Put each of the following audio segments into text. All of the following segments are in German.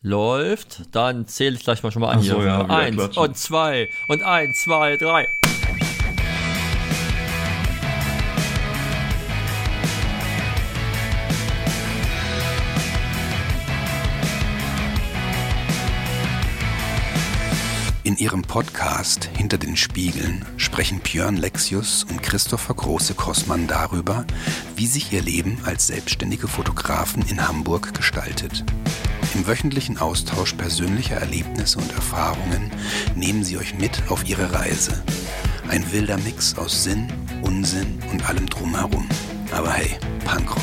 Läuft. Dann zähle ich gleich mal schon mal an Ach so, hier. ja, eins klatschen. und zwei und eins, zwei, drei. In ihrem Podcast Hinter den Spiegeln sprechen Björn Lexius und Christopher Große-Kossmann darüber, wie sich ihr Leben als selbstständige Fotografen in Hamburg gestaltet. Im wöchentlichen Austausch persönlicher Erlebnisse und Erfahrungen nehmen sie euch mit auf ihre Reise. Ein wilder Mix aus Sinn, Unsinn und allem drumherum. Aber hey, Punkrock.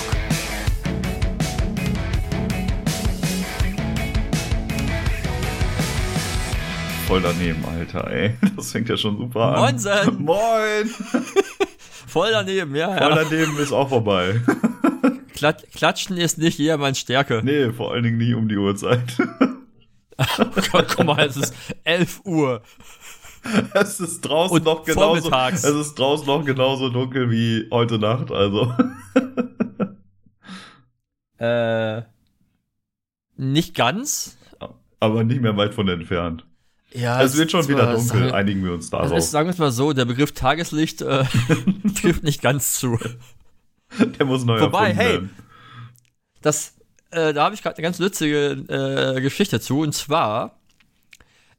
Voll daneben, Alter, ey. Das fängt ja schon super an. Moinsen. Moin! Voll daneben, ja, Voll ja. daneben ist auch vorbei. Klat Klatschen ist nicht jedermanns Stärke. Nee, vor allen Dingen nie um die Uhrzeit. Guck mal, es ist 11 Uhr. Es ist draußen Und noch genauso, vormittags. es ist draußen noch genauso dunkel wie heute Nacht, also. Äh, nicht ganz. Aber nicht mehr weit von entfernt. Ja, es wird schon wieder dunkel, sagen- einigen wir uns Also darauf. ist, sagen wir es mal so, der Begriff Tageslicht äh, trifft nicht ganz zu. Der muss neu Wobei, hey. Das, äh, da habe ich gerade eine ganz lustige äh, Geschichte zu. Und zwar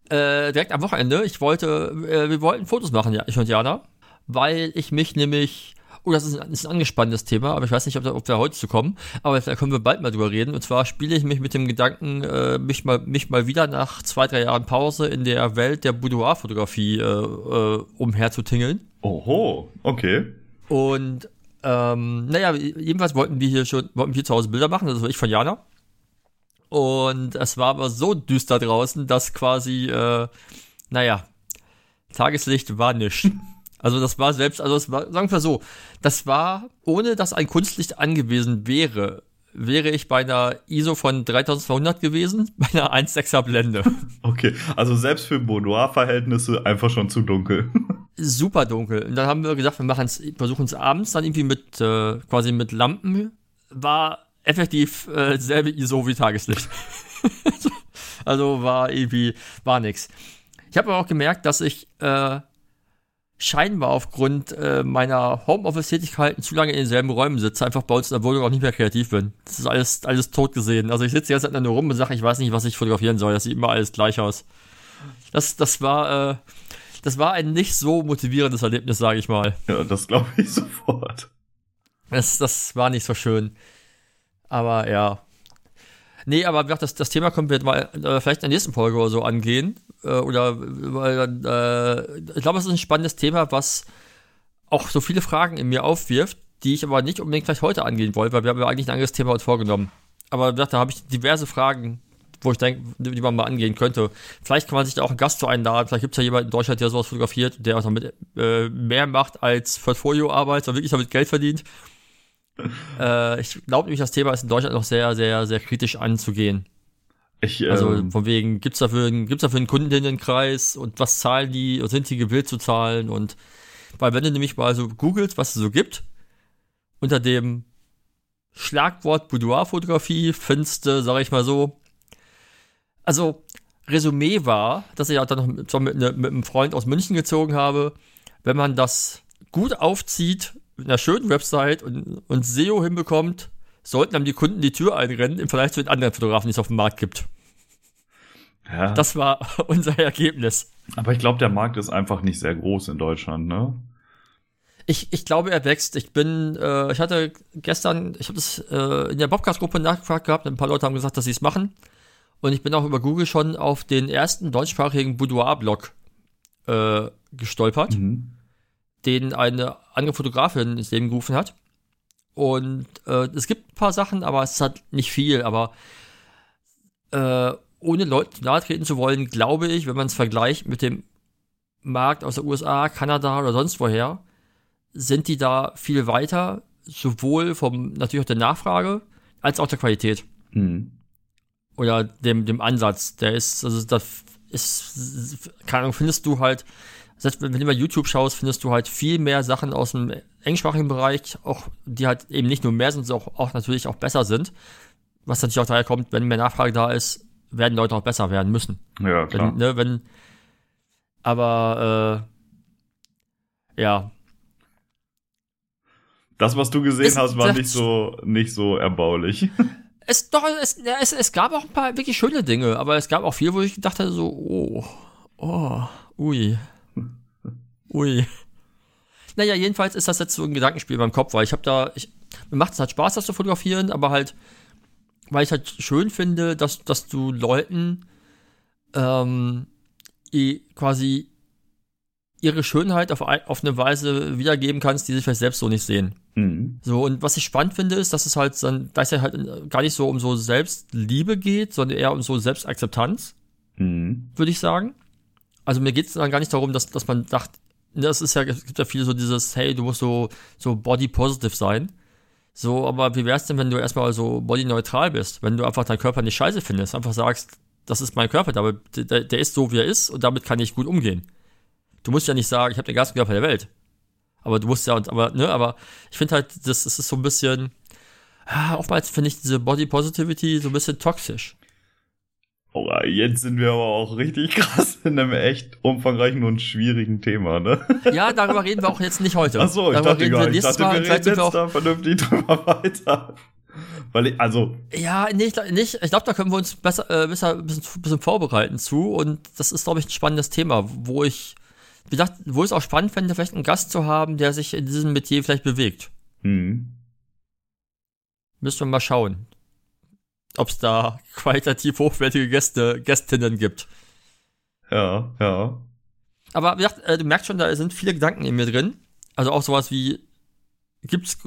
äh, direkt am Wochenende. Ich wollte, äh, wir wollten Fotos machen, ja, ich und Jana, weil ich mich nämlich Oh, das ist ein, ist ein angespanntes Thema, aber ich weiß nicht, ob, ob wir heute zu kommen. Aber da können wir bald mal drüber reden. Und zwar spiele ich mich mit dem Gedanken, äh, mich, mal, mich mal wieder nach zwei, drei Jahren Pause in der Welt der Boudoir-Fotografie äh, umherzutingeln. Oho, okay. Und ähm, naja, jedenfalls wollten wir hier schon, wollten wir zu Hause Bilder machen, also ich von Jana. Und es war aber so düster draußen, dass quasi, äh, naja, Tageslicht war nicht. Also das war selbst, also es war, sagen wir so, das war, ohne dass ein Kunstlicht angewiesen wäre, wäre ich bei einer ISO von 3200 gewesen, bei einer 1,6er Blende. Okay, also selbst für Boudoir-Verhältnisse einfach schon zu dunkel. super dunkel. Und dann haben wir gesagt, wir machen es, versuchen es abends dann irgendwie mit äh, quasi mit Lampen. War effektiv äh, selbe ISO wie Tageslicht. also war irgendwie war nix. Ich habe aber auch gemerkt, dass ich äh, scheinbar aufgrund äh, meiner Homeoffice-Tätigkeiten zu lange in denselben Räumen sitze, einfach bei uns in der Wohnung auch nicht mehr kreativ bin. Das ist alles, alles tot gesehen. Also ich sitze jetzt nur rum und sage, ich weiß nicht, was ich fotografieren soll. Das sieht immer alles gleich aus. Das, das war, äh, das war ein nicht so motivierendes Erlebnis, sage ich mal. ja, das glaube ich sofort. Das, das war nicht so schön. Aber ja. Nee, aber wie gesagt, das, das Thema können wir mal äh, vielleicht in der nächsten Folge oder so angehen. Äh, oder weil äh, ich glaube, es ist ein spannendes Thema, was auch so viele Fragen in mir aufwirft, die ich aber nicht unbedingt vielleicht heute angehen wollte, weil wir haben ja eigentlich ein anderes Thema uns vorgenommen. Aber wie gesagt, da habe ich diverse Fragen, wo ich denke, die man mal angehen könnte. Vielleicht kann man sich da auch einen Gast zu einladen. Vielleicht gibt es ja jemanden in Deutschland, der sowas fotografiert, der auch damit äh, mehr macht als Portfolioarbeit, sondern wirklich damit Geld verdient. Äh, ich glaube nämlich, das Thema ist in Deutschland noch sehr, sehr, sehr kritisch anzugehen. Ich, Also ähm, von wegen, gibt's dafür, einen- gibt's dafür einen Kundenninnenkreis und was zahlen die sind die gewillt zu zahlen und weil wenn du nämlich mal so googelst, was es so gibt, unter dem Schlagwort Boudoir-Fotografie findest du, sag ich mal so, also Resümee war, dass ich auch dann noch mit, mit, mit einem Freund aus München gezogen habe, wenn man das gut aufzieht, mit einer schönen Website und, und SEO hinbekommt, sollten einem die Kunden die Tür einrennen im Vergleich zu den anderen Fotografen, die es auf dem Markt gibt. ja, Das war unser Ergebnis. aber ich glaube, der Markt ist einfach nicht sehr groß in Deutschland, ne? Ich, ich glaube, er wächst. Ich bin, äh, ich hatte gestern, ich habe das äh, in der Bobcast-Gruppe nachgefragt gehabt, ein paar Leute haben gesagt, dass sie es machen. Und ich bin auch über Google schon auf den ersten deutschsprachigen Boudoir-Blog äh, gestolpert, Mhm. Den eine andere Fotografin ins Leben gerufen hat. Und äh, es gibt ein paar Sachen, aber es ist halt nicht viel. Aber äh, ohne Leuten nahe treten zu wollen, glaube ich, wenn man es vergleicht mit dem Markt aus der USA, Kanada oder sonst woher, sind die da viel weiter, sowohl vom natürlich auch der Nachfrage als auch der Qualität Mhm. oder dem dem Ansatz. Der ist also das ist keine Ahnung, findest du halt selbst wenn wenn du bei YouTube schaust, findest du halt viel mehr Sachen aus dem englischsprachigen Bereich, auch die halt eben nicht nur mehr sind, sondern auch, auch natürlich auch besser sind. Was natürlich auch daher kommt, wenn mehr Nachfrage da ist, werden Leute auch besser werden müssen. Ja, klar. Wenn, ne, wenn, aber äh, ja, das, was du gesehen Ist- hast, war nicht so, nicht so erbaulich. es doch, es, es, es gab auch ein paar wirklich schöne Dinge, aber es gab auch viel, wo ich gedacht hatte, so, oh, oh, ui, ui. Naja, jedenfalls ist das jetzt so ein Gedankenspiel beim Kopf, weil ich habe da, ich, mir macht es halt Spaß, das zu fotografieren, aber halt, weil ich halt schön finde, dass, dass du Leuten ähm, quasi ihre Schönheit auf, auf eine Weise wiedergeben kannst, die sie vielleicht selbst so nicht sehen. Mhm. So, und was ich spannend finde, ist, dass es halt dann, dass es halt gar nicht so um so Selbstliebe geht, sondern eher um so Selbstakzeptanz, Mhm. würde ich sagen. Also mir geht es dann gar nicht darum, dass, dass man sagt, das ist ja, es gibt ja viel so dieses, hey, du musst so, so body positive sein. So, aber wie wär's denn, wenn du erstmal so body neutral bist? Wenn du einfach deinen Körper nicht scheiße findest, einfach sagst, das ist mein Körper, der, der, der ist so, wie er ist und damit kann ich gut umgehen. Du musst ja nicht sagen, ich habe den ganzen Körper der Welt. Aber du musst ja, aber, ne, aber ich finde halt, das, das ist so ein bisschen, ah, oftmals finde ich diese Body Positivity so ein bisschen toxisch. Oh, jetzt sind wir aber auch richtig krass in einem echt umfangreichen und schwierigen Thema, ne? Ja, darüber reden wir auch jetzt nicht heute. Ach so, ich darüber dachte reden gar. Ich dachte, Mal wir reden jetzt auch da vernünftig drüber weiter. Weil ich, also, Ja, nee, ich, nicht. Ich glaube, da können wir uns besser, äh, besser ein bisschen, bisschen vorbereiten zu. Und das ist, glaube ich, ein spannendes Thema, wo ich, wie gesagt, wo ich es auch spannend fände, vielleicht einen Gast zu haben, der sich in diesem Metier vielleicht bewegt. hm. Müssen wir mal schauen, ob es da qualitativ hochwertige Gäste, Gästinnen gibt. Ja, ja. Aber wie gesagt, äh, du merkst schon, da sind viele Gedanken in mir drin. Also auch sowas wie, gibt's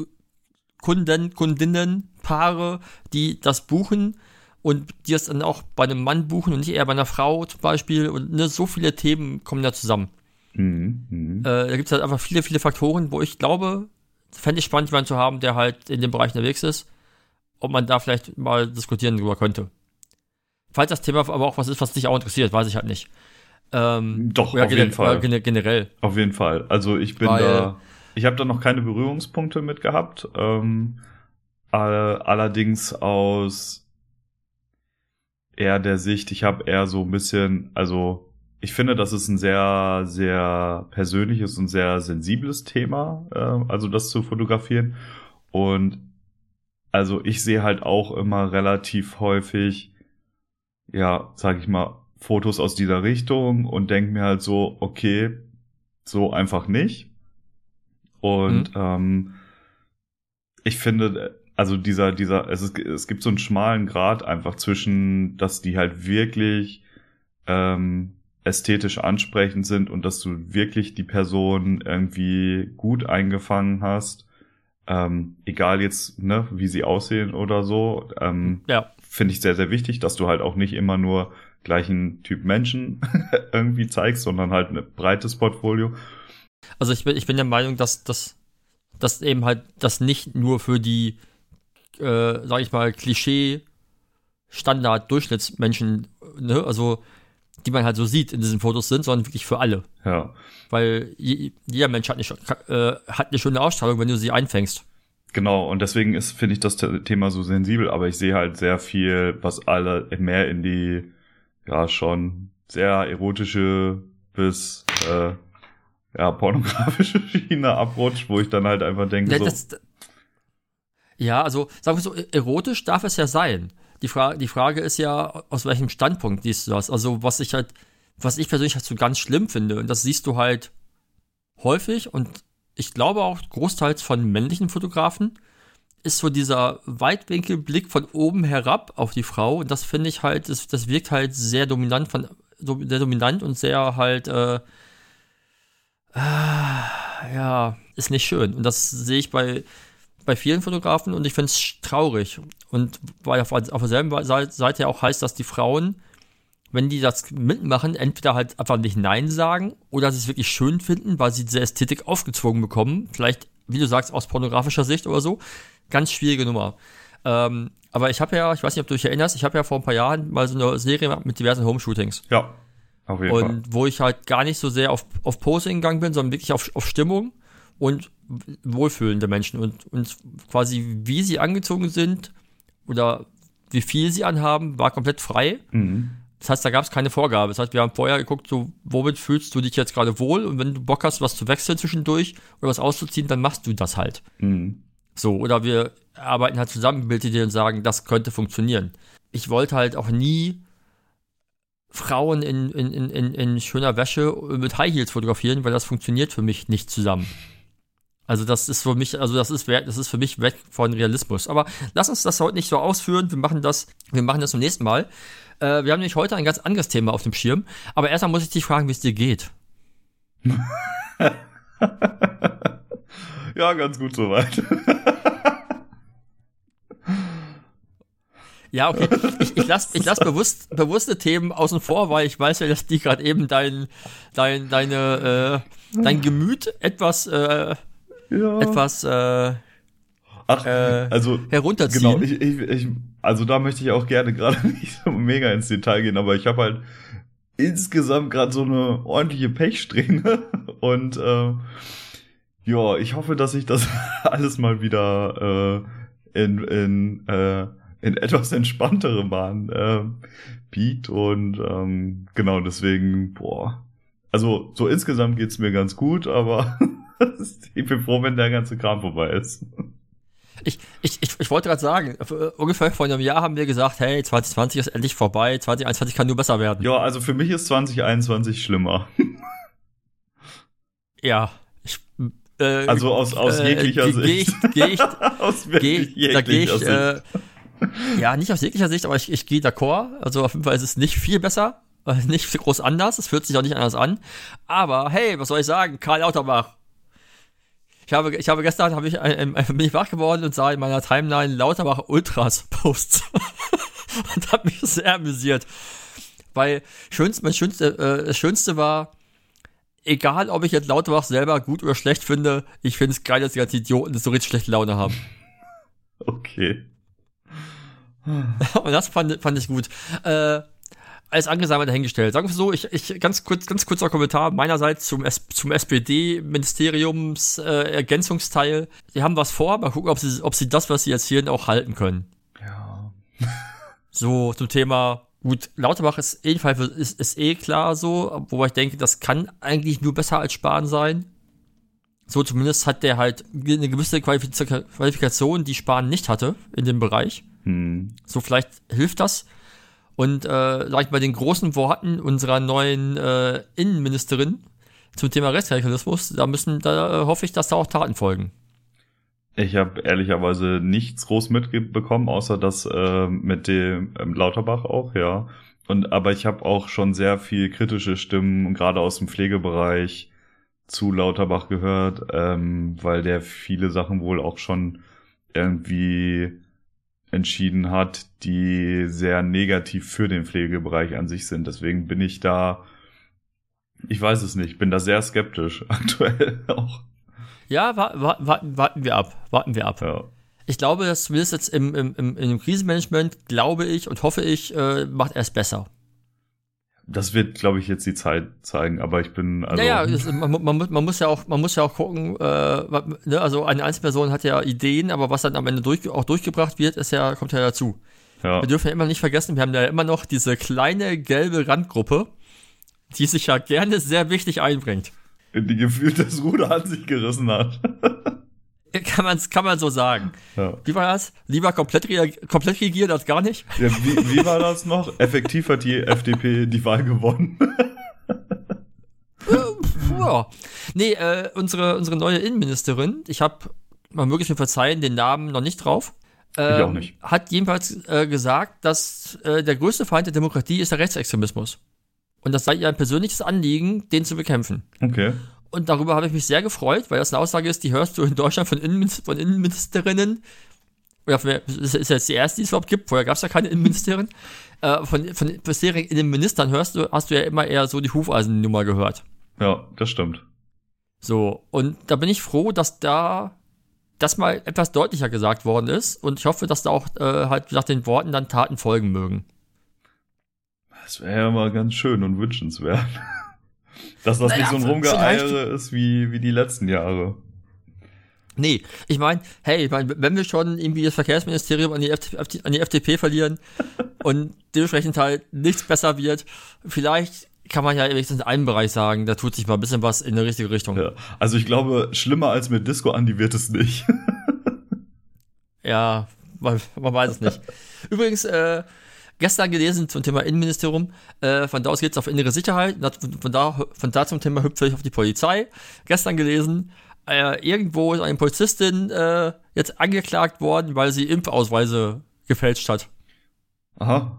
Kunden, Kundinnen, Paare, die das buchen und die es dann auch bei einem Mann buchen und nicht eher bei einer Frau zum Beispiel. Und ne, so viele Themen kommen da zusammen. Mhm. Mhm. Äh, da gibt es halt einfach viele, viele Faktoren, wo ich glaube, fände ich spannend, jemanden zu haben, der halt in dem Bereich unterwegs ist, ob man da vielleicht mal diskutieren drüber könnte. Falls das Thema aber auch was ist, was dich auch interessiert, weiß ich halt nicht. Ähm, Doch, auf jeden Fall. generell. Auf jeden Fall. Also ich bin Weil- da. Ich habe da noch keine Berührungspunkte mit gehabt. Ähm, all, allerdings aus eher der Sicht, ich habe eher so ein bisschen, also ich finde, das ist ein sehr, sehr persönliches und sehr sensibles Thema, äh, also das zu fotografieren. Und also ich sehe halt auch immer relativ häufig, ja, sag ich mal, Fotos aus dieser Richtung und denke mir halt so, okay, so einfach nicht. Und ähm, ich finde, also dieser, dieser, es, ist, es gibt so einen schmalen Grad einfach zwischen, dass die halt wirklich ähm, ästhetisch ansprechend sind und dass du wirklich die Person irgendwie gut eingefangen hast. Ähm, egal jetzt, ne, wie sie aussehen oder so. Ähm, Ja. finde ich sehr, sehr wichtig, dass du halt auch nicht immer nur gleichen Typ Menschen irgendwie zeigst, sondern halt ein breites Portfolio. Also ich bin, ich bin der Meinung, dass dass dass eben halt das nicht nur für die, äh, sag ich mal, Klischee Standard Durchschnittsmenschen, ne, also die man halt so sieht in diesen Fotos sind, sondern wirklich für alle. Ja, Weil je, jeder Mensch hat eine, äh, hat eine schöne Ausstrahlung, wenn du sie einfängst. genau. Und deswegen ist, finde ich das The- Thema so sensibel, aber ich sehe halt sehr viel, was alle mehr in die, ja, schon sehr erotische bis, äh, ja, pornografische Schiene abrutscht, wo ich dann halt einfach denke, Ja, so, das, ja, also sagen wir so, erotisch darf es ja sein. Die, Fra die Frage ist ja, aus welchem Standpunkt siehst du das? Also was ich halt, was ich persönlich halt so ganz schlimm finde, und das siehst du halt häufig und ich glaube auch großteils von männlichen Fotografen, ist so dieser Weitwinkelblick von oben herab auf die Frau und das finde ich halt, das, das wirkt halt sehr dominant von, sehr dominant und sehr halt, äh, äh, ja, ist nicht schön. Und das sehe ich bei, bei vielen Fotografen und ich finde es traurig. Und weil auf, auf derselben Seite auch heißt, dass die Frauen, wenn die das mitmachen, entweder halt einfach nicht Nein sagen oder sie es wirklich schön finden, weil sie diese Ästhetik aufgezwungen bekommen. Vielleicht, wie du sagst, aus pornografischer Sicht oder so. Ganz schwierige Nummer. Ähm, aber ich habe ja, ich weiß nicht, ob du dich erinnerst, ich habe ja vor ein paar Jahren mal so eine Serie gemacht mit diversen Home-Shootings. ja, auf jeden Fall. Und wo ich halt gar nicht so sehr auf, auf Posing gegangen bin, sondern wirklich auf, auf Stimmung und wohlfühlende Menschen und, und quasi wie sie angezogen sind oder wie viel sie anhaben, war komplett frei. Mhm. Das heißt, da gab es keine Vorgabe. Das heißt, wir haben vorher geguckt, so, womit fühlst du dich jetzt gerade wohl? Und wenn du Bock hast, was zu wechseln zwischendurch oder was auszuziehen, dann machst du das halt. Mhm. So, oder wir arbeiten halt zusammen mit dir und sagen, das könnte funktionieren. Ich wollte halt auch nie Frauen in, in, in, in, in schöner Wäsche mit High Heels fotografieren, weil das funktioniert für mich nicht zusammen. Also das ist für mich, also das ist das ist für mich weg von Realismus. Aber lass uns das heute nicht so ausführen. Wir machen das, wir machen das zum nächsten Mal. Äh, wir haben nämlich heute ein ganz anderes Thema auf dem Schirm. Aber erstmal muss ich dich fragen, wie es dir geht. ja, ganz gut soweit. Ja, okay. Ich, ich lasse ich lass bewusst, bewusste Themen außen vor, weil ich weiß ja, dass die gerade eben dein, dein, deine, äh, dein Gemüt etwas, äh, ja. etwas äh, Ach, äh, also herunterziehen. Genau, ich, ich, ich, also da möchte ich auch gerne gerade nicht so mega ins Detail gehen, aber ich habe halt insgesamt gerade so eine ordentliche Pechsträhne und äh, ja, ich hoffe, dass sich das alles mal wieder äh, in, in äh, in etwas entspanntere Bahn äh, biegt und ähm, genau deswegen, boah. Also so insgesamt geht's mir ganz gut, aber ich bin froh, wenn der ganze Kram vorbei ist. Ich, ich, ich, ich wollte gerade sagen, ungefähr vor einem Jahr haben wir gesagt, hey, 2020 ist endlich vorbei, 2021 kann nur besser werden. Ja, also für mich ist 2021 schlimmer. Ja, ich, äh, also aus, aus äh, jeglicher geh, Sicht. Geh ich, geh ich, aus geh ich, da gehe ich, Sicht. äh, ja, nicht aus jeglicher Sicht, aber ich, ich gehe d'accord. Also auf jeden Fall ist es nicht viel besser, äh, nicht groß anders. Es fühlt sich auch nicht anders an. Aber hey, was soll ich sagen? Karl Lauterbach. Ich habe, ich habe gestern habe ich, äh, bin ich wach geworden und sah in meiner Timeline Lauterbach Ultras Posts und habe mich sehr amüsiert, weil schönste, mein schönste, äh, das Schönste war, egal ob ich jetzt Lauterbach selber gut oder schlecht finde, ich finde es geil, dass die ganzen Idioten so richtig schlechte Laune haben. Okay. Und das fand, fand ich gut. Äh, alles angesammelt dahingestellt. Sagen wir so, ich, ich ganz kurz, ganz kurzer Kommentar meinerseits zum, S zum SPD-Ministeriums äh, Ergänzungsteil. Die haben was vor, mal gucken, ob sie, ob sie das, was sie erzählen, auch halten können. Ja. So, zum Thema, gut, Lauterbach ist jedenfalls ist, ist eh klar so, wobei ich denke, das kann eigentlich nur besser als Spahn sein. So zumindest hat der halt eine gewisse Qualifikation, die Spahn nicht hatte in dem Bereich. Hm. So vielleicht hilft das. Und äh, sag ich bei den großen Worten unserer neuen äh, Innenministerin zum Thema Rechtsradikalismus, da müssen, da äh, hoffe ich, dass da auch Taten folgen. Ich habe ehrlicherweise nichts groß mitbekommen, außer das äh, mit dem ähm, Lauterbach auch, ja. Und aber ich habe auch schon sehr viel kritische Stimmen, gerade aus dem Pflegebereich, zu Lauterbach gehört, ähm, weil der viele Sachen wohl auch schon irgendwie entschieden hat, die sehr negativ für den Pflegebereich an sich sind. Deswegen bin ich da, ich weiß es nicht, bin da sehr skeptisch aktuell auch. Ja, wa wa warten, warten wir ab, warten wir ab. Ja. Ich glaube, dass zumindest jetzt im, im, im, im Krisenmanagement, glaube ich und hoffe ich, äh, macht er es besser. Das wird, glaube ich, jetzt die Zeit zeigen, aber ich bin also. Naja, das, man, man, man, muss ja auch, man muss ja auch gucken, äh, ne, also eine Einzelperson hat ja Ideen, aber was dann am Ende durch, auch durchgebracht wird, ist ja, kommt ja dazu. Ja. Wir dürfen ja immer nicht vergessen, wir haben ja immer noch diese kleine gelbe Randgruppe, die sich ja gerne sehr wichtig einbringt. Die gefühlt das Ruder an sich gerissen hat. Kann man, kann man so sagen. Ja. Wie war das? Lieber komplett, komplett regieren als gar nicht? Ja, wie, wie war das noch? Effektiv hat die FDP die Wahl gewonnen. ja. Nee, äh, unsere, unsere neue Innenministerin, ich habe, man möge mir verzeihen, den Namen noch nicht drauf. Ähm, ich auch nicht. Hat jedenfalls äh, gesagt, dass äh, der größte Feind der Demokratie ist der Rechtsextremismus. Und das sei ihr ein persönliches Anliegen, den zu bekämpfen. Okay. Und darüber habe ich mich sehr gefreut, weil das eine Aussage ist, die hörst du in Deutschland von, Innenminister, von Innenministerinnen. Oder von, das ist jetzt die erste, die es überhaupt gibt. Vorher gab es ja keine Innenministerin. Äh, von, von bisherigen Innenministern hörst du, hast du ja immer eher so die Hufeisennummer gehört. Ja, das stimmt. So, und da bin ich froh, dass da das mal etwas deutlicher gesagt worden ist. Und ich hoffe, dass da auch äh, halt nach den Worten dann Taten folgen mögen. Das wäre ja mal ganz schön und wünschenswert. Dass das Naja, nicht so ein Rumgeeiere ist wie, wie die letzten Jahre. Nee, ich meine, hey, ich mein, wenn wir schon irgendwie das Verkehrsministerium an die, F an die FDP verlieren und dementsprechend halt nichts besser wird, vielleicht kann man ja wenigstens in einem Bereich sagen, da tut sich mal ein bisschen was in die richtige Richtung. Ja. Also ich glaube, schlimmer als mit Disco Andy wird es nicht. ja, man, man weiß es nicht. Übrigens, äh, gestern gelesen zum Thema Innenministerium. Äh, von da aus geht es auf innere Sicherheit. Von da, von da zum Thema hüpfe ich auf die Polizei. Gestern gelesen, äh, irgendwo ist eine Polizistin äh, jetzt angeklagt worden, weil sie Impfausweise gefälscht hat. Aha.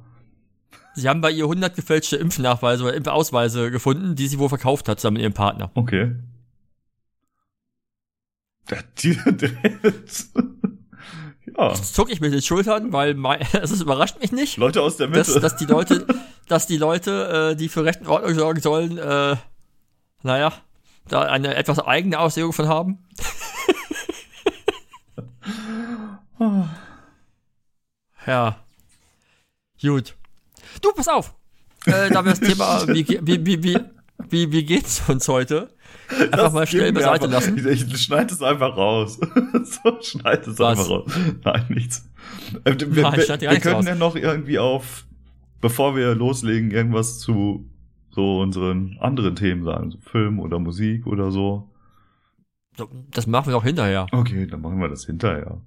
Sie haben bei ihr 100 gefälschte Impfnachweise oder Impfausweise gefunden, die sie wohl verkauft hat zusammen mit ihrem Partner. Okay. Ja. zucke ich mit den Schultern, weil es überrascht mich nicht. Leute aus der Mitte. Dass, dass die Leute, dass die Leute, äh, die für Recht und Ordnung sorgen sollen, äh, naja, da eine etwas eigene Auslegung von haben. ja. Gut. Du, pass auf. Äh, da wir das Thema, wie, wie, wie, wie, wie, wie geht's uns heute? Einfach das mal schnell beiseite einfach, lassen. Ich, schneid es einfach raus. so, schneid es Was? einfach raus. Nein, nichts. Äh, wir, Nein, wir, wir können ja noch irgendwie auf, bevor wir loslegen, irgendwas zu so unseren anderen Themen sagen. So Film oder Musik oder so. Das machen wir auch hinterher. Okay, dann machen wir das hinterher.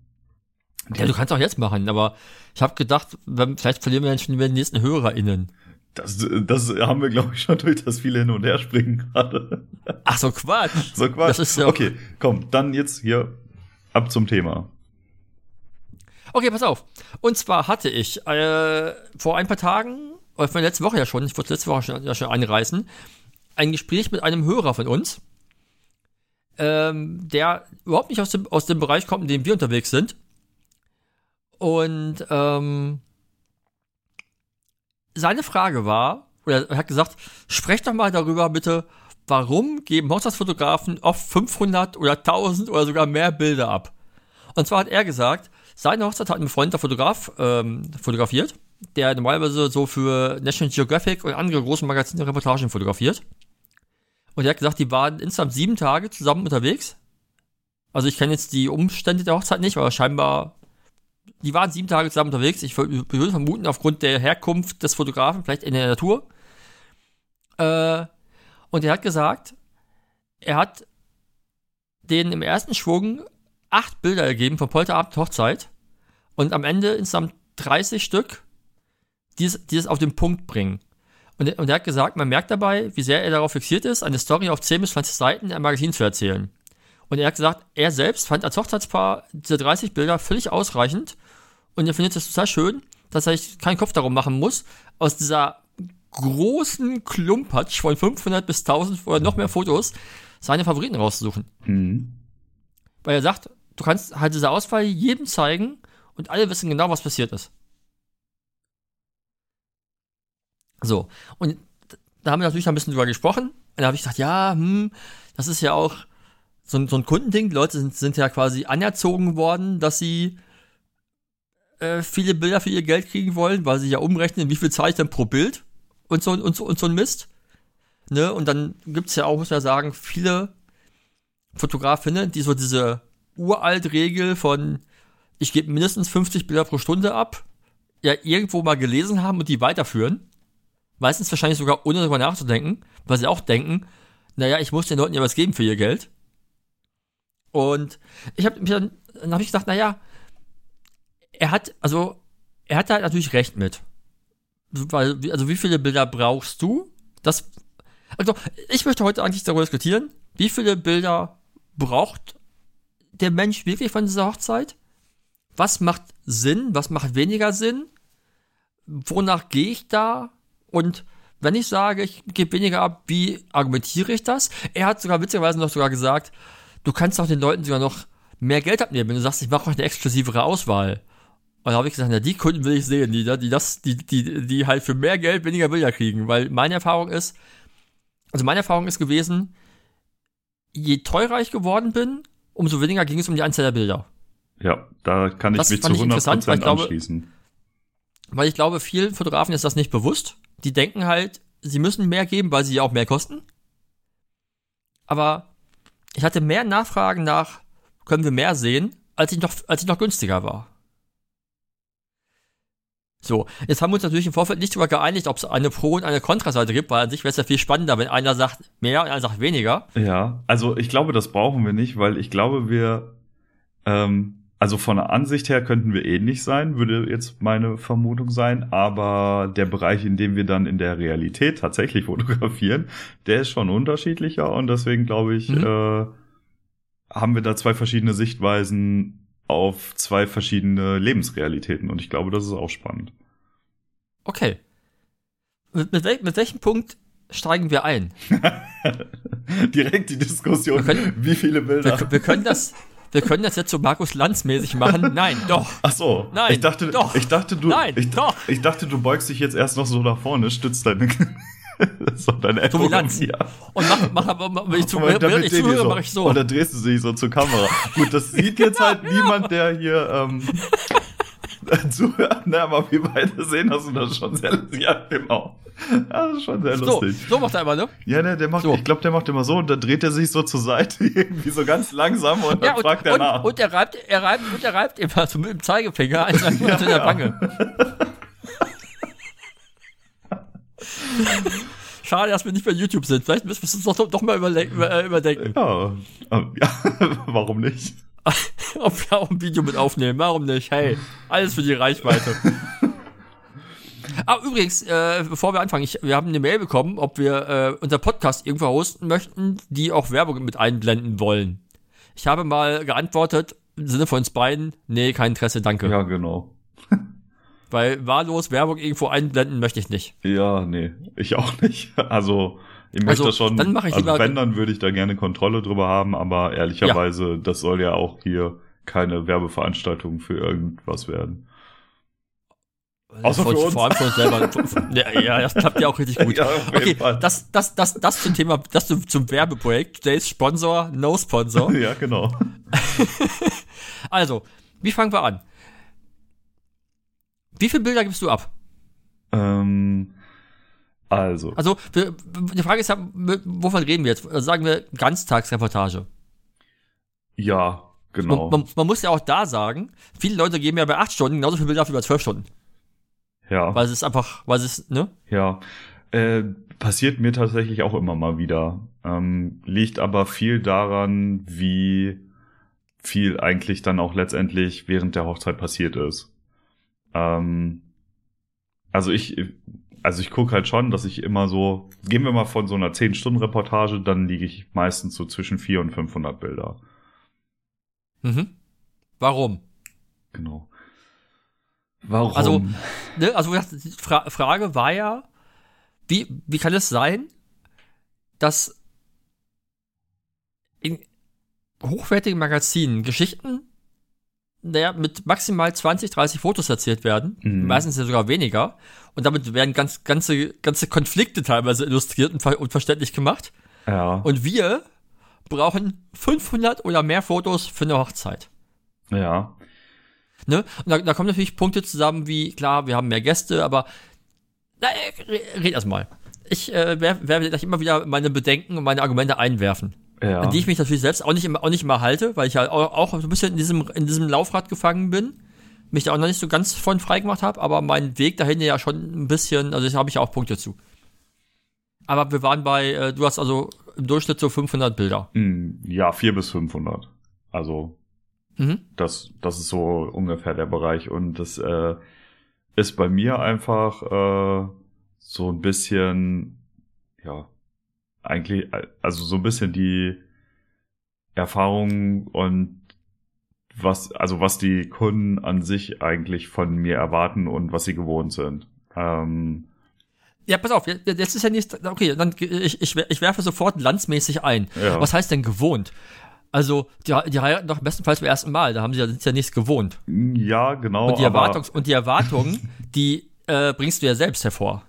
Ja, du kannst auch jetzt machen, aber ich habe gedacht, vielleicht verlieren wir dann schon die nächsten HörerInnen. Das, das haben wir, glaube ich, schon durch das viele hin und her springen gerade. Ach so, Quatsch. So Quatsch. Das ist ja okay, komm, dann jetzt hier ab zum Thema. Okay, pass auf. Und zwar hatte ich äh, vor ein paar Tagen, oder von letzte Woche ja schon, ich wollte letzte Woche schon, ja schon einreißen, ein Gespräch mit einem Hörer von uns, ähm, der überhaupt nicht aus dem, aus dem Bereich kommt, in dem wir unterwegs sind. Und ähm, seine Frage war, oder er hat gesagt, sprecht doch mal darüber bitte, warum geben Hochzeitsfotografen oft 500 oder 1000 oder sogar mehr Bilder ab? Und zwar hat er gesagt, seine Hochzeit hat ein Freund, der Fotograf, ähm, fotografiert, der normalerweise so für National Geographic und andere großen Magazine Reportagen fotografiert. Und er hat gesagt, die waren insgesamt sieben Tage zusammen unterwegs. Also ich kenne jetzt die Umstände der Hochzeit nicht, aber scheinbar die waren sieben Tage zusammen unterwegs. Ich würde vermuten, aufgrund der Herkunft des Fotografen, vielleicht in der Natur. Äh, und er hat gesagt, er hat denen im ersten Schwung acht Bilder gegeben von Polterabend Hochzeit und am Ende insgesamt 30 Stück, die es, die es auf den Punkt bringen. Und, und er hat gesagt, man merkt dabei, wie sehr er darauf fixiert ist, eine Story auf 10 bis 20 Seiten im Magazin zu erzählen. Und er hat gesagt, er selbst fand als Hochzeitspaar diese 30 Bilder völlig ausreichend und er findet es total schön, dass er sich keinen Kopf darum machen muss, aus dieser großen Klumpatsch von 500 bis 1000 oder noch mehr Fotos seine Favoriten rauszusuchen. Mhm. Weil er sagt, du kannst halt diese Auswahl jedem zeigen und alle wissen genau, was passiert ist. So, und da haben wir natürlich ein bisschen drüber gesprochen. Und da habe ich gesagt, ja, hm, das ist ja auch so, ein, so ein Kundending. Die Leute sind, sind ja quasi anerzogen worden, dass sie äh, viele Bilder für ihr Geld kriegen wollen, weil sie ja umrechnen, wie viel zahle ich denn pro Bild und so, und so, und so ein Mist. Ne? Und dann gibt es ja auch, muss man sagen, viele Fotografinnen, die so diese uralt Regel von ich gebe mindestens 50 Bilder pro Stunde ab, ja irgendwo mal gelesen haben und die weiterführen. Meistens wahrscheinlich sogar ohne darüber nachzudenken, weil sie auch denken, naja, ich muss den Leuten ja was geben für ihr Geld. Und ich habe dann, dann habe ich gedacht, naja, er hat, also, er hat da natürlich recht mit. Weil, also, wie viele Bilder brauchst du? Das, also, ich möchte heute eigentlich darüber diskutieren, wie viele Bilder braucht der Mensch wirklich von dieser Hochzeit? Was macht Sinn? Was macht weniger Sinn? Wonach gehe ich da? Und wenn ich sage, ich gebe weniger ab, wie argumentiere ich das? Er hat sogar witzigerweise noch sogar gesagt, du kannst auch den Leuten sogar noch mehr Geld abnehmen, wenn du sagst, ich mache euch eine exklusivere Auswahl. Und da habe ich gesagt, na, die Kunden will ich sehen, die, die, das, die, die, die halt für mehr Geld weniger Bilder kriegen. Weil meine Erfahrung ist, also meine Erfahrung ist gewesen, je teurer ich geworden bin, umso weniger ging es um die Anzahl der Bilder. Ja, da kann ich das mich zu 100% weil glaube, anschließen. Weil ich glaube, vielen Fotografen ist das nicht bewusst. Die denken halt, sie müssen mehr geben, weil sie ja auch mehr kosten. Aber ich hatte mehr Nachfragen nach können wir mehr sehen, als ich noch, als ich noch günstiger war. So, jetzt haben wir uns natürlich im Vorfeld nicht darüber geeinigt, ob es eine Pro- und eine Kontraseite gibt, weil an sich wäre es ja viel spannender, wenn einer sagt mehr und einer sagt weniger. Ja, also ich glaube, das brauchen wir nicht, weil ich glaube, wir, ähm, also von der Ansicht her könnten wir ähnlich sein, würde jetzt meine Vermutung sein, aber der Bereich, in dem wir dann in der Realität tatsächlich fotografieren, der ist schon unterschiedlicher und deswegen glaube ich, Mhm. äh, haben wir da zwei verschiedene Sichtweisen auf zwei verschiedene Lebensrealitäten und ich glaube, das ist auch spannend. Okay. Mit, mit, wel mit welchem Punkt steigen wir ein? Direkt die Diskussion, können- wie viele Bilder. Wir, wir können das, wir können das jetzt so Markus Lanz mäßig machen. Nein, doch. Ach so, Nein, ich dachte, doch. ich dachte, du, Nein, ich, doch. ich dachte, du beugst dich jetzt erst noch so nach vorne, stützt deine, so So Ellbogen. Lanz. Ja. Und mach, mach, mach, mach wenn ich, zu, Und während ich zuhöre, mache ich so. Und dann drehst du dich so zur Kamera. Gut, das sieht jetzt halt niemand, der hier ähm, zuhört. Ne, aber wir beide sehen das und das ist schon sehr, ja, genau. Das ist schon sehr So, lustig. so macht er immer, ne? Ja, ne, der macht, So. ich glaube, der macht immer so und dann dreht er sich so zur Seite, irgendwie so ganz langsam und dann Ja, und, fragt er und, nach. und er reibt, er reibt, und er reibt immer so mit dem Zeigefinger an seiner Ja, in der ja. Schade, dass wir nicht bei YouTube sind. Vielleicht müssen wir es uns doch, doch mal äh, überdenken. ja, ähm, ja, warum nicht? Ob wir auch ein Video mit aufnehmen. Warum nicht? Hey, alles für die Reichweite. Ah, übrigens, äh, bevor wir anfangen, ich, wir haben eine Mail bekommen, ob wir äh, unser Podcast irgendwo hosten möchten, die auch Werbung mit einblenden wollen. Ich habe mal geantwortet, im Sinne von uns beiden, nee, kein Interesse, danke. Ja, genau. Weil wahllos Werbung irgendwo einblenden möchte ich nicht. Ja, nee, ich auch nicht. Also, ich möchte Also, schon, dann mach ich also wenn, dann würde ich da gerne Kontrolle drüber haben, aber ehrlicherweise, das soll ja auch hier keine Werbeveranstaltung für irgendwas werden. Außer Vor- für uns. Vor allem für uns selber. ja, ja, das klappt ja auch richtig gut. Ja, okay, das, das, das, das zum Thema, das zum, zum Werbeprojekt. Today's Sponsor, no Sponsor. Ja, genau. Also, wie fangen wir an? Wie viele Bilder gibst du ab? ähm, also, Also, wir, die Frage ist ja, wovon reden wir jetzt? Also Sagen wir Ganztagsreportage. ja, genau. Man, man, man muss ja auch da sagen, viele Leute geben ja bei acht Stunden genauso viele Bilder ab wie bei zwölf Stunden. ja. Weil es ist einfach, weil es ist, ne? Ja, äh, passiert mir tatsächlich auch immer mal wieder. Ähm, liegt aber viel daran, wie viel eigentlich dann auch letztendlich während der Hochzeit passiert ist. Ähm, also ich, also ich gucke halt schon, dass ich immer so, gehen wir mal von so einer 10-Stunden-Reportage, dann liege ich meistens so zwischen 400 und 500 Bilder. Mhm. Warum? Genau. Warum? Also, ne, also die Fra Frage war ja, wie, wie kann es sein, dass in hochwertigen Magazinen Geschichten naja, mit maximal 20, 30 Fotos erzählt werden, Mhm. meistens ja sogar weniger, und damit werden ganz, ganze, ganze Konflikte teilweise illustriert und, ver und verständlich gemacht. ja, Und wir brauchen 500 oder mehr Fotos für eine Hochzeit. ja, Ne? Und da, da kommen natürlich Punkte zusammen, wie, klar, wir haben mehr Gäste, aber na, äh, re- red erst mal. Ich äh, werde werd gleich immer wieder meine Bedenken und meine Argumente einwerfen, ja. an die ich mich natürlich selbst auch nicht immer, auch nicht immer halte, weil ich ja auch, auch so ein bisschen in diesem, in diesem Laufrad gefangen bin, mich da auch noch nicht so ganz von frei gemacht habe, aber mein Weg dahin ja schon ein bisschen, also da habe ich ja auch Punkte zu. Aber wir waren bei, äh, du hast also im Durchschnitt so 500 Bilder. Hm, Ja, 400 bis 500. Also Mhm. Das, das ist so ungefähr der Bereich. Und das äh, ist bei mir einfach äh, so ein bisschen, ja, eigentlich, also so ein bisschen die Erfahrung und was, also was die Kunden an sich eigentlich von mir erwarten und was sie gewohnt sind. Ähm, Ja, pass auf, jetzt ist ja nicht, okay, dann, ich, ich, ich werfe sofort landsmäßig ein. ja. Was heißt denn gewohnt? Also, die, die heiraten doch bestenfalls zum ersten Mal, da haben sie ja, sind ja nichts gewohnt. ja, genau. Und die, Erwartungs und die Erwartungen, die äh, bringst du ja selbst hervor,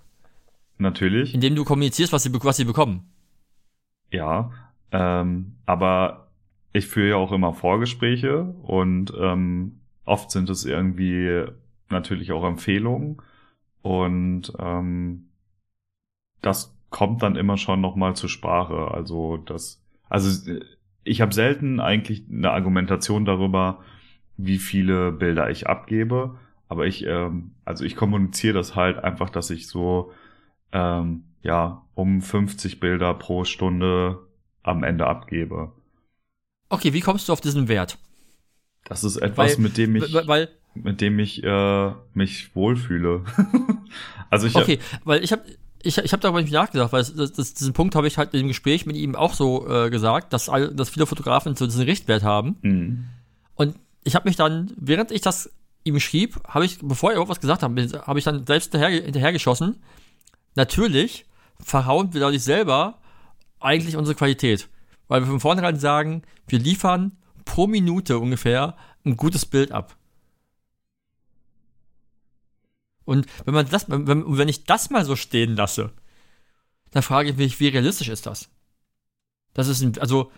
Natürlich. indem du kommunizierst, was sie, was sie bekommen. Ja, ähm, aber ich führe ja auch immer Vorgespräche und ähm, oft sind es irgendwie natürlich auch Empfehlungen und ähm, das kommt dann immer schon noch mal zur Sprache. Also das, also ich habe selten eigentlich eine Argumentation darüber, wie viele Bilder ich abgebe. Aber ich, ähm, also ich kommuniziere das halt einfach, dass ich so ähm, ja um 50 Bilder pro Stunde am Ende abgebe. Okay, wie kommst du auf diesen Wert? Das ist etwas, Weil- mit dem ich, Weil, mit dem ich äh, mich wohlfühle. also ich okay, weil ich habe ich, ich habe darüber nicht nachgedacht, weil das, das, diesen Punkt habe ich halt im Gespräch mit ihm auch so äh, gesagt, dass, all, dass viele Fotografen so diesen Richtwert haben. Mh, Und ich habe mich dann, während ich das ihm schrieb, habe ich, bevor er irgendwas gesagt hat, habe ich dann selbst hinterher, hinterhergeschossen. Natürlich verhauen wir dadurch selber eigentlich unsere Qualität. Weil wir von vornherein sagen, wir liefern pro Minute ungefähr ein gutes Bild ab. Und wenn man das, wenn, wenn ich das mal so stehen lasse, dann frage ich mich, wie realistisch ist das? Das ist ein, also,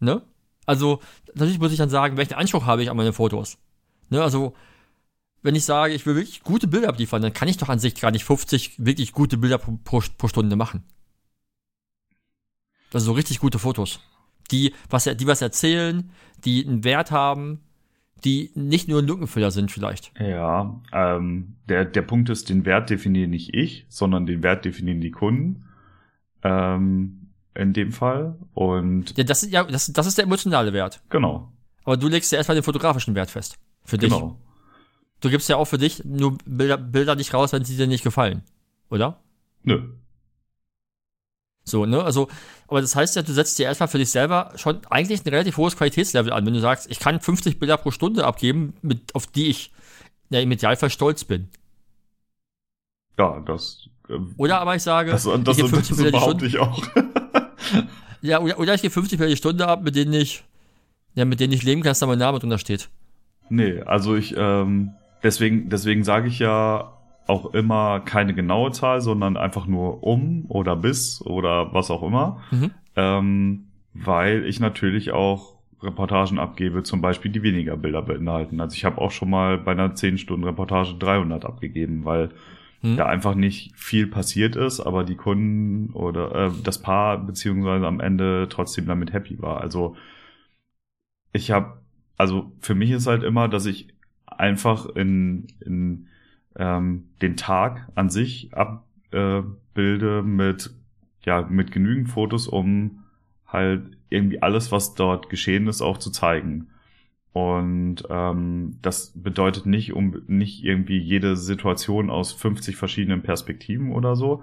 ne? Also, natürlich muss ich dann sagen, welchen Anspruch habe ich an meine Fotos. Ne, also, wenn ich sage, ich will wirklich gute Bilder abliefern, dann kann ich doch an sich gar nicht 50 wirklich gute Bilder pro, pro, pro Stunde machen. Also so richtig gute Fotos. Die was, die was erzählen, die einen Wert haben, die nicht nur ein Lückenfüller sind vielleicht. Ja, ähm, der, der Punkt ist, den Wert definiere nicht ich, sondern den Wert definieren die Kunden. Ähm, in dem Fall. Und Ja, das ist ja, das, das ist der emotionale Wert. genau, Aber du legst ja erstmal den fotografischen Wert fest. Für dich. genau. Du gibst ja auch für dich nur Bilder, Bilder nicht raus, wenn sie dir nicht gefallen. Oder? Nö. So, ne? Also, aber das heißt ja, du setzt dir erstmal für dich selber schon eigentlich ein relativ hohes Qualitätslevel an, wenn du sagst, ich kann 50 Bilder pro Stunde abgeben, mit, auf die ich ja, im Idealfall stolz bin. Ja, das, äh, Oder aber ich sage, das, das, ich das, gebe 50 Bilder die Stunde. auch. Ja, oder, oder ich gebe 50 Bilder die Stunde ab, mit denen ich, ja, mit denen ich leben kann, dass da mein Name drunter steht. Nee, also ich, ähm, deswegen, deswegen sage ich ja auch immer keine genaue Zahl, sondern einfach nur um oder bis oder was auch immer. Mhm. Ähm, weil ich natürlich auch Reportagen abgebe, zum Beispiel, die weniger Bilder beinhalten. Also ich habe auch schon mal bei einer 10-Stunden-Reportage 300 abgegeben, weil Mhm. da einfach nicht viel passiert ist, aber die Kunden oder äh, das Paar beziehungsweise am Ende trotzdem damit happy war. Also ich habe, also für mich ist halt immer, dass ich einfach in, in ähm, den Tag an sich abbilde äh, mit ja mit genügend Fotos, um halt irgendwie alles, was dort geschehen ist, auch zu zeigen. Und ähm, das bedeutet nicht um nicht irgendwie jede Situation aus 50 verschiedenen Perspektiven oder so,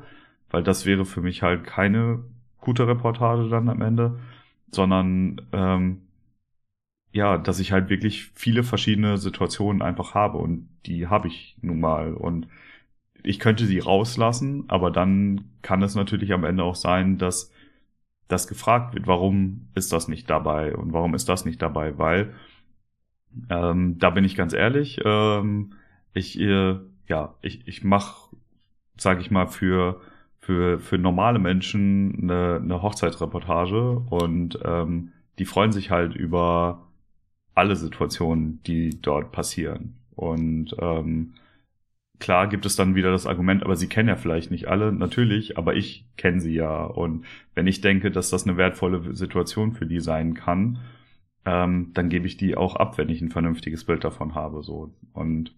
weil das wäre für mich halt keine gute Reportage dann am Ende, sondern ähm, ja, dass ich halt wirklich viele verschiedene Situationen einfach habe und die habe ich nun mal. Und ich könnte sie rauslassen, aber dann kann es natürlich am Ende auch sein, dass das gefragt wird, warum ist das nicht dabei und warum ist das nicht dabei, weil ähm, da bin ich ganz ehrlich, ähm, ich äh, ja, ich ich mache, sage ich mal für für für normale Menschen eine, eine Hochzeitsreportage und ähm, die freuen sich halt über alle Situationen, die dort passieren. Und ähm, klar gibt es dann wieder das Argument, aber sie kennen ja vielleicht nicht alle, natürlich, aber ich kenne sie ja. Und wenn ich denke, dass das eine wertvolle Situation für die sein kann, ähm, dann gebe ich die auch ab, wenn ich ein vernünftiges Bild davon habe. So. Und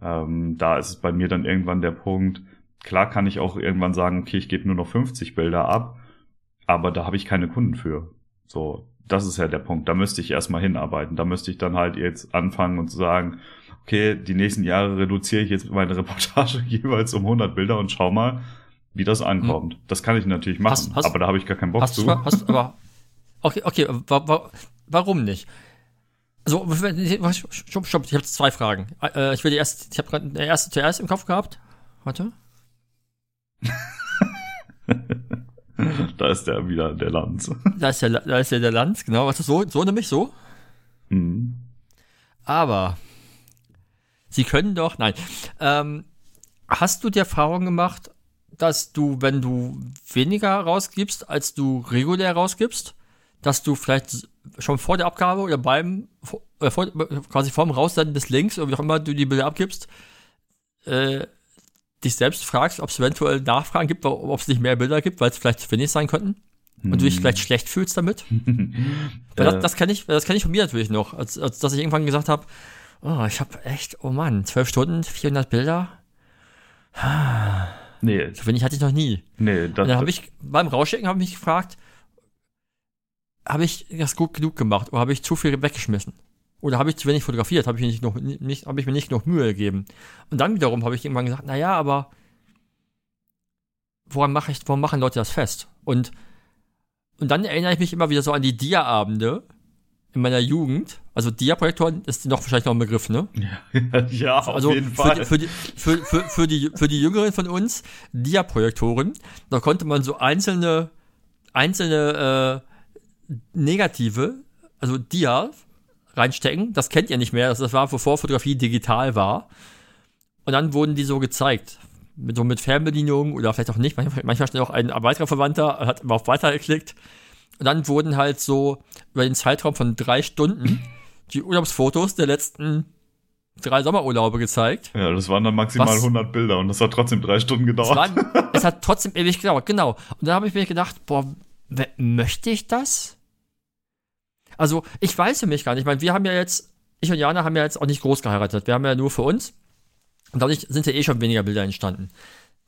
ähm, da ist es bei mir dann irgendwann der Punkt, klar kann ich auch irgendwann sagen, okay, ich gebe nur noch 50 Bilder ab, aber da habe ich keine Kunden für. So, das ist ja der Punkt. Da müsste ich erstmal hinarbeiten. Da müsste ich dann halt jetzt anfangen und zu sagen, okay, die nächsten Jahre reduziere ich jetzt meine Reportage jeweils um 100 Bilder und schau mal, wie das ankommt. Das kann ich natürlich machen, Hast- hast- aber da habe ich gar keinen Bock Hast du zu. hast, aber, okay, okay, wa, wa, warum nicht? Also, stopp, stopp, ich habe zwei Fragen. Äh, ich will die erst, ich habe gerade eine erste zuerst im Kopf gehabt. Warte. da ist der wieder der Lanz. Da ist ja, da ist ja der Lanz, genau. Was ist so, so nämlich so? Mhm. Aber sie können doch, nein. Ähm, hast du die Erfahrung gemacht, dass du, wenn du weniger rausgibst, als du regulär rausgibst, dass du vielleicht schon vor der Abgabe oder beim, äh, vor, quasi vorm Raussenden des Links oder wie auch immer du die Bilder abgibst, äh, dich selbst fragst, ob es eventuell Nachfragen gibt, ob es nicht mehr Bilder gibt, weil es vielleicht zu wenig sein könnten? und du dich vielleicht schlecht fühlst damit. Weil das, das kann ich, das kann ich von mir natürlich noch, als, als dass ich irgendwann gesagt habe, oh, ich habe echt, oh Mann, zwölf Stunden, 400 Bilder. nee, So wenig hatte ich noch nie. nee, Und das, dann habe ich beim Rausschicken habe ich mich gefragt, habe ich das gut genug gemacht oder habe ich zu viel weggeschmissen? Oder habe ich zu wenig fotografiert? Habe ich, mir nicht noch, nicht, habe ich mir nicht genug Mühe gegeben? Und dann wiederum habe ich irgendwann gesagt, naja, aber woran mache ich, warum machen Leute das fest? Und, und dann erinnere ich mich immer wieder so an die Dia-Abende in meiner Jugend. Also Dia-Projektoren ist noch wahrscheinlich noch ein Begriff, ne? ja, auf also jeden für Fall. die, für, die, für, für, für, die, für die Jüngeren von uns, Dia-Projektoren, da konnte man so einzelne, einzelne äh, negative, also Dia reinstecken. Das kennt ihr nicht mehr. Das, das war, bevor Fotografie digital war. Und dann wurden die so gezeigt. Mit, so mit Fernbedienung oder vielleicht auch nicht. Manchmal, manchmal stand auch ein weiterer Verwandter, hat immer auf Weiter geklickt. Und dann wurden halt so über den Zeitraum von drei Stunden die Urlaubsfotos der letzten drei Sommerurlaube gezeigt. ja, das waren dann maximal Was? 100 Bilder und das hat trotzdem drei Stunden gedauert. waren, es hat trotzdem ewig gedauert, genau. Und dann habe ich mir gedacht, boah, möchte ich das? Also, ich weiß für mich gar nicht. Ich meine, wir haben ja jetzt, ich und Jana haben ja jetzt auch nicht groß geheiratet. Wir haben ja nur für uns. Und dadurch sind ja eh schon weniger Bilder entstanden.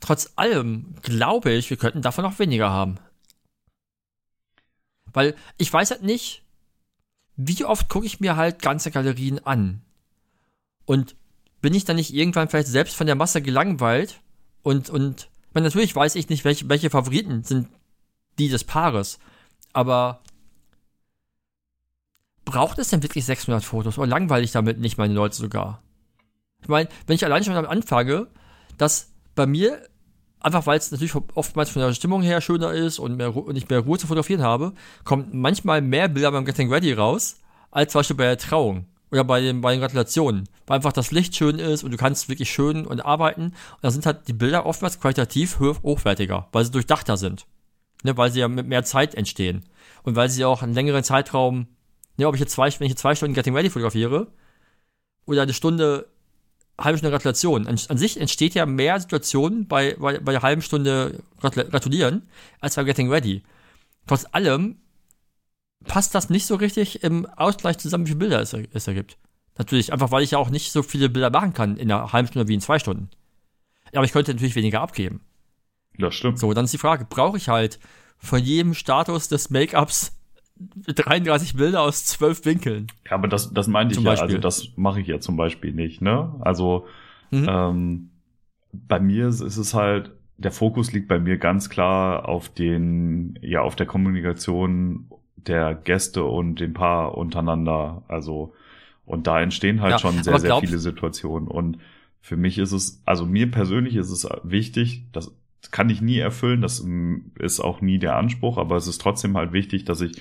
Trotz allem glaube ich, wir könnten davon auch weniger haben. Weil ich weiß halt nicht, wie oft gucke ich mir halt ganze Galerien an. Und bin ich dann nicht irgendwann vielleicht selbst von der Masse gelangweilt und, und, ich natürlich weiß ich nicht, welche, welche Favoriten sind die des Paares, aber braucht es denn wirklich 600 Fotos? Oder langweile ich damit nicht meine Leute sogar? Ich meine, wenn ich allein schon damit anfange, dass bei mir, einfach weil es natürlich oftmals von der Stimmung her schöner ist und, mehr, und ich mehr Ruhe zu fotografieren habe, kommt manchmal mehr Bilder beim Getting Ready raus, als zum Beispiel bei der Trauung oder bei den, bei den Gratulationen, weil einfach das Licht schön ist und du kannst wirklich schön und arbeiten. Und da sind halt die Bilder oftmals qualitativ hoch- hochwertiger, weil sie durchdachter sind, ne, weil sie ja mit mehr Zeit entstehen. Und weil sie auch einen längeren Zeitraum, ne, ob ich jetzt zwei, wenn ich jetzt zwei Stunden Getting Ready fotografiere oder eine Stunde halbe Stunde Gratulation. An, an sich entsteht ja mehr Situationen bei, bei, bei der halben Stunde Gratul- Gratulieren als bei Getting Ready. Trotz allem passt das nicht so richtig im Ausgleich zusammen, wie viele Bilder es, es ergibt. Natürlich, einfach weil ich ja auch nicht so viele Bilder machen kann in einer halben Stunde wie in zwei Stunden. Aber ich könnte natürlich weniger abgeben. Das stimmt. So, dann ist die Frage, brauche ich halt von jedem Status des Make-ups 33 Bilder aus 12 Winkeln? Ja, aber das, das meinte ich Zum ja, Beispiel. also das mache ich ja zum Beispiel nicht, ne? Also Mhm. ähm, bei mir ist ist es halt, der Fokus liegt bei mir ganz klar auf den, ja, auf der Kommunikation der Gäste und dem Paar untereinander. Also, und da entstehen halt Ja, schon sehr, sehr viele Situationen. Und für mich ist es, also mir persönlich ist es wichtig, das kann ich nie erfüllen, das mm, ist auch nie der Anspruch, aber es ist trotzdem halt wichtig, dass ich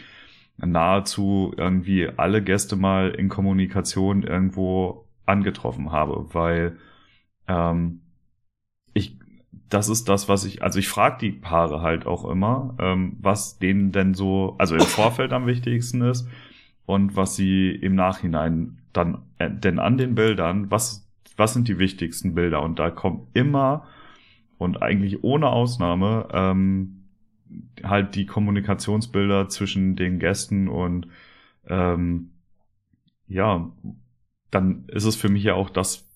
nahezu irgendwie alle Gäste mal in Kommunikation irgendwo angetroffen habe, weil ähm, ich das ist das, was ich, also ich frage die Paare halt auch immer, ähm, was denen denn so, also im Vorfeld am wichtigsten ist und was sie im Nachhinein dann, äh, denn an den Bildern, was, was sind die wichtigsten Bilder? Und da kommt immer und eigentlich ohne Ausnahme ähm, halt die Kommunikationsbilder zwischen den Gästen und ähm, ja, dann ist es für mich ja auch das,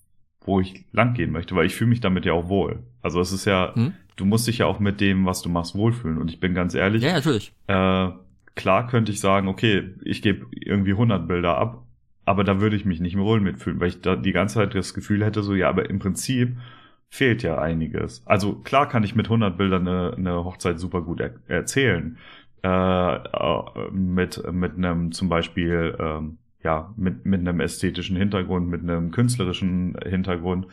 wo ich langgehen möchte, weil ich fühle mich damit ja auch wohl. Also es ist ja, Hm? du musst dich ja auch mit dem, was du machst, wohlfühlen. Und ich bin ganz ehrlich, Ja, natürlich. äh, klar könnte ich sagen, okay, ich gebe irgendwie 100 Bilder ab, aber da würde ich mich nicht mehr wohl mitfühlen, weil ich da die ganze Zeit das Gefühl hätte, so, ja, aber im Prinzip fehlt ja einiges. Also klar kann ich mit 100 Bildern eine, eine Hochzeit super gut er erzählen. Äh, äh, mit, mit einem zum Beispiel, ähm, ja, mit, mit einem ästhetischen Hintergrund, mit einem künstlerischen Hintergrund.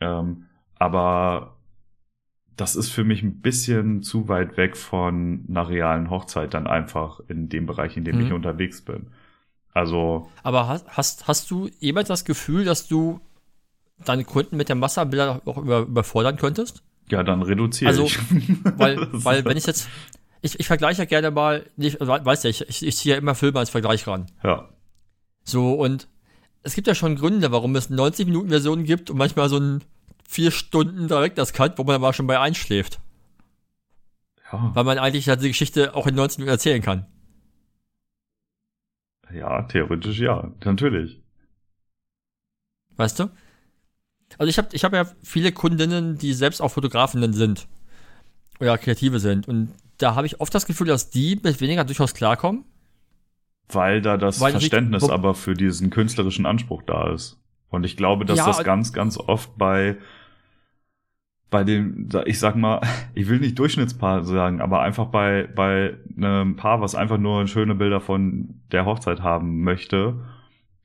Ähm, aber das ist für mich ein bisschen zu weit weg von einer realen Hochzeit dann einfach in dem Bereich, in dem Mhm. ich unterwegs bin. Also, Aber hast, hast, hast du jemals das Gefühl, dass du deine Kunden mit der Masse an Bildern auch über, überfordern könntest? ja, dann reduziere Also, ich. Weil, weil wenn ich jetzt, ich, ich vergleiche ja gerne mal, nicht, we- weißt ja, ich, ich, ich ziehe ja immer Filme als Vergleich ran. Ja, So, und es gibt ja schon Gründe, warum es 90-Minuten-Versionen gibt und manchmal so ein vier Stunden direkt das Cut, wo man aber schon bei einschläft. Ja. Weil man eigentlich halt die Geschichte auch in 19 Minuten erzählen kann. Ja, theoretisch ja, natürlich. Weißt du? Also ich habe ich hab ja viele Kundinnen, die selbst auch Fotografinnen sind. Oder Kreative sind. Und da habe ich oft das Gefühl, dass die mit weniger durchaus klarkommen. Weil da das Weil Verständnis ich, aber für diesen künstlerischen Anspruch da ist. Und ich glaube, dass ja, das ganz, ganz oft bei bei dem, ich sag mal, ich will nicht Durchschnittspaar sagen, aber einfach bei, bei einem Paar, was einfach nur schöne Bilder von der Hochzeit haben möchte,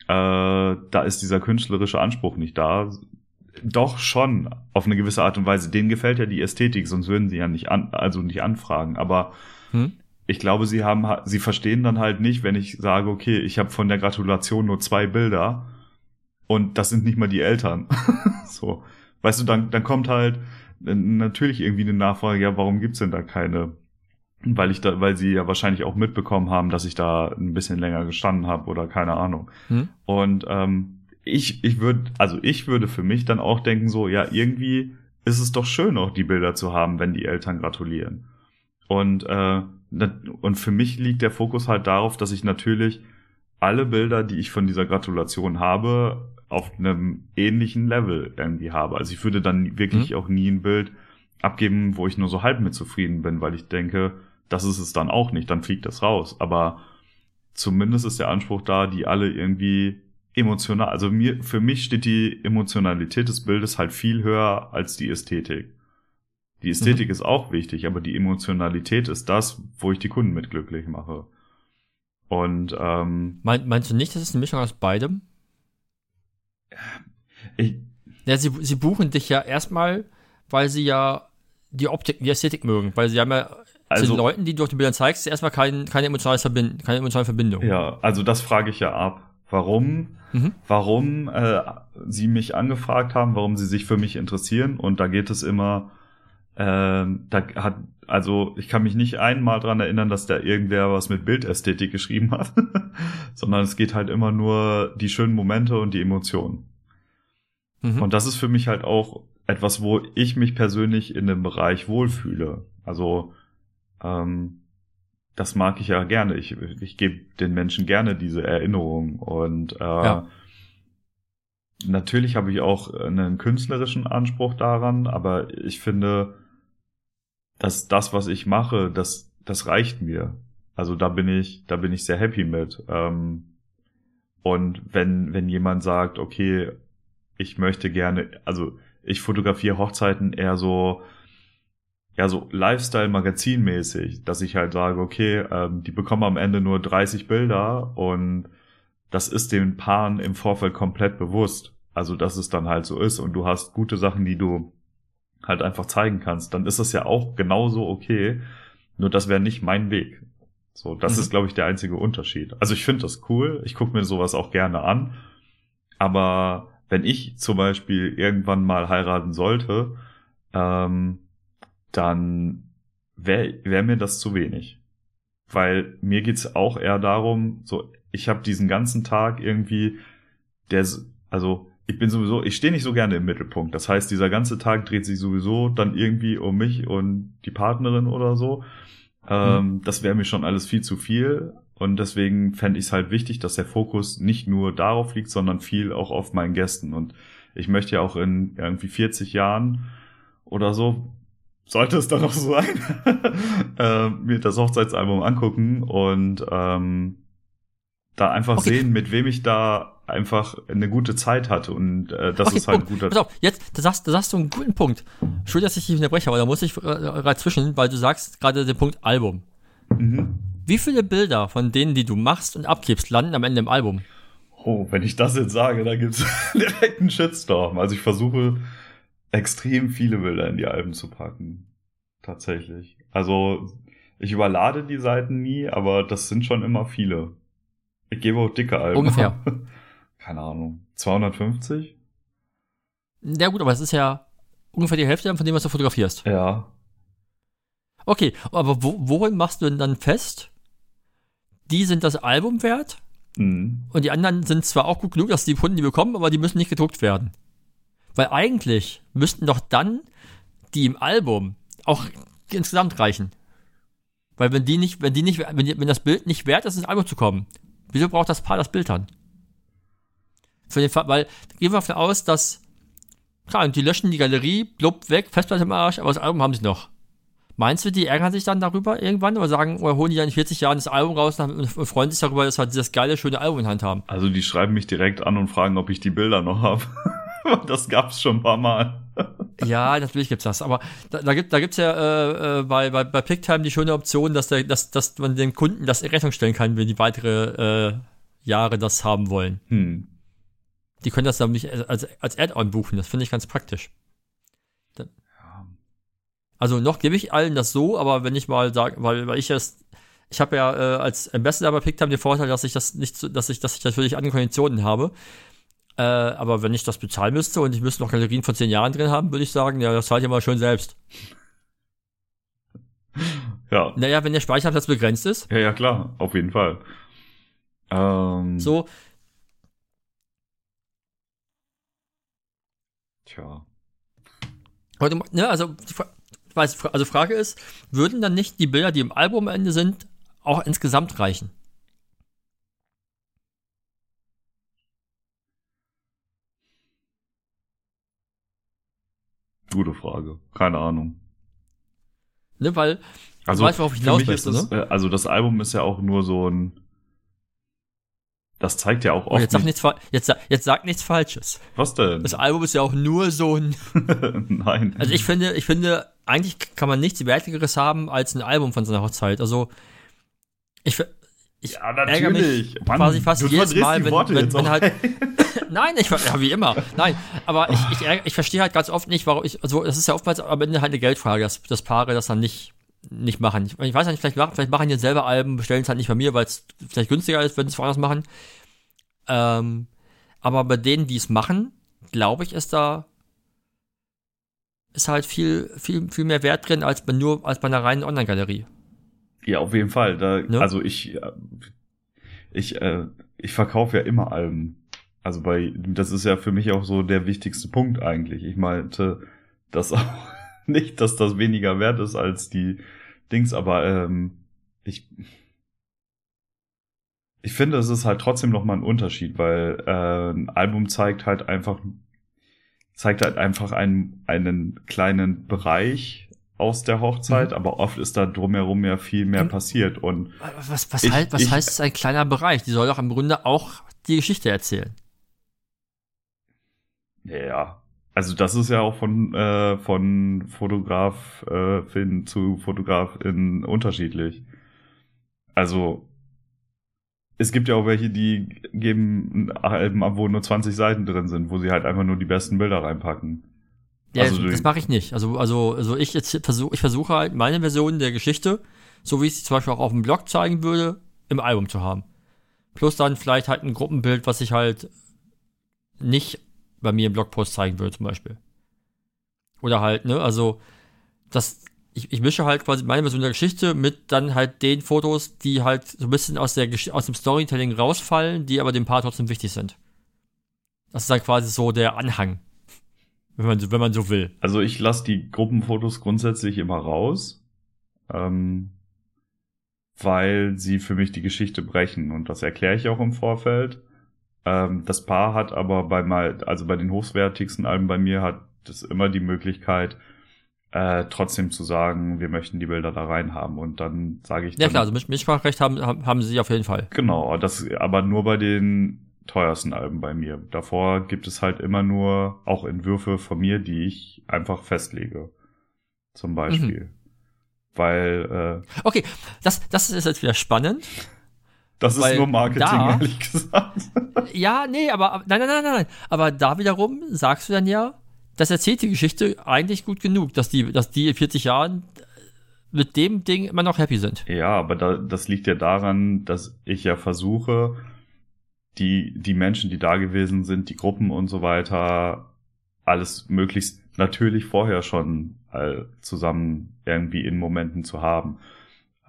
äh, da ist dieser künstlerische Anspruch nicht da. Doch schon auf eine gewisse Art und Weise. Denen gefällt ja die Ästhetik, sonst würden sie ja nicht an, also nicht anfragen. Aber hm? ich glaube, sie haben, sie verstehen dann halt nicht, wenn ich sage, okay, ich habe von der Gratulation nur zwei Bilder und das sind nicht mal die Eltern. so. Weißt du, dann, dann kommt halt natürlich irgendwie eine Nachfrage, ja, warum gibt's denn da keine? Weil ich da, weil sie ja wahrscheinlich auch mitbekommen haben, dass ich da ein bisschen länger gestanden habe oder keine Ahnung. Hm? Und ähm, ich, ich würde, also ich würde für mich dann auch denken, so, ja, irgendwie ist es doch schön, auch die Bilder zu haben, wenn die Eltern gratulieren. Und, äh, und für mich liegt der Fokus halt darauf, dass ich natürlich alle Bilder, die ich von dieser Gratulation habe, auf einem ähnlichen Level irgendwie habe. Also ich würde dann wirklich mhm. auch nie ein Bild abgeben, wo ich nur so halb mit zufrieden bin, weil ich denke, das ist es dann auch nicht, dann fliegt das raus. Aber zumindest ist der Anspruch da, die alle irgendwie emotional, also mir, für mich steht die Emotionalität des Bildes halt viel höher als die Ästhetik. Die Ästhetik mhm. ist auch wichtig, aber die Emotionalität ist das, wo ich die Kunden mit glücklich mache. Und ähm, Mein, meinst du nicht, das ist eine Mischung aus beidem? Ich, ja, sie, sie buchen dich ja erstmal, weil sie ja die Optik, die Ästhetik mögen, weil sie haben ja also, zu den Leuten, die du auf den Bildern zeigst, erstmal kein, keine, emotionale Verbind, keine emotionale Verbindung. Ja, also das frage ich ja ab. Warum, mhm. warum äh, sie mich angefragt haben, warum sie sich für mich interessieren und da geht es immer, äh, da hat, also ich kann mich nicht einmal dran erinnern, dass da irgendwer was mit Bildästhetik geschrieben hat, sondern es geht halt immer nur die schönen Momente und die Emotionen. Mhm. Und das ist für mich halt auch etwas, wo ich mich persönlich in dem Bereich wohlfühle. Also ähm, das mag ich ja gerne. Ich, ich gebe den Menschen gerne diese Erinnerung. Und äh, ja. natürlich habe ich auch einen künstlerischen Anspruch daran, aber ich finde, dass das, was ich mache, das, das reicht mir. Also da bin ich, da bin ich sehr happy mit. Ähm, und wenn, wenn jemand sagt, okay, ich möchte gerne, also ich fotografiere Hochzeiten eher so, ja, so Lifestyle-Magazin-mäßig, dass ich halt sage, okay, ähm, die bekommen am Ende nur 30 Bilder und das ist den Paaren im Vorfeld komplett bewusst. Also, dass es dann halt so ist und du hast gute Sachen, die du halt einfach zeigen kannst, dann ist das ja auch genauso okay. Nur das wäre nicht mein Weg. So, das mhm. ist, glaube ich, der einzige Unterschied. Also ich finde das cool, ich gucke mir sowas auch gerne an, aber wenn ich zum Beispiel irgendwann mal heiraten sollte, ähm, dann wäre wär mir das zu wenig. Weil mir geht's auch eher darum, so, ich habe diesen ganzen Tag irgendwie, der, also ich bin sowieso, ich stehe nicht so gerne im Mittelpunkt. Das heißt, dieser ganze Tag dreht sich sowieso dann irgendwie um mich und die Partnerin oder so. Ähm, mhm. Das wäre mir schon alles viel zu viel. Und deswegen fände ich es halt wichtig, dass der Fokus nicht nur darauf liegt, sondern viel auch auf meinen Gästen. Und ich möchte ja auch in irgendwie 40 Jahren oder so sollte es dann noch so sein, äh, mir das Hochzeitsalbum angucken und ähm, da einfach okay. sehen, mit wem ich da einfach eine gute Zeit hatte und äh, das okay, ist halt Punkt. ein guter. Pass auf, jetzt, da sagst, da sagst du einen guten Punkt. Entschuldigung, dass ich dich unterbreche, aber da muss ich äh, zwischen, weil du sagst gerade den Punkt Album. Mhm. Wie viele Bilder von denen, die du machst und abgibst, landen am Ende im Album? Oh, wenn ich das jetzt sage, da gibt's direkt einen Shitstorm. Also ich versuche extrem viele Bilder in die Alben zu packen. Tatsächlich. Also ich überlade die Seiten nie, aber das sind schon immer viele. Ich gebe auch dicke Alben. Ungefähr. Keine Ahnung. 250? Ja gut, aber es ist ja ungefähr die Hälfte von dem, was du fotografierst. Ja. Okay, aber wo, worin machst du denn dann fest? Die sind das Album wert? Mhm. Und die anderen sind zwar auch gut genug, dass die Kunden die bekommen, aber die müssen nicht gedruckt werden. Weil eigentlich müssten doch dann die im Album auch insgesamt reichen. Weil wenn die nicht, wenn die nicht, wenn, die, wenn das Bild nicht wert ist, ins Album zu kommen, wieso braucht das Paar das Bild dann? Für den Fall, weil gehen wir davon aus, dass klar, und die löschen die Galerie, blub weg, Festplatte im Arsch, aber das Album haben sie noch. Meinst du, die ärgern sich dann darüber irgendwann oder sagen, oder holen die dann in 40 Jahren das Album raus und freuen sich darüber, dass halt dieses geile, schöne Album in Hand haben? Also die schreiben mich direkt an und fragen, ob ich die Bilder noch habe. das gab's schon ein paar Mal. ja, natürlich gibt's das. Aber da, da gibt da gibt's ja äh, äh, bei, bei, bei Picktime die schöne Option, dass, der, dass, dass man den Kunden das in Rechnung stellen kann, wenn die weitere äh, Jahre das haben wollen. Hm. Die können das dann nicht als, als Add-on buchen. Das finde ich ganz praktisch. Dann, also noch gebe ich allen das so, aber wenn ich mal sage, weil, weil ich es ich habe ja äh, als Ambassador bei Picktime den Vorteil, dass ich das nicht, dass ich, dass ich natürlich andere Konditionen habe. Äh, aber wenn ich das bezahlen müsste und ich müsste noch Galerien von zehn Jahren drin haben, würde ich sagen, ja, das zahlt ihr mal schön selbst. Ja. Naja, wenn der Speicherplatz begrenzt ist. Ja, ja, klar, auf jeden Fall. Ähm, so. Tja. Ne, also, weiß, also Frage ist, würden dann nicht die Bilder, die im Album am Ende sind, auch insgesamt reichen? Gute Frage. Keine Ahnung. Ne, weil also, du weißt, worauf ich hinaus möchte, ne? Äh, also das Album ist ja auch nur so ein das zeigt ja auch oft. Oh, jetzt, sag nichts, jetzt, jetzt sag nichts Falsches. Was denn? Das Album ist ja auch nur so ein. Nein. Also ich finde, ich finde, eigentlich kann man nichts Wertigeres haben als ein Album von seiner Hochzeit. Also ich, ich ja, ärgere mich Mann, quasi fast jedes Mal, wenn, wenn, wenn halt. Nein, ich ja wie immer. Nein, aber ich, ich, ich verstehe halt ganz oft nicht, warum ich. Also das ist ja oftmals am Ende halt eine Geldfrage, dass, dass Paare das dann nicht nicht machen. Ich, ich weiß nicht, vielleicht machen, vielleicht machen die selber Alben, bestellen es halt nicht bei mir, weil es vielleicht günstiger ist, wenn sie es woanders machen. Ähm, aber bei denen, die es machen, glaube ich, ist da ist halt viel, viel, viel mehr Wert drin als bei nur als bei einer reinen Online-Galerie. Ja, auf jeden Fall. Da, ne? Also ich, ich, äh, ich verkaufe ja immer Alben. Also bei, das ist ja für mich auch so der wichtigste Punkt eigentlich. Ich meinte, dass auch nicht, dass das weniger wert ist als die Dings, aber ähm, ich, ich finde, es ist halt trotzdem noch mal ein Unterschied, weil äh, ein Album zeigt halt einfach zeigt halt einfach einen einen kleinen Bereich aus der Hochzeit, mhm. aber oft ist da drumherum ja viel mehr passiert und was was, ich, halt, was ich, heißt es ein kleiner Bereich? Die soll doch im Grunde auch die Geschichte erzählen. Ja, also das ist ja auch von äh, von Fotograf äh, zu Fotograf in unterschiedlich. Also es gibt ja auch welche, die geben Alben ab, wo nur 20 Seiten drin sind, wo sie halt einfach nur die besten Bilder reinpacken. Ja, also, das mache ich nicht. Also, also, also ich jetzt versuche, ich versuche halt meine Version der Geschichte, so wie ich sie zum Beispiel auch auf dem Blog zeigen würde, im Album zu haben. Plus dann vielleicht halt ein Gruppenbild, was ich halt nicht bei mir im Blogpost zeigen würde, zum Beispiel. Oder halt, ne, also, das, ich, ich mische halt quasi meine Version der Geschichte mit dann halt den Fotos, die halt so ein bisschen aus, der, aus dem Storytelling rausfallen, die aber dem Paar trotzdem wichtig sind. Das ist halt quasi so der Anhang. Wenn man, wenn man so will. Also ich lasse die Gruppenfotos grundsätzlich immer raus, ähm, weil sie für mich die Geschichte brechen. Und das erkläre ich auch im Vorfeld. Ähm, das Paar hat aber bei mal, also bei den hochwertigsten Alben bei mir hat das immer die Möglichkeit, äh, trotzdem zu sagen, wir möchten die Bilder da rein haben und dann sage ich. Ja klar, also Mitspracherecht haben, haben sie auf jeden Fall. Genau, das aber nur bei den teuersten Alben bei mir. Davor gibt es halt immer nur auch Entwürfe von mir, die ich einfach festlege. Zum Beispiel. Mhm. Weil. Äh, okay, das, das ist jetzt wieder spannend. Das ist nur Marketing, da, ehrlich gesagt. Ja, nee, aber nein, nein, nein, nein. Aber da wiederum sagst du dann ja, das erzählt die Geschichte eigentlich gut genug, dass die, dass die in 40 Jahren mit dem Ding immer noch happy sind. Ja, aber da, das liegt ja daran, dass ich ja versuche, die, die Menschen, die da gewesen sind, die Gruppen und so weiter, alles möglichst natürlich vorher schon äh, zusammen irgendwie in Momenten zu haben.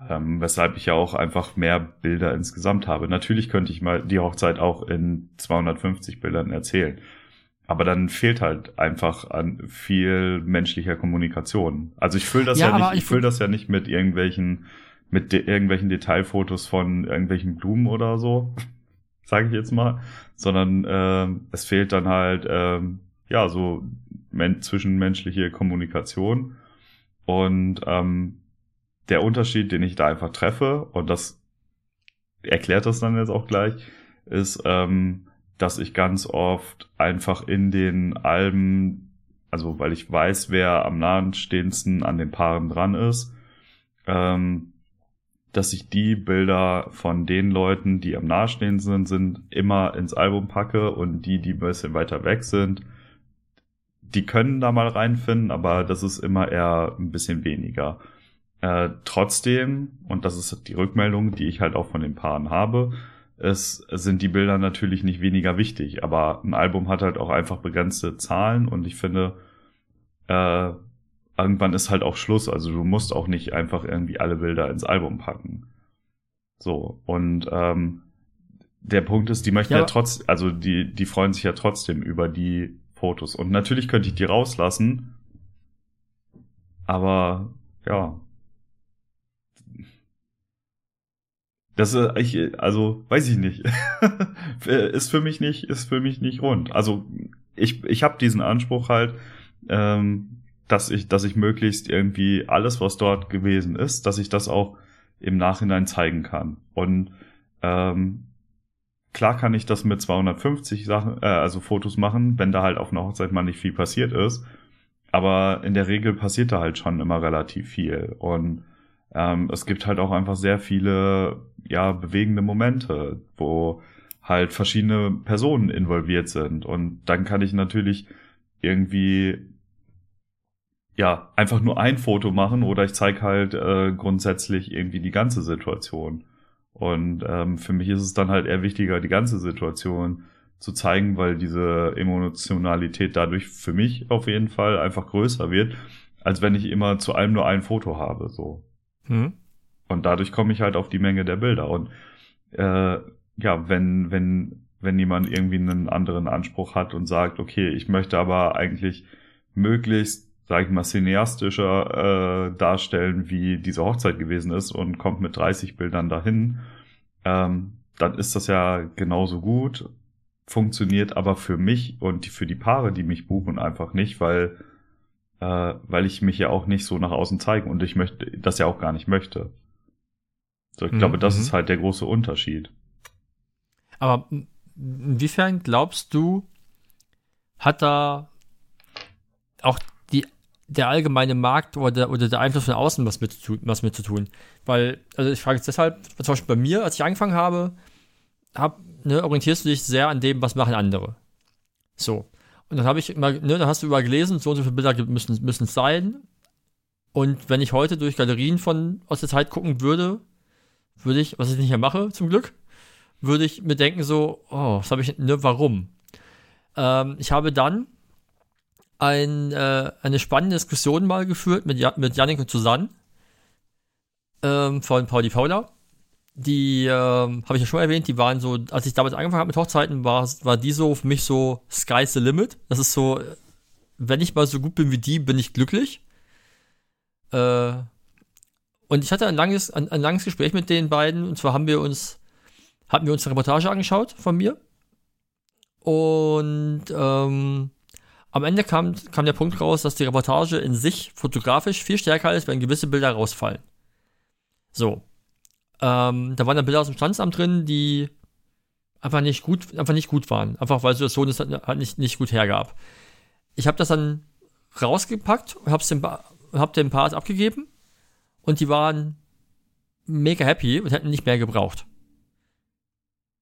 Ähm, weshalb ich ja auch einfach mehr Bilder insgesamt habe. Natürlich könnte ich mal die Hochzeit auch in 250 Bildern erzählen. Aber dann fehlt halt einfach an viel menschlicher Kommunikation. Also ich fülle das ja, ja nicht, ich fülle das ja nicht mit irgendwelchen mit de irgendwelchen Detailfotos von irgendwelchen Blumen oder so, sage ich jetzt mal, sondern äh, es fehlt dann halt äh, ja so men zwischenmenschliche Kommunikation. Und ähm, der Unterschied, den ich da einfach treffe und das erklärt das dann jetzt auch gleich, ist, ähm, dass ich ganz oft einfach in den Alben, also weil ich weiß, wer am nahenstehendsten an den Paaren dran ist, ähm, dass ich die Bilder von den Leuten, die am nahestehendsten sind, immer ins Album packe und die, die ein bisschen weiter weg sind, die können da mal reinfinden, aber das ist immer eher ein bisschen weniger. Äh, trotzdem, und das ist die Rückmeldung, die ich halt auch von den Paaren habe, es sind die Bilder natürlich nicht weniger wichtig, aber ein Album hat halt auch einfach begrenzte Zahlen und ich finde, äh, irgendwann ist halt auch Schluss. Also du musst auch nicht einfach irgendwie alle Bilder ins Album packen. So, und ähm, der Punkt ist, die möchten ja, ja trotz, also die, die freuen sich ja trotzdem über die Fotos. Und natürlich könnte ich die rauslassen, aber ja. Das ist ich, also weiß ich nicht. ist für mich nicht, ist für mich nicht rund. Also ich, ich habe diesen Anspruch halt, ähm, dass ich, dass ich möglichst irgendwie alles, was dort gewesen ist, dass ich das auch im Nachhinein zeigen kann. Und ähm, klar kann ich das mit 250 Sachen, äh, also Fotos machen, wenn da halt auf einer Hochzeit mal nicht viel passiert ist. Aber in der Regel passiert da halt schon immer relativ viel. Und ähm, es gibt halt auch einfach sehr viele, ja, bewegende Momente, wo halt verschiedene Personen involviert sind. Und dann kann ich natürlich irgendwie ja, einfach nur ein Foto machen oder ich zeige halt äh, grundsätzlich irgendwie die ganze Situation. Und ähm, für mich ist es dann halt eher wichtiger, die ganze Situation zu zeigen, weil diese Emotionalität dadurch für mich auf jeden Fall einfach größer wird, als wenn ich immer zu allem nur ein Foto habe. So. Hm. Und dadurch komme ich halt auf die Menge der Bilder. Und äh, ja, wenn, wenn, wenn jemand irgendwie einen anderen Anspruch hat und sagt, okay, ich möchte aber eigentlich möglichst sag ich mal, cineastischer äh, darstellen, wie diese Hochzeit gewesen ist und kommt mit 30 Bildern dahin, ähm, dann ist das ja genauso gut, funktioniert aber für mich und für die Paare, die mich buchen, einfach nicht, weil, äh, weil ich mich ja auch nicht so nach außen zeigen und ich möchte das ja auch gar nicht möchte. So, ich mhm. glaube, das ist mhm. halt der große Unterschied. Aber inwiefern glaubst du, hat da auch der allgemeine Markt oder, oder der Einfluss von außen was mit, was mit zu tun. Weil, also ich frage jetzt deshalb, zum Beispiel bei mir, als ich angefangen habe, hab, ne, orientierst du dich sehr an dem, was machen andere. So. Und dann habe ich immer, ne, dann hast du überall gelesen, so und so viele Bilder müssen, es sein. Und wenn ich heute durch Galerien von aus der Zeit gucken würde, würde ich, was ich nicht mehr mache, zum Glück, würde ich mir denken so, oh, was habe ich, ne, warum? Ähm, ich habe dann ein, äh, eine spannende Diskussion mal geführt mit, mit Janik und Susanne ähm, von Pauli Paula. Die ähm, habe ich ja schon erwähnt, die waren so, als ich damals angefangen habe mit Hochzeiten, war, war die so für mich so Sky's the Limit. Das ist so, wenn ich mal so gut bin wie die, bin ich glücklich. Äh, und ich hatte ein langes, ein, ein langes Gespräch mit den beiden, und zwar haben wir uns, hatten wir uns eine Reportage angeschaut von mir. Und ähm, am Ende kam, kam der Punkt raus, dass die Reportage in sich fotografisch viel stärker ist, wenn gewisse Bilder rausfallen. So. Ähm, da waren dann Bilder aus dem Standesamt drin, die einfach nicht gut, einfach nicht gut waren. Einfach weil Situation es halt nicht, nicht gut hergab. Ich habe das dann rausgepackt hab's dem, hab dem Part abgegeben und die waren mega happy und hätten nicht mehr gebraucht.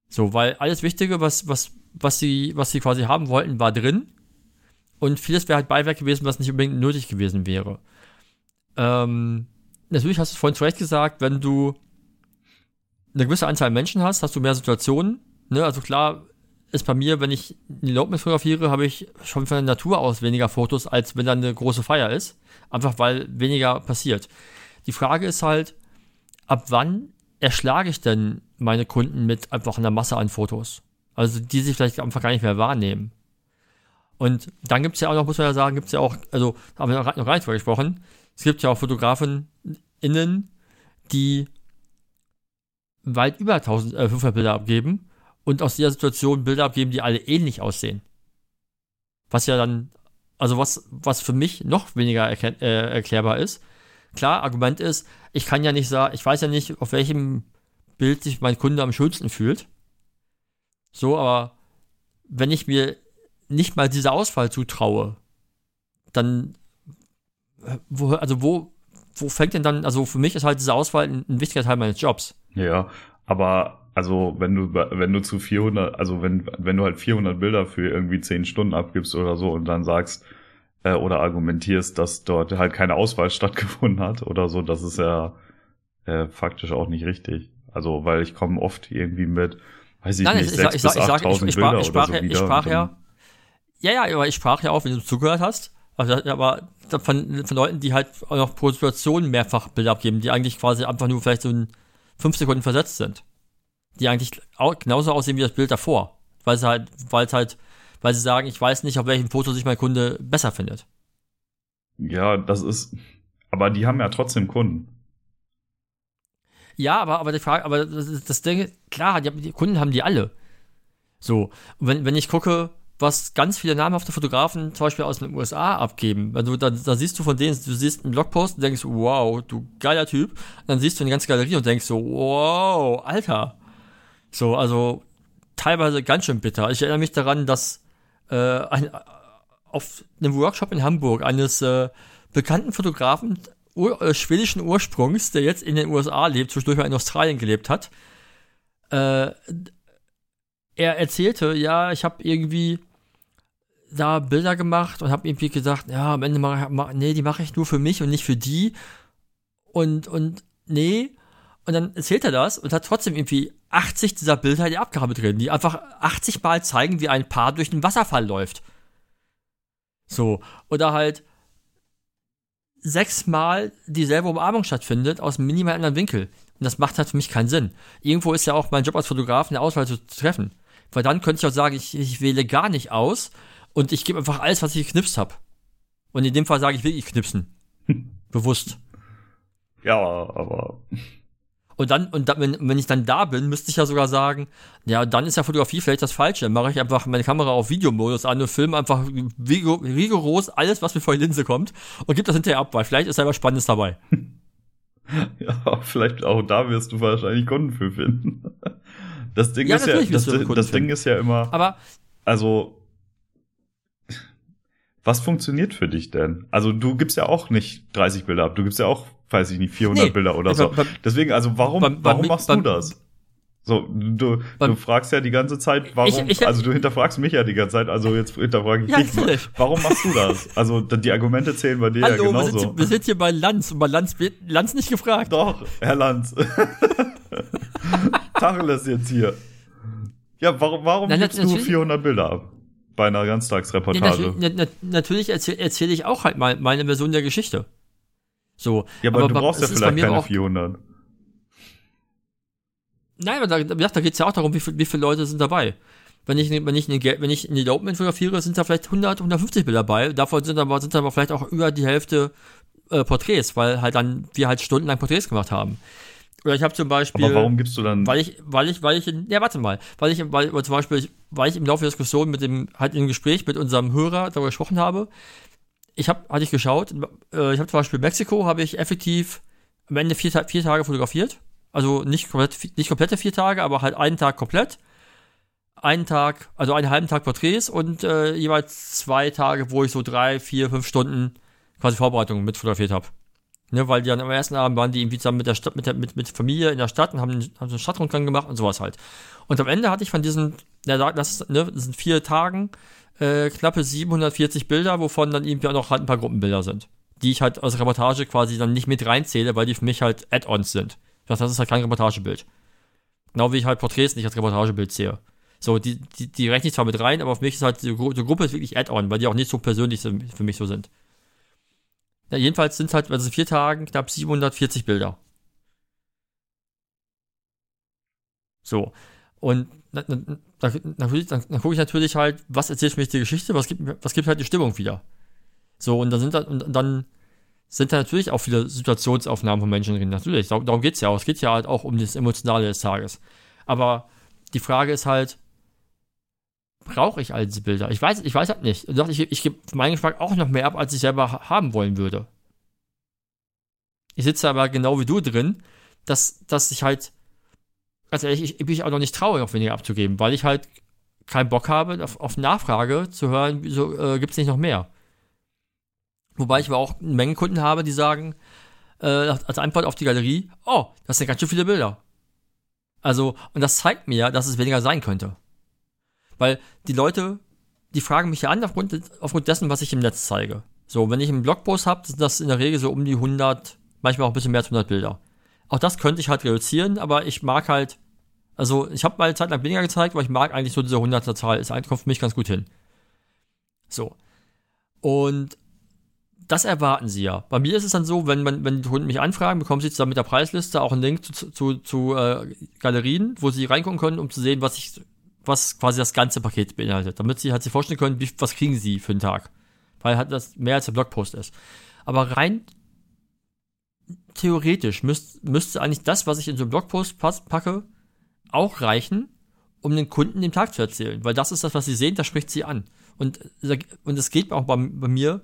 So, weil alles Wichtige, was, was, was sie, was sie quasi haben wollten, war drin. Und vieles wäre halt Beiwerk gewesen, was nicht unbedingt nötig gewesen wäre. Ähm, natürlich hast du es vorhin zu Recht gesagt, wenn du eine gewisse Anzahl Menschen hast, hast du mehr Situationen. Ne? Also klar ist bei mir, wenn ich die Elopement fotografiere, habe ich schon von der Natur aus weniger Fotos, als wenn dann eine große Feier ist. Einfach weil weniger passiert. Die Frage ist halt, ab wann erschlage ich denn meine Kunden mit einfach einer Masse an Fotos? Also die sich vielleicht einfach gar nicht mehr wahrnehmen. Und dann gibt es ja auch noch, muss man ja sagen, gibt es ja auch, also haben wir noch gar nicht drüber gesprochen, es gibt ja auch Fotografen innen, die weit über 1500 äh, Bilder abgeben und aus dieser Situation Bilder abgeben, die alle ähnlich aussehen. Was ja dann, also was, was für mich noch weniger äh, erklärbar ist. Klar, Argument ist, ich kann ja nicht sagen, ich weiß ja nicht, auf welchem Bild sich mein Kunde am schönsten fühlt. So, aber wenn ich mir nicht mal diese Auswahl zutraue, dann, äh, wo, also wo, wo fängt denn dann, also für mich ist halt diese Auswahl ein, ein wichtiger Teil meines Jobs. Ja, aber also wenn du wenn du zu 400, also wenn wenn du halt 400 Bilder für irgendwie 10 Stunden abgibst oder so und dann sagst äh, oder argumentierst, dass dort halt keine Auswahl stattgefunden hat oder so, das ist ja äh, faktisch auch nicht richtig. Also weil ich komme oft irgendwie mit, weiß ich Nein, nicht, ich, 6 ich, bis ich, 8000 ich, Bilder ich sprach, oder so wieder. Ich sprach ja, ja, ja, aber ich sprach ja auch, wenn du zugehört hast, also, aber von, von Leuten, die halt auch noch pro Situation mehrfach Bilder abgeben, die eigentlich quasi einfach nur vielleicht so ein fünf Sekunden versetzt sind. Die eigentlich auch genauso aussehen wie das Bild davor. Weil sie halt, weil es halt, weil sie sagen, ich weiß nicht, auf welchem Foto sich mein Kunde besser findet. Ja, das ist, aber die haben ja trotzdem Kunden. Ja, aber, aber die Frage, aber das, das Ding, klar, die, die Kunden haben die alle. So. Und wenn, wenn ich gucke, was ganz viele namhafte Fotografen zum Beispiel aus den USA abgeben. Also da, da siehst du von denen, du siehst einen Blogpost und denkst, wow, du geiler Typ. Und dann siehst du eine ganze Galerie und denkst so, wow, Alter. So, also teilweise ganz schön bitter. Ich erinnere mich daran, dass äh, ein, auf einem Workshop in Hamburg eines äh, bekannten Fotografen ur, äh, schwedischen Ursprungs, der jetzt in den USA lebt, zwischendurch mal in Australien gelebt hat, äh, er erzählte, ja, ich habe irgendwie da Bilder gemacht und habe irgendwie gesagt, ja, am Ende mache ich, nee, die mache ich nur für mich und nicht für die. Und, und, nee. Und dann erzählt er das und hat trotzdem irgendwie 80 dieser Bilder in die Abgabe drin, die einfach 80 Mal zeigen, wie ein Paar durch den Wasserfall läuft. So. Oder halt sechsmal dieselbe Umarmung stattfindet aus einem minimal anderen Winkel. Und das macht halt für mich keinen Sinn. Irgendwo ist ja auch mein Job als Fotograf, eine Auswahl zu treffen. Weil dann könnte ich auch sagen, ich, ich wähle gar nicht aus und ich gebe einfach alles, was ich geknipst habe. Und in dem Fall sage ich wirklich knipsen. Bewusst. Ja, aber. Und dann, und dann, wenn, wenn ich dann da bin, müsste ich ja sogar sagen, ja, dann ist ja Fotografie vielleicht das Falsche. Dann mache ich einfach meine Kamera auf Videomodus an und filme einfach rigoros alles, was mir vor die Linse kommt und gebe das hinterher ab, weil vielleicht ist da was Spannendes dabei. Ja, vielleicht auch da wirst du wahrscheinlich Kunden für finden. Das Ding ja, ist ja, das, das Ding ist ja immer, aber also was funktioniert für dich denn? Also du gibst ja auch nicht 30 Bilder ab, du gibst ja auch, weiß ich nicht, 400 nee, Bilder oder so. Deswegen, also warum, bei, warum machst bei, du das? So, du, du fragst ja die ganze Zeit, warum, ich, ich, also du hinterfragst mich ja die ganze Zeit, also jetzt hinterfrage ich ja, dich. Natürlich. Warum machst du das? Also die Argumente zählen bei dir Hallo, ja genauso. Wir sind, wir sind hier bei Lanz und bei Lanz wird Lanz nicht gefragt. Doch, Herr Lanz. Tacheles jetzt hier. Ja, warum, warum Nein, gibst du 400 Bilder ab? Bei einer Ganztagsreportage. Ja, nat natürlich erzähle erzähl ich auch halt mal meine Version der Geschichte. So. Ja, aber, aber du brauchst ja vielleicht keine auch, 400. Nein, aber da, da geht es ja auch darum, wie, viel, wie viele Leute sind dabei. Wenn ich, wenn ich, eine, wenn ich ein Elopement fotografiere, sind da vielleicht 100, 150 Bilder dabei. Davon sind aber, sind aber vielleicht auch über die Hälfte äh, Porträts, weil halt dann wir halt stundenlang Porträts gemacht haben. Oder ich habe zum Beispiel. Aber warum gibst du dann? Weil ich, weil ich, weil ich, ja, warte mal, weil ich, weil, zum Beispiel, weil ich im Laufe der Diskussion mit dem, halt im Gespräch mit unserem Hörer darüber gesprochen habe, ich habe, hatte ich geschaut, äh, ich habe zum Beispiel Mexiko, habe ich effektiv am Ende vier, vier Tage fotografiert. Also nicht komplett, nicht komplette vier Tage, aber halt einen Tag komplett. Einen Tag, also einen halben Tag Porträts und äh, jeweils zwei Tage, wo ich so drei, vier, fünf Stunden quasi Vorbereitungen mit fotografiert habe. Ne, weil die dann am ersten Abend waren die irgendwie zusammen mit der Stadt, mit der, mit, mit Familie in der Stadt und haben, haben so einen Stadtrundgang gemacht und sowas halt. Und am Ende hatte ich von diesen, ja, das, ne, das sind vier Tagen, äh, knappe 740 Bilder, wovon dann irgendwie auch noch halt ein paar Gruppenbilder sind. Die ich halt aus Reportage quasi dann nicht mit reinzähle, weil die für mich halt Add-ons sind. Das ist halt kein Reportagebild. Genau wie ich halt Porträts nicht als Reportagebild sehe. So, die, die, die rechne ich zwar mit rein, aber für mich ist halt die, die Gruppe ist wirklich Add-on, weil die auch nicht so persönlich für mich so sind. Ja, jedenfalls sind es halt, also vier Tagen knapp 740 Bilder. So. Und na, natürlich, dann, dann gucke ich natürlich halt, was erzählt mir die Geschichte, was gibt, was gibt halt die Stimmung wieder. So, und dann sind dann, und dann sind da natürlich auch viele Situationsaufnahmen von Menschen drin. Natürlich, darum geht es ja auch. Es geht ja halt auch um das Emotionale des Tages. Aber die Frage ist halt, brauche ich all diese Bilder? Ich weiß, ich weiß halt nicht. Ich, ich, ich gebe meinen Geschmack auch noch mehr ab, als ich selber haben wollen würde. Ich sitze aber genau wie du drin, dass, dass ich halt, ganz ehrlich, ich, ich bin auch noch nicht traurig, noch weniger abzugeben, weil ich halt keinen Bock habe, auf, auf Nachfrage zu hören, wieso äh, gibt es nicht noch mehr. Wobei ich aber auch eine Menge Kunden habe, die sagen, äh, als Antwort auf die Galerie, oh, das sind ganz schön viele Bilder. Also, und das zeigt mir, dass es weniger sein könnte. Weil die Leute, die fragen mich ja an aufgrund, aufgrund dessen, was ich im Netz zeige. So, wenn ich einen Blogpost habe, sind das in der Regel so um die 100, manchmal auch ein bisschen mehr als 100 Bilder. Auch das könnte ich halt reduzieren, aber ich mag halt, also ich habe mal eine Zeit lang weniger gezeigt, aber ich mag eigentlich so diese 100er Zahl, ist kommt für mich ganz gut hin. So. Und das erwarten sie ja. Bei mir ist es dann so, wenn, man, wenn die Kunden mich anfragen, bekommen sie zusammen mit der Preisliste auch einen Link zu, zu, zu äh, Galerien, wo sie reingucken können, um zu sehen, was ich, was quasi das ganze Paket beinhaltet. Damit sie halt sich vorstellen können, wie, was kriegen sie für einen Tag. Weil halt das mehr als der Blogpost ist. Aber rein theoretisch müsst, müsste eigentlich das, was ich in so einen Blogpost packe, auch reichen, um den Kunden den Tag zu erzählen. Weil das ist das, was sie sehen, das spricht sie an. Und, und es geht auch bei, bei mir,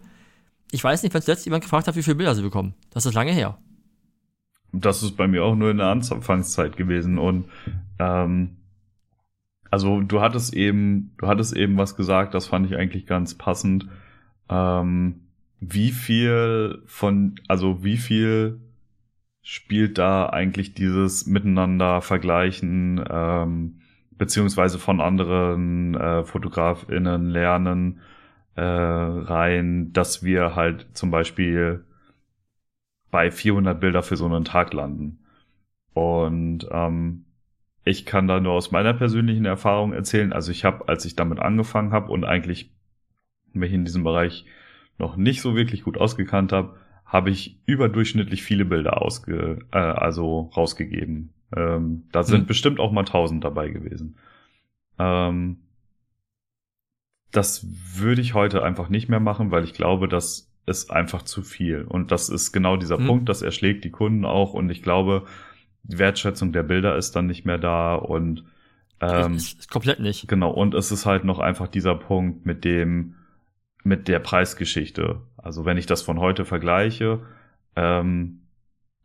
ich weiß nicht, wenn zuletzt jemand gefragt hat, wie viele Bilder sie bekommen. Das ist lange her. Das ist bei mir auch nur in der Anfangszeit gewesen. Und ähm, also du hattest eben, du hattest eben was gesagt, das fand ich eigentlich ganz passend. Ähm, wie viel von, also wie viel spielt da eigentlich dieses Miteinander vergleichen, ähm, beziehungsweise von anderen äh, FotografInnen lernen, äh, rein, dass wir halt zum Beispiel bei 400 Bilder für so einen Tag landen. Und ähm, ich kann da nur aus meiner persönlichen Erfahrung erzählen. Also ich habe, als ich damit angefangen habe und eigentlich mich in diesem Bereich noch nicht so wirklich gut ausgekannt habe, habe ich überdurchschnittlich viele Bilder ausge, äh, also rausgegeben. Ähm, da sind hm. bestimmt auch mal 1000 dabei gewesen. Ähm, das würde ich heute einfach nicht mehr machen, weil ich glaube, das ist einfach zu viel. Und das ist genau dieser mhm. Punkt, das erschlägt die Kunden auch. Und ich glaube, die Wertschätzung der Bilder ist dann nicht mehr da und ähm, ist komplett nicht. Genau. Und es ist halt noch einfach dieser Punkt mit dem, mit der Preisgeschichte. Also wenn ich das von heute vergleiche, ähm,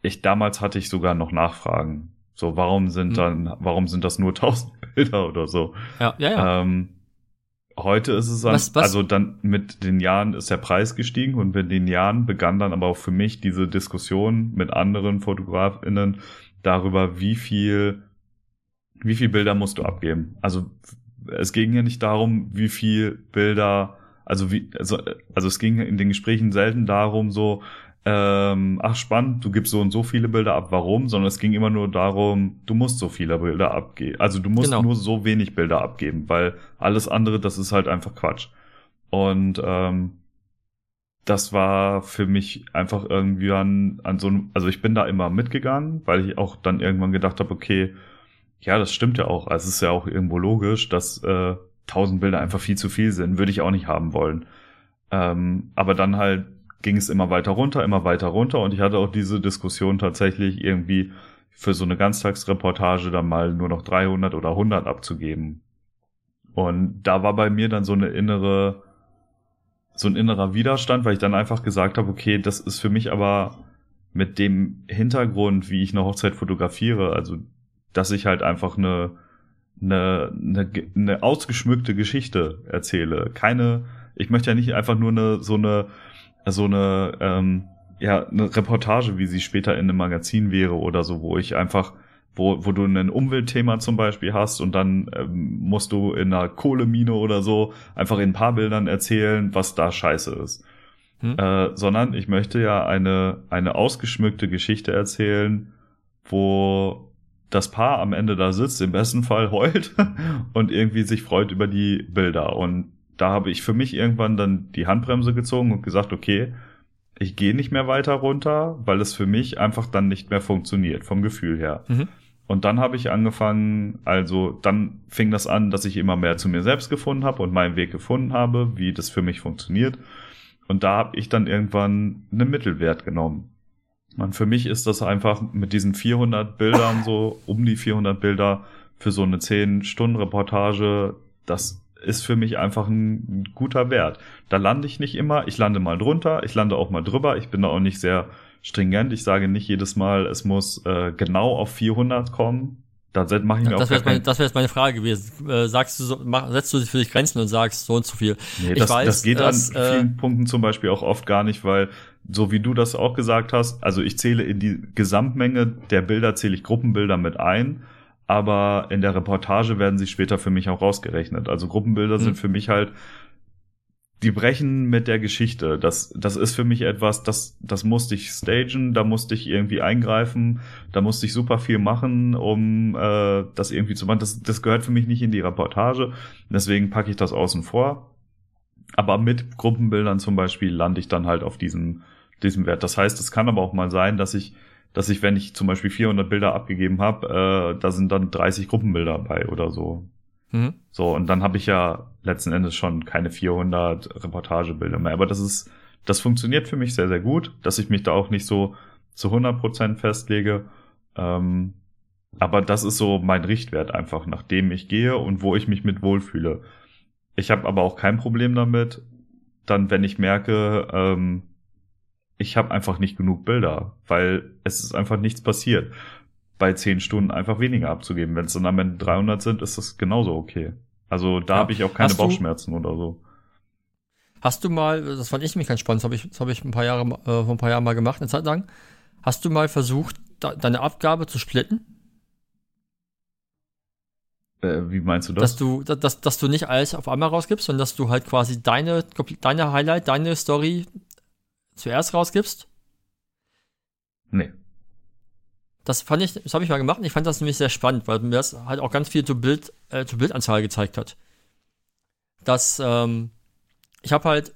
ich damals hatte ich sogar noch Nachfragen. So, warum sind mhm. dann, warum sind das nur 1000 Bilder oder so? Ja, ja, ja. Ähm, Heute ist es dann, was, was? also dann mit den Jahren ist der Preis gestiegen und mit den Jahren begann dann aber auch für mich diese Diskussion mit anderen FotografInnen darüber, wie viel, wie viel Bilder musst du abgeben. Also es ging ja nicht darum, wie viel Bilder, also wie, also, also es ging in den Gesprächen selten darum, so, ähm, ach spannend, du gibst so und so viele Bilder ab, warum, sondern es ging immer nur darum, du musst so viele Bilder abgeben. Also du musst genau. nur so wenig Bilder abgeben, weil alles andere, das ist halt einfach Quatsch. Und ähm, das war für mich einfach irgendwie an, an so einem, also ich bin da immer mitgegangen, weil ich auch dann irgendwann gedacht habe, okay, ja, das stimmt ja auch. Also es ist ja auch irgendwo logisch, dass äh, tausend Bilder einfach viel zu viel sind, würde ich auch nicht haben wollen. Ähm, aber dann halt ging es immer weiter runter, immer weiter runter und ich hatte auch diese Diskussion tatsächlich irgendwie für so eine Ganztagsreportage dann mal nur noch 300 oder 100 abzugeben. Und da war bei mir dann so eine innere, so ein innerer Widerstand, weil ich dann einfach gesagt habe, okay, das ist für mich aber mit dem Hintergrund, wie ich eine Hochzeit fotografiere, also dass ich halt einfach eine, eine, eine, eine ausgeschmückte Geschichte erzähle. Keine, ich möchte ja nicht einfach nur eine so eine so eine, ähm, ja, eine Reportage, wie sie später in einem Magazin wäre oder so, wo ich einfach, wo, wo du ein Umweltthema zum Beispiel hast und dann ähm, musst du in einer Kohlemine oder so einfach in ein paar Bildern erzählen, was da scheiße ist. Hm? Äh, sondern ich möchte ja eine, eine ausgeschmückte Geschichte erzählen, wo das Paar am Ende da sitzt, im besten Fall heult und irgendwie sich freut über die Bilder. Und da habe ich für mich irgendwann dann die Handbremse gezogen und gesagt, okay, ich gehe nicht mehr weiter runter, weil es für mich einfach dann nicht mehr funktioniert, vom Gefühl her. Mhm. Und dann habe ich angefangen, also dann fing das an, dass ich immer mehr zu mir selbst gefunden habe und meinen Weg gefunden habe, wie das für mich funktioniert. Und da habe ich dann irgendwann einen Mittelwert genommen. Und für mich ist das einfach mit diesen 400 Bildern so, um die 400 Bilder für so eine 10-Stunden-Reportage, das ist für mich einfach ein guter Wert. Da lande ich nicht immer, ich lande mal drunter, ich lande auch mal drüber, ich bin da auch nicht sehr stringent, ich sage nicht jedes Mal, es muss äh, genau auf 400 kommen, da mache ich mir das auch wäre meine, das wär jetzt meine Frage gewesen. Äh, sagst du, so, mach, setzt du dich für dich Grenzen und sagst so und so viel? Nee, das, weiß, das geht dass, an vielen äh, Punkten zum Beispiel auch oft gar nicht, weil so wie du das auch gesagt hast, also ich zähle in die Gesamtmenge der Bilder, zähle ich Gruppenbilder mit ein, aber in der Reportage werden sie später für mich auch rausgerechnet. Also Gruppenbilder mhm. sind für mich halt die brechen mit der Geschichte. Das, das ist für mich etwas, das, das musste ich stagen, da musste ich irgendwie eingreifen, da musste ich super viel machen, um äh, das irgendwie zu machen. Das, das gehört für mich nicht in die Reportage. Deswegen packe ich das außen vor. Aber mit Gruppenbildern zum Beispiel lande ich dann halt auf diesem, diesem Wert. Das heißt, es kann aber auch mal sein, dass ich, dass ich, wenn ich zum Beispiel 400 Bilder abgegeben habe, äh, da sind dann 30 Gruppenbilder bei oder so. Mhm. So, und dann habe ich ja letzten Endes schon keine 400 Reportagebilder mehr. Aber das ist, das funktioniert für mich sehr, sehr gut, dass ich mich da auch nicht so zu 100 Prozent festlege. Ähm, aber das ist so mein Richtwert einfach, nach dem ich gehe und wo ich mich mit wohlfühle. Ich habe aber auch kein Problem damit, dann, wenn ich merke, ähm, ich habe einfach nicht genug Bilder, weil es ist einfach nichts passiert bei 10 Stunden einfach weniger abzugeben. Wenn es dann am Ende 300 sind, ist das genauso okay. Also da ja. habe ich auch keine Bauchschmerzen oder so. Hast du mal, das fand ich mich ganz spannend, das habe ich, das hab ich ein paar Jahre, äh, vor ein paar Jahren mal gemacht, eine Zeit lang. Hast du mal versucht, da, deine Abgabe zu splitten? Äh, wie meinst du das? Dass du, dass, dass du nicht alles auf einmal rausgibst, sondern dass du halt quasi deine, deine Highlight, deine Story zuerst rausgibst? Nee. Das fand ich, das habe ich mal gemacht und ich fand das nämlich sehr spannend, weil mir das halt auch ganz viel zu Bild, äh, zu Bildanzahl gezeigt hat. Dass, ähm, ich habe halt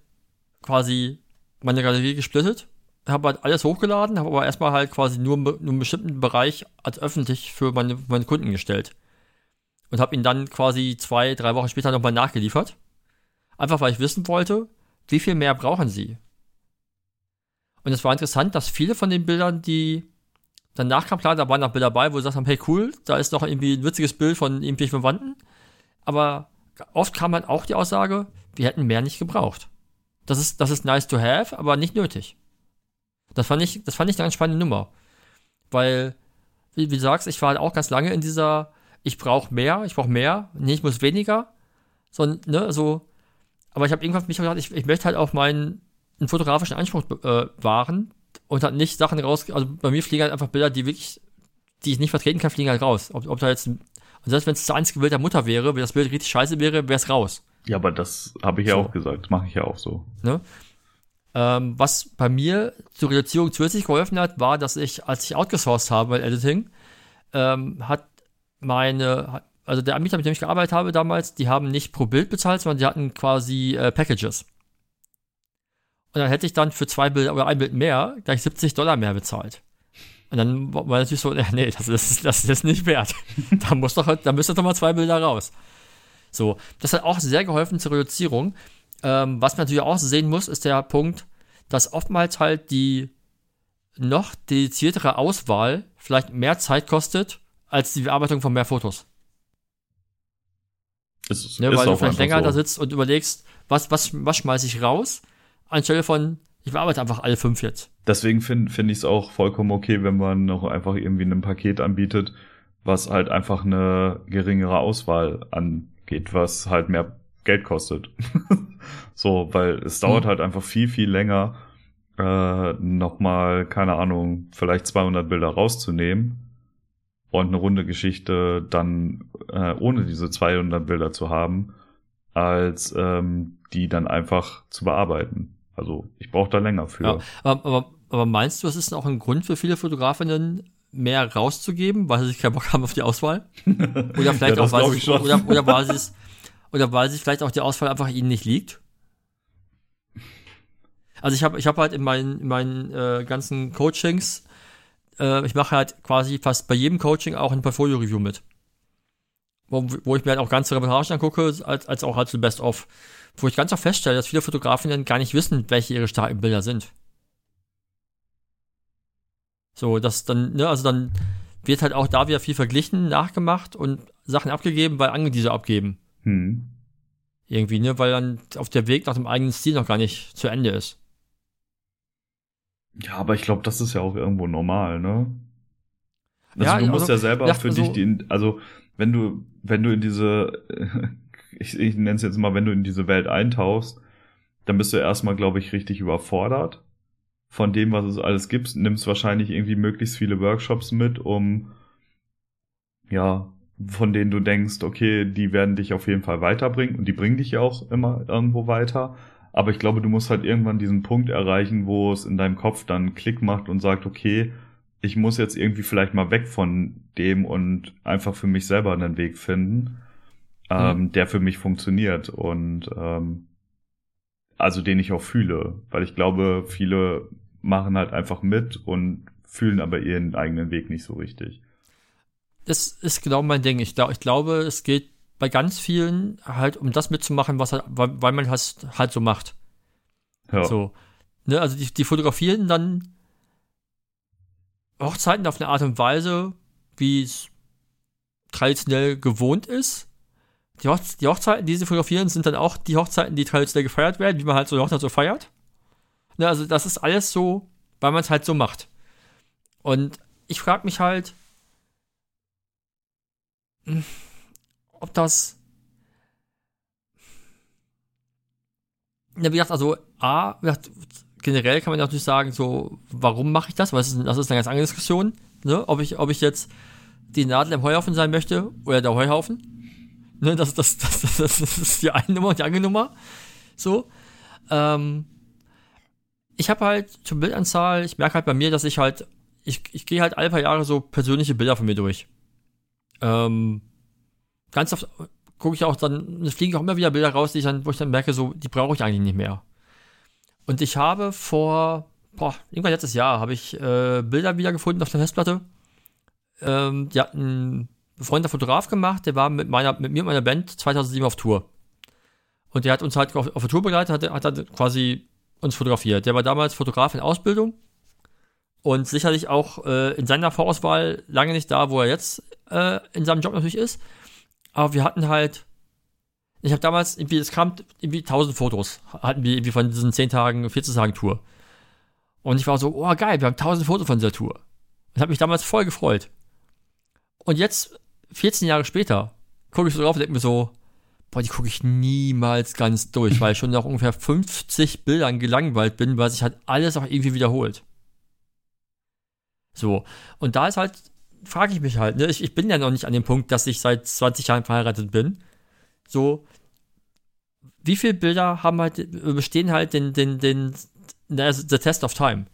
quasi meine Galerie gesplittet, habe halt alles hochgeladen, habe aber erstmal halt quasi nur, nur einen bestimmten Bereich als öffentlich für meine, meine Kunden gestellt. Und habe ihn dann quasi zwei, drei Wochen später nochmal nachgeliefert. Einfach weil ich wissen wollte, wie viel mehr brauchen sie. Und es war interessant, dass viele von den Bildern, die Danach kam klar, da waren noch Bilder dabei, wo sie gesagt haben, hey cool, da ist noch irgendwie ein witziges Bild von irgendwelchen Verwandten. Aber oft kam halt auch die Aussage, wir hätten mehr nicht gebraucht. Das ist, das ist nice to have, aber nicht nötig. Das fand ich, das fand ich eine ganz spannende Nummer. Weil, wie, wie du sagst, ich war halt auch ganz lange in dieser, ich brauche mehr, ich brauche mehr, nee, ich muss weniger. So, ne, so, aber ich habe irgendwann mich gedacht, ich, ich möchte halt auch meinen einen fotografischen Anspruch äh, wahren, und hat nicht Sachen raus, also bei mir fliegen halt einfach Bilder, die wirklich, die ich nicht vertreten kann, fliegen halt raus. Ob, ob da jetzt, und selbst wenn es das einzige Bild der Mutter wäre, wenn das Bild richtig scheiße wäre, wäre es raus. Ja, aber das habe ich so. ja auch gesagt, mache ich ja auch so. Ne? Ähm, was bei mir zur Reduzierung zusätzlich geholfen hat, war, dass ich, als ich outgesourced habe bei Editing, ähm, hat meine, also der Anbieter, mit dem ich gearbeitet habe damals, die haben nicht pro Bild bezahlt, sondern die hatten quasi äh, Packages. Und dann hätte ich dann für zwei Bilder oder ein Bild mehr gleich 70 Dollar mehr bezahlt. Und dann war natürlich so, nee, das ist, das ist nicht wert. da muss doch, da müsste doch mal zwei Bilder raus. So, das hat auch sehr geholfen zur Reduzierung. Ähm, was man natürlich auch sehen muss, ist der Punkt, dass oftmals halt die noch dediziertere Auswahl vielleicht mehr Zeit kostet als die Bearbeitung von mehr Fotos. Ist, ne, weil du vielleicht länger so. da sitzt und überlegst, was, was, was schmeiße ich raus? Anstelle von, ich bearbeite einfach alle fünf jetzt. Deswegen finde find ich es auch vollkommen okay, wenn man noch einfach irgendwie ein Paket anbietet, was halt einfach eine geringere Auswahl angeht, was halt mehr Geld kostet. so, weil es dauert hm. halt einfach viel, viel länger, äh, nochmal, keine Ahnung, vielleicht 200 Bilder rauszunehmen und eine runde Geschichte dann äh, ohne diese 200 Bilder zu haben, als ähm, die dann einfach zu bearbeiten. Also ich brauche da länger für. Ja, aber, aber, aber meinst du, es ist auch ein Grund für viele Fotografinnen, mehr rauszugeben, weil sie sich keinen Bock haben auf die Auswahl? Oder vielleicht ja, auch, weil sie, oder, oder, weil sie oder weil sich vielleicht auch die Auswahl einfach ihnen nicht liegt? Also ich habe ich hab halt in meinen, in meinen äh, ganzen Coachings, äh, ich mache halt quasi fast bei jedem Coaching auch ein Portfolio-Review mit. wo, wo ich mir halt auch ganze Reportagen angucke, als, als auch halt so Best-of, wo ich ganz auch feststelle, dass viele Fotografen dann gar nicht wissen, welche ihre starken Bilder sind. So, dass dann, ne, also dann wird halt auch da wieder viel verglichen, nachgemacht und Sachen abgegeben, weil andere diese abgeben. Hm. Irgendwie, ne, weil dann auf der Weg nach dem eigenen Stil noch gar nicht zu Ende ist. Ja, aber ich glaube, das ist ja auch irgendwo normal, ne? Also Ja, du musst also, ja selber für so- dich die, also wenn du, wenn du in diese, ich, ich nenne es jetzt mal, wenn du in diese Welt eintauchst, dann bist du erstmal, glaube ich, richtig überfordert von dem, was es alles gibt. Nimmst wahrscheinlich irgendwie möglichst viele Workshops mit, um ja, von denen du denkst, okay, die werden dich auf jeden Fall weiterbringen und die bringen dich ja auch immer irgendwo weiter. Aber ich glaube, du musst halt irgendwann diesen Punkt erreichen, wo es in deinem Kopf dann Klick macht und sagt, okay, ich muss jetzt irgendwie vielleicht mal weg von dem und einfach für mich selber einen Weg finden, ähm, der für mich funktioniert und ähm, also den ich auch fühle, weil ich glaube, viele machen halt einfach mit und fühlen aber ihren eigenen Weg nicht so richtig. Das ist genau mein Ding. Ich, glaub, ich glaube, es geht bei ganz vielen halt um das mitzumachen, was halt, weil, weil man es halt so macht. Ja. So. Ne, also die, die fotografieren dann Hochzeiten auf eine Art und Weise, wie es traditionell gewohnt ist. Die, Hoch die Hochzeiten, die sie fotografieren, sind dann auch die Hochzeiten, die traditionell gefeiert werden, wie man halt so eine Hochzeit so feiert. Ne, also das ist alles so, weil man es halt so macht. Und ich frage mich halt, hm, ob das. Ja, wie gesagt, also A, gesagt, generell kann man natürlich sagen, so, warum mache ich das? Weil das ist, das ist eine ganz andere Diskussion, ne? Ob ich, ob ich jetzt die Nadel im Heuhaufen sein möchte oder der Heuhaufen. Ne, das, das, das, das, das ist die eine Nummer und die andere Nummer. So. Ähm, ich habe halt zur Bildanzahl, ich merke halt bei mir, dass ich halt, ich, ich gehe halt alle paar Jahre so persönliche Bilder von mir durch. Ähm, ganz oft gucke ich auch dann, es fliegen auch immer wieder Bilder raus, die ich dann, wo ich dann merke, so, die brauche ich eigentlich nicht mehr. Und ich habe vor, boah, irgendwann letztes Jahr habe ich äh, Bilder wiedergefunden auf der Festplatte. Ähm, die hat ein befreundeter Fotograf gemacht, der war mit meiner, mit mir und meiner Band 2007 auf Tour. Und der hat uns halt auf, auf der Tour begleitet, hat, hat dann quasi uns fotografiert. Der war damals Fotograf in Ausbildung und sicherlich auch äh, in seiner Vorauswahl lange nicht da, wo er jetzt äh, in seinem Job natürlich ist. Aber wir hatten halt, ich habe damals irgendwie, es kam irgendwie 1000 Fotos, hatten wir irgendwie von diesen 10 Tagen, 14 Tagen Tour. Und ich war so, oh geil, wir haben 1000 Fotos von dieser Tour. Und habe mich damals voll gefreut. Und jetzt, 14 Jahre später, gucke ich so drauf und denke mir so, boah, die gucke ich niemals ganz durch, weil ich schon nach ungefähr 50 Bildern gelangweilt bin, weil sich halt alles auch irgendwie wiederholt. So. Und da ist halt, frage ich mich halt, ne, ich, ich bin ja noch nicht an dem Punkt, dass ich seit 20 Jahren verheiratet bin. So, wie viele Bilder haben halt, bestehen halt den, den, den, na, the test of time.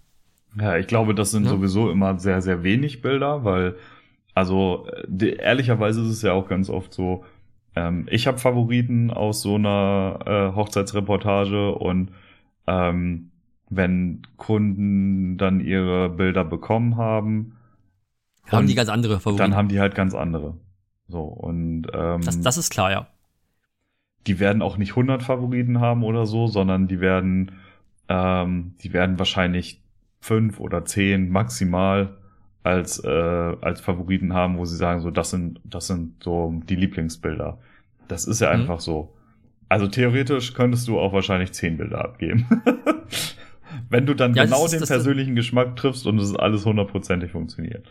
Ja, ich glaube, das sind Ja. sowieso immer sehr, sehr wenig Bilder, weil, also äh, die, ehrlicherweise ist es ja auch ganz oft so, ähm, ich habe Favoriten aus so einer äh, Hochzeitsreportage und ähm, wenn Kunden dann ihre Bilder bekommen haben, Haben die ganz andere Favoriten. dann haben die halt ganz andere. So, und ähm, das, das ist klar, ja. die werden auch nicht 100 Favoriten haben oder so, sondern die werden, ähm, die werden wahrscheinlich fünf oder zehn maximal als äh, als Favoriten haben, wo sie sagen, so das sind das sind so die Lieblingsbilder. Das ist ja Mhm. einfach so. Also theoretisch könntest du auch wahrscheinlich zehn Bilder abgeben. Wenn du dann Ja, genau ist- den persönlichen Geschmack triffst und es alles hundertprozentig funktioniert.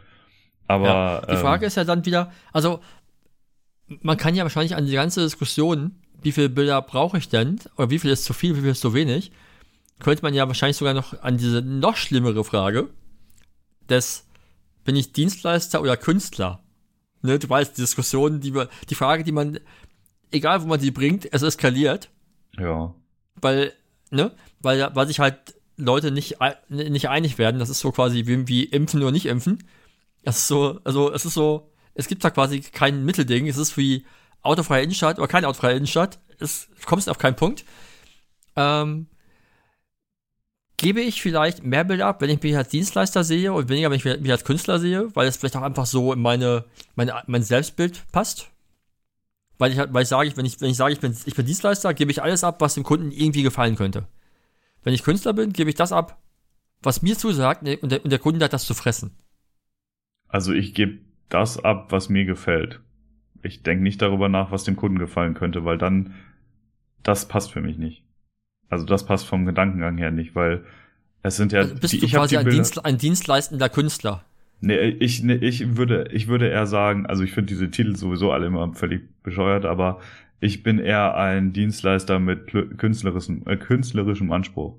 Aber ja. Die Frage ähm, ist ja dann wieder, also man kann ja wahrscheinlich an die ganze Diskussion, wie viele Bilder brauche ich denn, oder wie viel ist zu viel, wie viel ist zu wenig, könnte man ja wahrscheinlich sogar noch an diese noch schlimmere Frage des, bin ich Dienstleister oder Künstler? Ne, du weißt, die Diskussion, die, wir- die Frage, die man, egal wo man die bringt, es eskaliert, ja. weil, ne, weil, weil sich halt Leute nicht, nicht einig werden. Das ist so quasi wie, wie impfen oder nicht impfen. Das ist so, also es ist so, es gibt da quasi kein Mittelding. Es ist wie autofreie Innenstadt oder keine autofreie Innenstadt. Es kommst auf keinen Punkt. Ähm, gebe ich vielleicht mehr Bilder ab, wenn ich mich als Dienstleister sehe und weniger, wenn ich mich als Künstler sehe, weil es vielleicht auch einfach so in meine, meine, mein Selbstbild passt? Weil ich halt, weil ich sage, wenn ich, wenn ich sage, ich bin, ich bin Dienstleister, gebe ich alles ab, was dem Kunden irgendwie gefallen könnte. Wenn ich Künstler bin, gebe ich das ab, was mir zusagt, ne, und der, und der Kunde hat das zu fressen. Also ich gebe das ab, was mir gefällt. Ich denke nicht darüber nach, was dem Kunden gefallen könnte, weil dann das passt für mich nicht. Also das passt vom Gedankengang her nicht, weil es sind ja Also bist die, du ich quasi ein, Bilder, Dienst, ein dienstleistender Künstler. Nee, ich, nee, ich würde, ich würde eher sagen, also ich finde diese Titel sowieso alle immer völlig bescheuert, aber ich bin eher ein Dienstleister mit künstlerischem, äh, künstlerischem Anspruch.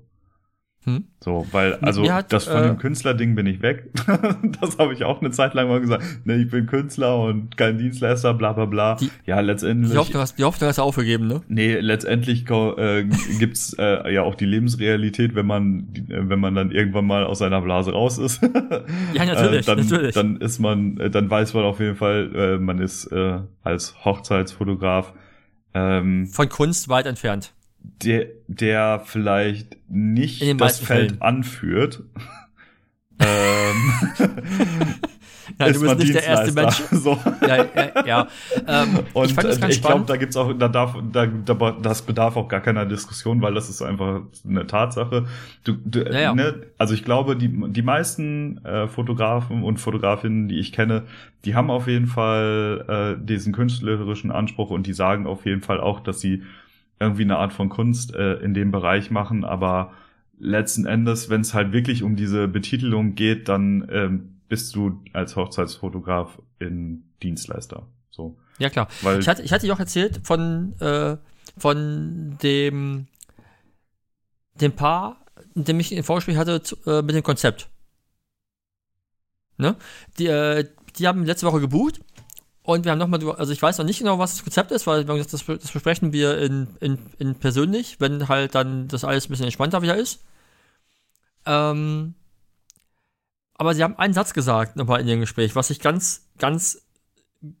Hm? So, weil, also hat, das von äh, dem Künstlerding bin ich weg. das habe ich auch eine Zeit lang mal gesagt. Nee, ich bin Künstler und kein Dienstleister, bla bla bla. Die- ja, letztendlich. Die Hoffnung hast, die Hoffnung hast du aufgegeben, ne? Nee, letztendlich äh, gibt's äh, ja auch die Lebensrealität, wenn man, wenn man dann irgendwann mal aus seiner Blase raus ist. Ja, natürlich, äh, dann, natürlich. Dann ist man, äh, dann weiß man auf jeden Fall, äh, man ist äh, als Hochzeitsfotograf ähm, Von Kunst weit entfernt. Der, der vielleicht nicht das Feld Fällen. anführt. ähm, Ja, ist du bist nicht der erste Mensch. So. Ja, ja, ja. Ähm, Und ich äh, ich glaube, da gibt's auch, da darf, da, da, das bedarf auch gar keiner Diskussion, weil das ist einfach eine Tatsache. Du, du, ja. Ne, also ich glaube, die, die meisten äh, Fotografen und Fotografinnen, die ich kenne, die haben auf jeden Fall äh, diesen künstlerischen Anspruch und die sagen auf jeden Fall auch, dass sie irgendwie eine Art von Kunst äh, in dem Bereich machen, aber letzten Endes, wenn es halt wirklich um diese Betitelung geht, dann ähm, bist du als Hochzeitsfotograf in Dienstleister. So. ja, klar. Weil Ich hatte, ich hatte dir auch erzählt von, äh, von dem, dem Paar, dem ich ein Vorspiel hatte äh, mit dem Konzept. Ne? Die, äh, die haben letzte Woche gebucht und wir haben nochmal, also ich weiß noch nicht genau, was das Konzept ist, weil wir haben gesagt, das, das besprechen wir in, in, in persönlich, wenn halt dann das alles ein bisschen entspannter wieder ist. Ähm, aber sie haben einen Satz gesagt nochmal in ihrem Gespräch, was ich ganz, ganz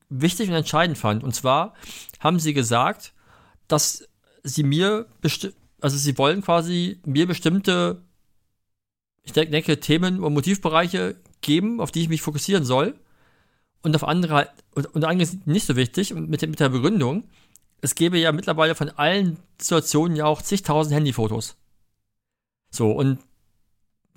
wichtig und entscheidend fand. Und zwar haben sie gesagt, dass sie mir also sie wollen quasi mir bestimmte, ich denk- denke, Themen und Motivbereiche geben, auf die ich mich fokussieren soll. Und auf andere halt, und, und andere nicht so wichtig, mit, mit der Begründung, es gäbe ja mittlerweile von allen Situationen ja auch zigtausend Handyfotos. So, und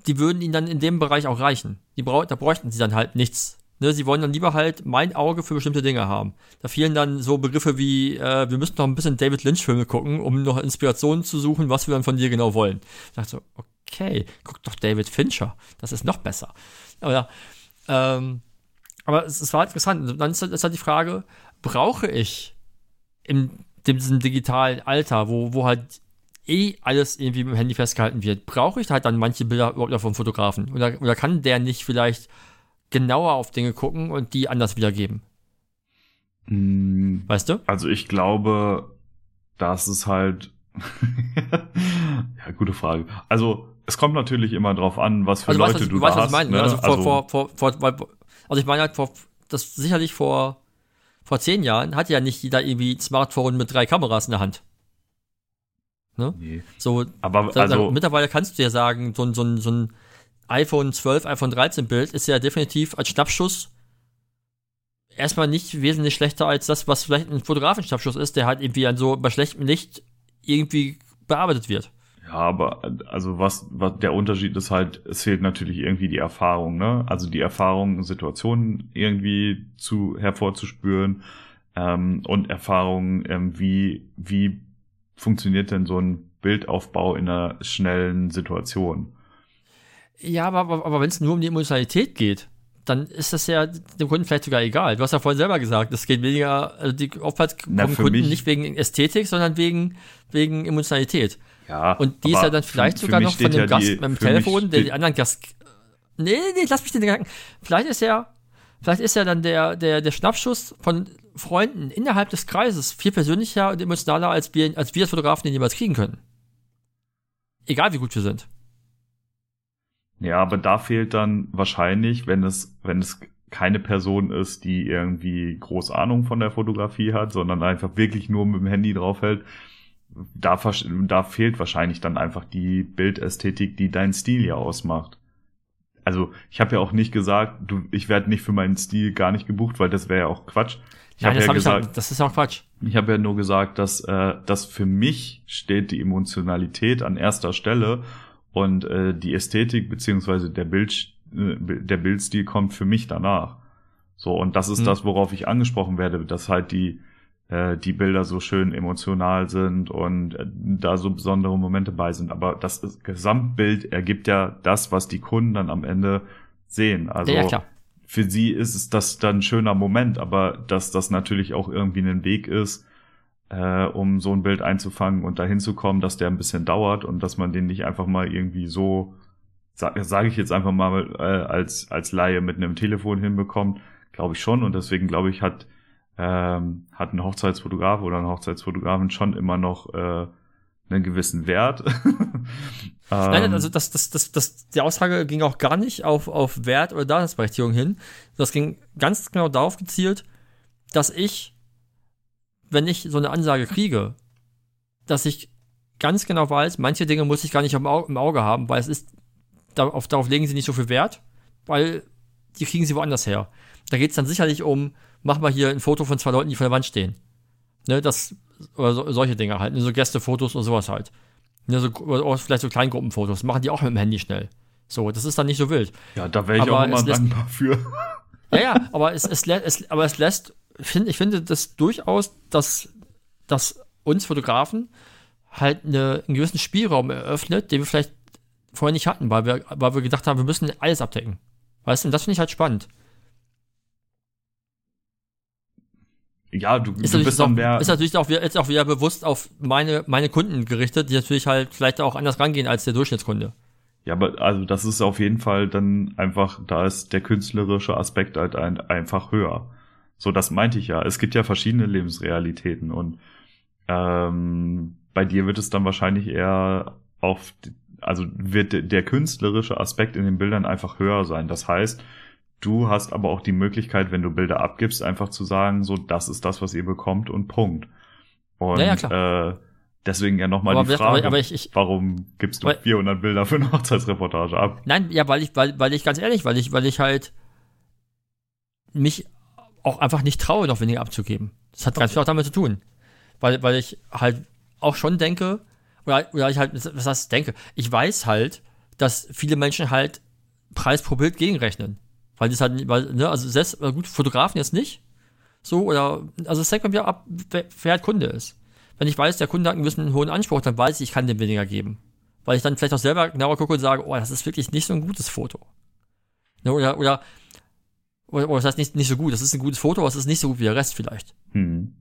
die würden ihnen dann in dem Bereich auch reichen. Die brau da bräuchten sie dann halt nichts. Ne, sie wollen dann lieber halt mein Auge für bestimmte Dinge haben. Da fielen dann so Begriffe wie, äh, wir müssen noch ein bisschen David Lynch-Filme gucken, um noch Inspirationen zu suchen, was wir dann von dir genau wollen. Ich dachte so, okay, guck doch David Fincher. Das ist noch besser. Aber, ähm, aber es, es war interessant. Dann ist, halt- ist halt die Frage, brauche ich in diesem digitalen Alter, wo, wo halt eh alles irgendwie mit dem Handy festgehalten wird, brauche ich halt dann manche Bilder überhaupt noch vom Fotografen? Oder, oder kann der nicht vielleicht genauer auf Dinge gucken und die anders wiedergeben? Mm, Weißt du? Also ich glaube, das ist halt. ja, gute Frage. Also es kommt natürlich immer drauf an, was für Also, Leute was, du du weißt, da was ich hast. meine. ne? Also, vor, also, vor, vor, vor, also ich meine halt, vor, das sicherlich vor, vor zehn Jahren hatte ja nicht jeder irgendwie ein Smartphone mit drei Kameras in der Hand. nee. So, Aber Da- also mittlerweile kannst du ja sagen, so ein, so ein, so ein iPhone 12, iPhone 13 Bild ist ja definitiv als Schnappschuss erstmal nicht wesentlich schlechter als das, was vielleicht ein Fotografenschnappschuss ist, der halt irgendwie an so bei schlechtem Licht irgendwie bearbeitet wird. Ja, aber also was, was der Unterschied ist halt, es fehlt natürlich irgendwie die Erfahrung, ne? Also die Erfahrung, Situationen irgendwie zu hervorzuspüren ähm, und Erfahrung, ähm, wie wie funktioniert denn so ein Bildaufbau in einer schnellen Situation? Ja, aber, aber, aber wenn es nur um die Emotionalität geht, dann ist das ja dem Kunden vielleicht sogar egal. Du hast ja vorhin selber gesagt, es geht weniger, also die oftmals kommen Kunden mich- nicht wegen Ästhetik, sondern wegen, wegen Emotionalität. Ja. Und die ist ja dann vielleicht sogar noch von dem ja Gast die- mit dem Telefon, der die anderen Gast. Nee, nee, lass mich den Gedanken. Vielleicht ist ja, vielleicht ist ja dann der, der, der Schnappschuss von Freunden innerhalb des Kreises viel persönlicher und emotionaler, als wir, als wir als Fotografen den jemals kriegen können. Egal wie gut wir sind. Ja, aber da fehlt dann wahrscheinlich, wenn es, wenn es keine Person ist, die irgendwie groß Ahnung von der Fotografie hat, sondern einfach wirklich nur mit dem Handy draufhält, da, da fehlt wahrscheinlich dann einfach die Bildästhetik, die deinen Stil ja ausmacht. also ich habe ja auch nicht gesagt, du, ich werde nicht für meinen Stil gar nicht gebucht, weil das wäre ja auch Quatsch. Ich Nein, habe das, ja hab ich gesagt, ja, das ist auch Quatsch. ich habe ja nur gesagt, dass, äh, dass für mich steht die Emotionalität an erster Stelle und äh, die Ästhetik beziehungsweise der Bild, äh, der Bildstil kommt für mich danach. So und das ist Hm. das, worauf ich angesprochen werde, dass halt die äh, die Bilder so schön emotional sind und äh, da so besondere Momente bei sind. Aber das Gesamtbild ergibt ja das, was die Kunden dann am Ende sehen. Also ja, für sie ist es das dann ein schöner Moment, aber dass das natürlich auch irgendwie ein Weg ist, äh, um so ein Bild einzufangen und dahin zu kommen, dass der ein bisschen dauert und dass man den nicht einfach mal irgendwie so, sage sag ich jetzt einfach mal, äh, als, als Laie mit einem Telefon hinbekommt, glaube ich schon. Und deswegen glaube ich, hat, ähm, hat ein Hochzeitsfotograf oder ein Hochzeitsfotografin schon immer noch äh, einen gewissen Wert. Nein, Ähm, also das, das, das, das, die Aussage ging auch gar nicht auf, auf Wert oder Daseinsberechtigung hin. Das ging ganz genau darauf gezielt, dass ich, wenn ich so eine Ansage kriege, dass ich ganz genau weiß, manche Dinge muss ich gar nicht im Auge, im Auge haben, weil es ist, darauf, darauf legen sie nicht so viel Wert, weil die kriegen sie woanders her. Da geht es dann sicherlich um, mach mal hier ein Foto von zwei Leuten, die vor der Wand stehen. Ne, das, oder so, solche Dinge halt, ne, so Gästefotos oder sowas halt. Ne, so, oder vielleicht so Kleingruppenfotos, machen die auch mit dem Handy schnell. So, das ist dann nicht so wild. ja, da wäre ich aber auch immer dankbar für. Ja, ja, aber es, es, es, aber es lässt, find, ich finde das durchaus, dass, dass uns Fotografen halt eine, einen gewissen Spielraum eröffnet, den wir vielleicht vorher nicht hatten, weil wir, weil wir gedacht haben, wir müssen alles abdecken. Weißt du, und das finde ich halt spannend. Ja, du, Ist du bist auch, dann mehr. ist natürlich auch, wieder- jetzt auch wieder bewusst auf meine, meine Kunden gerichtet, die natürlich halt vielleicht auch anders rangehen als der Durchschnittskunde. Ja, aber also das ist auf jeden Fall dann einfach, da ist der künstlerische Aspekt halt ein, einfach höher. So, das meinte ich ja. Es gibt ja verschiedene Lebensrealitäten und ähm, bei dir wird es dann wahrscheinlich eher auf, also wird de- der künstlerische Aspekt in den Bildern einfach höher sein. Das heißt, du hast aber auch die Möglichkeit, wenn du Bilder abgibst, einfach zu sagen, so, das ist das, was ihr bekommt und Punkt. Und Ja, ja, Äh, deswegen ja nochmal Aber, die aber, Frage, aber ich, ich, warum gibst du Weil- 400 Bilder für eine Hochzeitsreportage ab? Nein, ja, weil ich, weil, weil ich ganz ehrlich, weil ich, weil ich halt mich auch einfach nicht traue, noch weniger abzugeben. Das hat ganz viel auch damit zu tun. Weil, weil ich halt auch schon denke, oder, oder ich halt, was heißt denke, ich weiß halt, dass viele Menschen halt Preis pro Bild gegenrechnen. Weil das halt, weil, ne, also selbst, gut, Fotografen jetzt nicht. So, oder, also es hängt bei mir ab, wer, wer halt Kunde ist. Wenn ich weiß, der Kunde hat einen gewissen hohen Anspruch, dann weiß ich, ich kann dem weniger geben. Weil ich dann vielleicht auch selber genauer gucke und sage, oh, das ist wirklich nicht so ein gutes Foto. Ne, oder, oder, oder, oder das heißt nicht, nicht so gut, das ist ein gutes Foto, aber es ist nicht so gut wie der Rest vielleicht. Hm.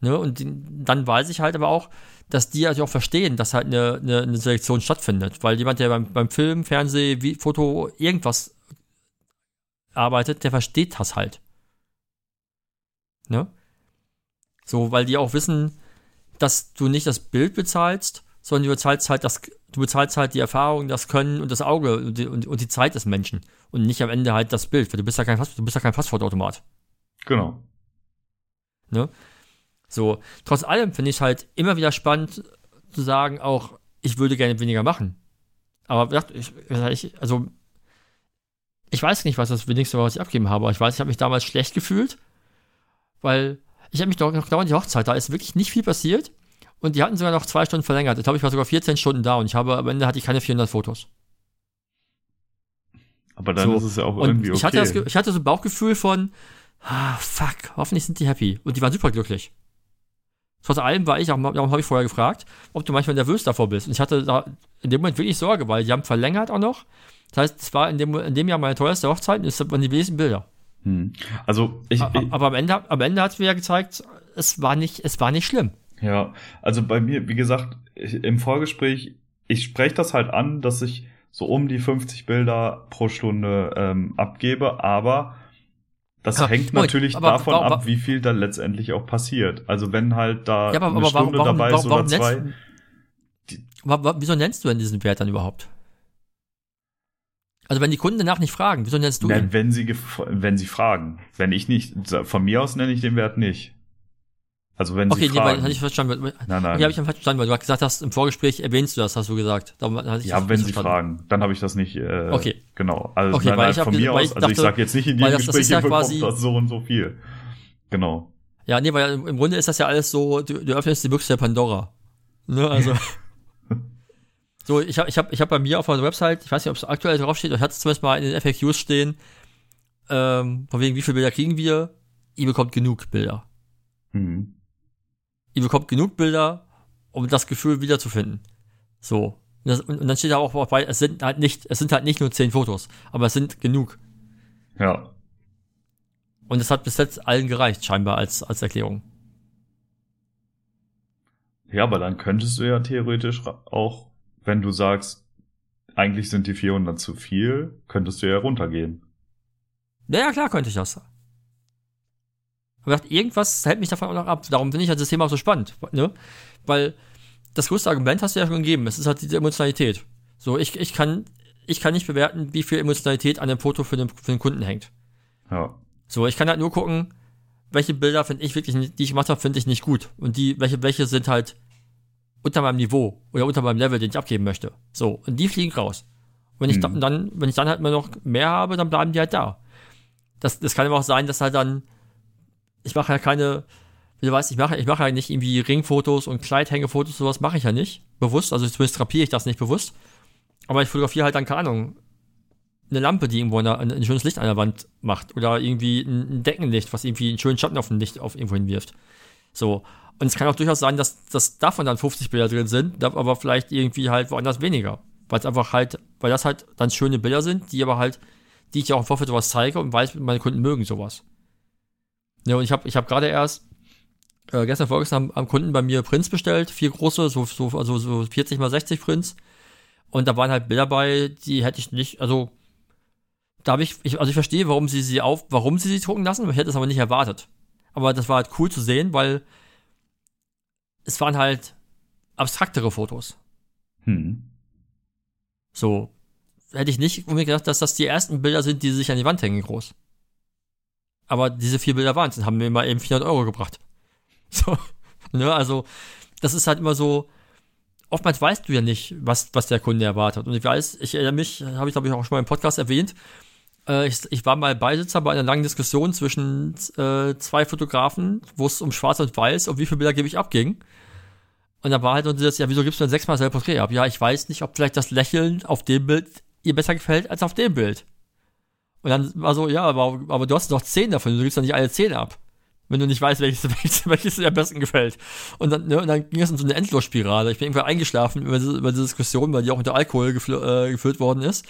Ne? Und dann weiß ich halt aber auch, dass die also auch verstehen, dass halt eine, eine, eine Selektion stattfindet. Weil jemand, der beim, beim Film, Fernseh, wie, Foto, irgendwas arbeitet, der versteht das halt. Ne? So, weil die auch wissen, dass du nicht das Bild bezahlst, sondern du bezahlst halt das, du bezahlst halt die Erfahrung, das Können und das Auge und die, und, und die Zeit des Menschen. Und nicht am Ende halt das Bild, weil du bist ja kein, Pass, du bist ja kein Passwortautomat. Genau. So, trotz allem finde ich es halt immer wieder spannend zu sagen, auch ich würde gerne weniger machen. Aber ich, also ich weiß nicht, was das wenigste war, was ich abgeben habe. Aber ich weiß, ich habe mich damals schlecht gefühlt, weil ich habe mich doch noch genau an die Hochzeit, da ist wirklich nicht viel passiert und die hatten sogar noch zwei Stunden verlängert. Ich glaube, ich war sogar 14 Stunden da und ich habe am Ende hatte ich keine 400 Fotos. Aber dann So. ist es ja auch Und irgendwie okay. ich hatte, das, ich hatte so ein Bauchgefühl von, ah, fuck, hoffentlich sind die happy. Und die waren super glücklich. Trotz allem war ich, auch, darum habe ich vorher gefragt, ob du manchmal nervös davor bist. Und ich hatte da in dem Moment wirklich Sorge, weil die haben verlängert auch noch. Das heißt, es war in dem, in dem Jahr meine teuerste Hochzeit und es waren die wenigsten Bilder. hm. Also ich, A- ich Aber am Ende, am Ende hat es mir ja gezeigt, es war nicht, es war nicht schlimm. ja, also bei mir, wie gesagt, ich, im Vorgespräch, ich spreche das halt an, dass ich so um die 50 Bilder pro Stunde ähm, abgebe, aber das Ja, hängt Moment, natürlich aber davon wa- ab, wie viel dann letztendlich auch passiert. Also wenn halt da Ja, aber, eine aber warum, Stunde warum, dabei warum, ist oder zwei, nennst, wa, wieso nennst du denn diesen Wert dann überhaupt? Also wenn die Kunden danach nicht fragen, wieso nennst du Na, ihn? wenn sie wenn sie fragen, wenn ich nicht, von mir aus nenne ich den Wert nicht. Also wenn Okay, Sie nee, weil fragen, hatte ich verstanden. Nein, nein, okay, habe ich verstanden, weil du gesagt hast, im Vorgespräch erwähnst du das, hast du gesagt. Darum hatte ich ja, das wenn Sie fragen, dann habe ich das nicht. Äh, Okay. Genau. Also Okay, nein, weil nein, ich von mir aus. ich also ich dachte- sage jetzt nicht in jedem das- das Gespräch, ist ja quasi- das so und so viel. Genau. Ja, nee, weil im im Grunde ist das ja alles so, du, du öffnest die Büchse der Pandora. Ne, also. so, ich habe ich hab, ich hab bei mir auf der Website, ich weiß nicht, ob es aktuell draufsteht, ich hatte es zumindest mal in den FAQs stehen, ähm, von wegen, wie viele Bilder kriegen wir? Ihr bekommt genug Bilder. Mhm. Ihr bekommt genug Bilder, um das Gefühl wiederzufinden. So. Und, das, und, und dann steht da auch bei, es sind halt nicht, es sind halt nicht nur zehn Fotos, aber es sind genug. Ja. Und es hat bis jetzt allen gereicht, scheinbar, als, als Erklärung. Ja, aber dann könntest du ja theoretisch auch, wenn du sagst, eigentlich sind die 400 zu viel, könntest du ja runtergehen. Ja, ja, klar könnte ich das. Aber irgendwas hält mich davon auch noch ab. Darum finde ich halt das Thema auch so spannend. Ne? Weil das größte Argument hast du ja schon gegeben. Es ist halt diese Emotionalität. So, ich, ich kann, ich kann nicht bewerten, wie viel Emotionalität an dem Foto für den, für den Kunden hängt. Ja. So, ich kann halt nur gucken, welche Bilder finde ich wirklich, die ich gemacht habe, finde ich nicht gut. Und die, welche, welche sind halt unter meinem Niveau oder unter meinem Level, den ich abgeben möchte. So, und die fliegen raus. Und wenn ich Mhm. da, dann, wenn ich dann halt immer noch mehr habe, dann bleiben die halt da. Das, das kann aber auch sein, dass halt dann, ich mache ja keine, wie du weißt, ich mache, ich mache ja nicht irgendwie Ringfotos und Kleidhängefotos, sowas mache ich ja nicht. Bewusst, also zumindest drapiere ich das nicht bewusst. Aber ich fotografiere halt dann, keine Ahnung, eine Lampe, die irgendwo eine, ein, ein schönes Licht an der Wand macht. Oder irgendwie ein, ein Deckenlicht, was irgendwie einen schönen Schatten auf ein Licht auf irgendwo hinwirft. So. Und es kann auch durchaus sein, dass, dass davon dann 50 Bilder drin sind, aber vielleicht irgendwie halt woanders weniger. Weil es einfach halt, weil das halt dann schöne Bilder sind, die aber halt, die ich ja auch im Vorfeld sowas zeige und weiß, meine Kunden mögen sowas. Ja, und ich habe ich hab gerade erst äh, gestern vorgestern am, am Kunden bei mir Prints bestellt, vier große, so, so, also so 40 mal 60 Prints. Und da waren halt Bilder bei, die hätte ich nicht, also da habe ich, ich, also ich verstehe, warum sie sie auf, warum sie sie drucken lassen, ich hätte es aber nicht erwartet. Aber das war halt cool zu sehen, weil es waren halt abstraktere Fotos. Hm. So. Hätte ich nicht unbedingt gedacht, dass das die ersten Bilder sind, die sich an die Wand hängen, groß. Aber diese vier Bilder waren es und haben mir mal eben 400 Euro gebracht. So. Ne, also, das ist halt immer so, oftmals weißt du ja nicht, was, was der Kunde erwartet. Und ich weiß, ich erinnere mich, habe ich glaube ich auch schon mal im Podcast erwähnt, äh, ich, ich war mal Beisitzer bei einer langen Diskussion zwischen äh, zwei Fotografen, wo es um Schwarz und Weiß und wie viele Bilder gebe ich ab ging. Und da war halt dieses, ja, wieso gibst du denn sechsmal selber Porträt ab? Ja, ich weiß nicht, ob vielleicht das Lächeln auf dem Bild ihr besser gefällt als auf dem Bild. Und dann war so, ja, aber, aber du hast doch zehn davon, du gibst doch nicht alle zehn ab. Wenn du nicht weißt, welches, welches, welches dir am besten gefällt. Und dann, ne, und dann ging es in so eine Endlosspirale. Ich bin irgendwann eingeschlafen über diese, über diese Diskussion, weil die auch unter Alkohol gefl äh, gefüllt worden ist.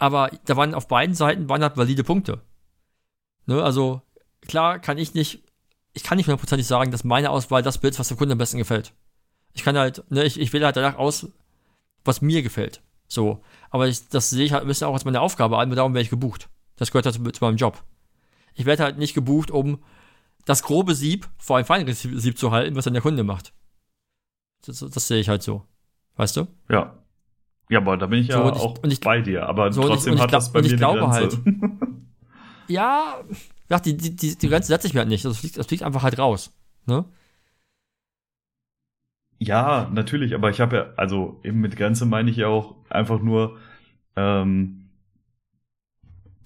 Aber da waren auf beiden Seiten waren halt valide Punkte. Ne, also, klar kann ich nicht, ich kann nicht hundertprozentig sagen, dass meine Auswahl das Bild ist, was dem Kunden am besten gefällt. Ich kann halt, ne, ich, ich wähle halt danach aus, was mir gefällt. So. Aber ich, das sehe ich halt ein bisschen auch als meine Aufgabe an, und darum werde ich gebucht. Das gehört halt zu, zu meinem Job. Ich werde halt nicht gebucht, um das grobe Sieb vor ein feineres Sieb zu halten, was dann der Kunde macht. Das, das sehe ich halt so. Weißt du? Ja. Ja, aber da bin ich ja So, und ich- auch ich- bei dir. Aber so, trotzdem ich hat das bei und ich mir glaube. Ja, ja die, die, die, die Grenze setze ich mir halt nicht. Das fliegt, das fliegt einfach halt raus. Ne? Ja, natürlich, aber ich habe ja, also eben mit Grenze meine ich ja auch einfach nur, ähm,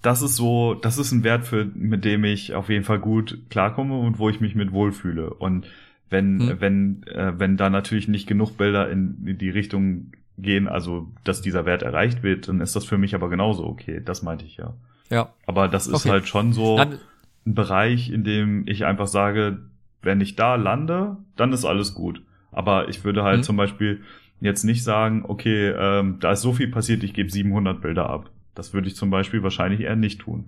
das ist so, das ist ein Wert, für, mit dem ich auf jeden Fall gut klarkomme und wo ich mich mit wohlfühle. Und wenn, Hm. wenn, äh, wenn da natürlich nicht genug Bilder in die Richtung gehen, also dass dieser Wert erreicht wird, dann ist das für mich aber genauso okay. Das meinte ich ja. Ja. Aber das ist Okay. halt schon so Dann, ein Bereich, in dem ich einfach sage, wenn ich da lande, dann ist alles gut. Aber ich würde halt Mhm. zum Beispiel jetzt nicht sagen, okay, ähm, da ist so viel passiert, ich gebe 700 Bilder ab. Das würde ich zum Beispiel wahrscheinlich eher nicht tun.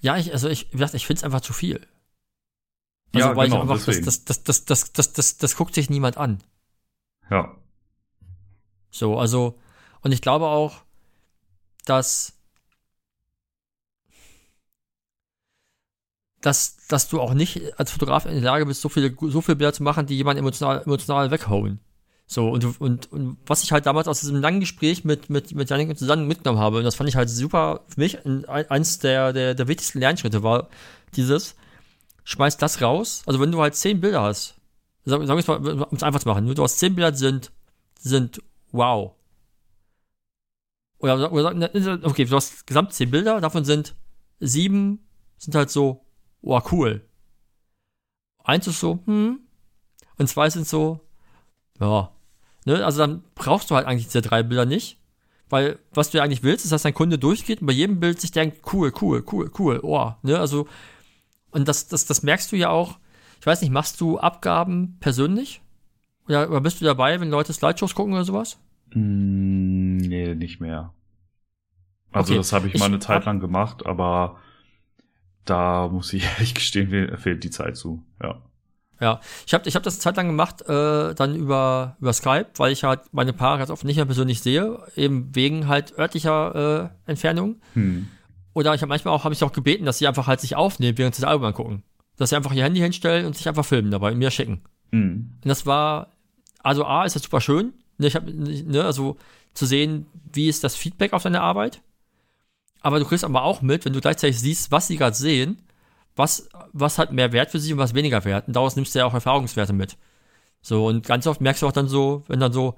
ja, ich, also ich, wie gesagt, ich finde es einfach zu viel. Also, Ja, weil genau, ich einfach, das, das, das, das, das, das, das, das guckt sich niemand an. Ja. So, also, und ich glaube auch, dass, dass, dass du auch nicht als Fotograf in der Lage bist, so viele, so viele Bilder zu machen, die jemanden emotional, emotional wegholen. So, und, und, und was ich halt damals aus diesem langen Gespräch mit, mit, mit Janik und zusammen mitgenommen habe, und das fand ich halt super für mich, ein, eins der, der, der wichtigsten Lernschritte war dieses, schmeißt das raus. Also wenn du halt zehn Bilder hast, sagen wir es mal, um es einfach zu machen, du hast zehn Bilder sind, sind wow. Oder, oder okay, du hast gesamt zehn Bilder, davon sind sieben sind halt so, wow, cool. Eins ist so, hm, und zwei sind so, ja. Ne? Also dann brauchst du halt eigentlich diese drei Bilder nicht. Weil was du ja eigentlich willst, ist, dass dein Kunde durchgeht und bei jedem Bild sich denkt, cool, cool, cool, cool, oh. Ne? Also, und das, das, das merkst du ja auch. Ich weiß nicht, machst du Abgaben persönlich? Oder, oder bist du dabei, wenn Leute Slideshows gucken oder sowas? Mm, nee, nicht mehr. Also okay. das habe ich, ich mal eine Zeit lang gemacht, aber da muss ich ehrlich gestehen, fehlt die Zeit zu. Ja. Ja, ich habe ich hab das eine Zeit lang gemacht, äh, dann über, über Skype, weil ich halt meine Paare ganz oft nicht mehr persönlich sehe, eben wegen halt örtlicher äh, Entfernung. Hm. Oder ich habe manchmal auch, habe ich auch gebeten, dass sie einfach halt sich aufnehmen, während sie das Album angucken. Dass sie einfach ihr Handy hinstellen und sich einfach filmen dabei und mir schicken. Hm. Und das war, also A, ist das super schön, ne, ich hab, ne, also zu sehen, wie ist das Feedback auf deine Arbeit. Aber du kriegst aber auch mit, wenn du gleichzeitig siehst, was sie gerade sehen, was, was hat mehr Wert für sie und was weniger Wert. Und daraus nimmst du ja auch Erfahrungswerte mit. So, und ganz oft merkst du auch dann so, wenn dann so,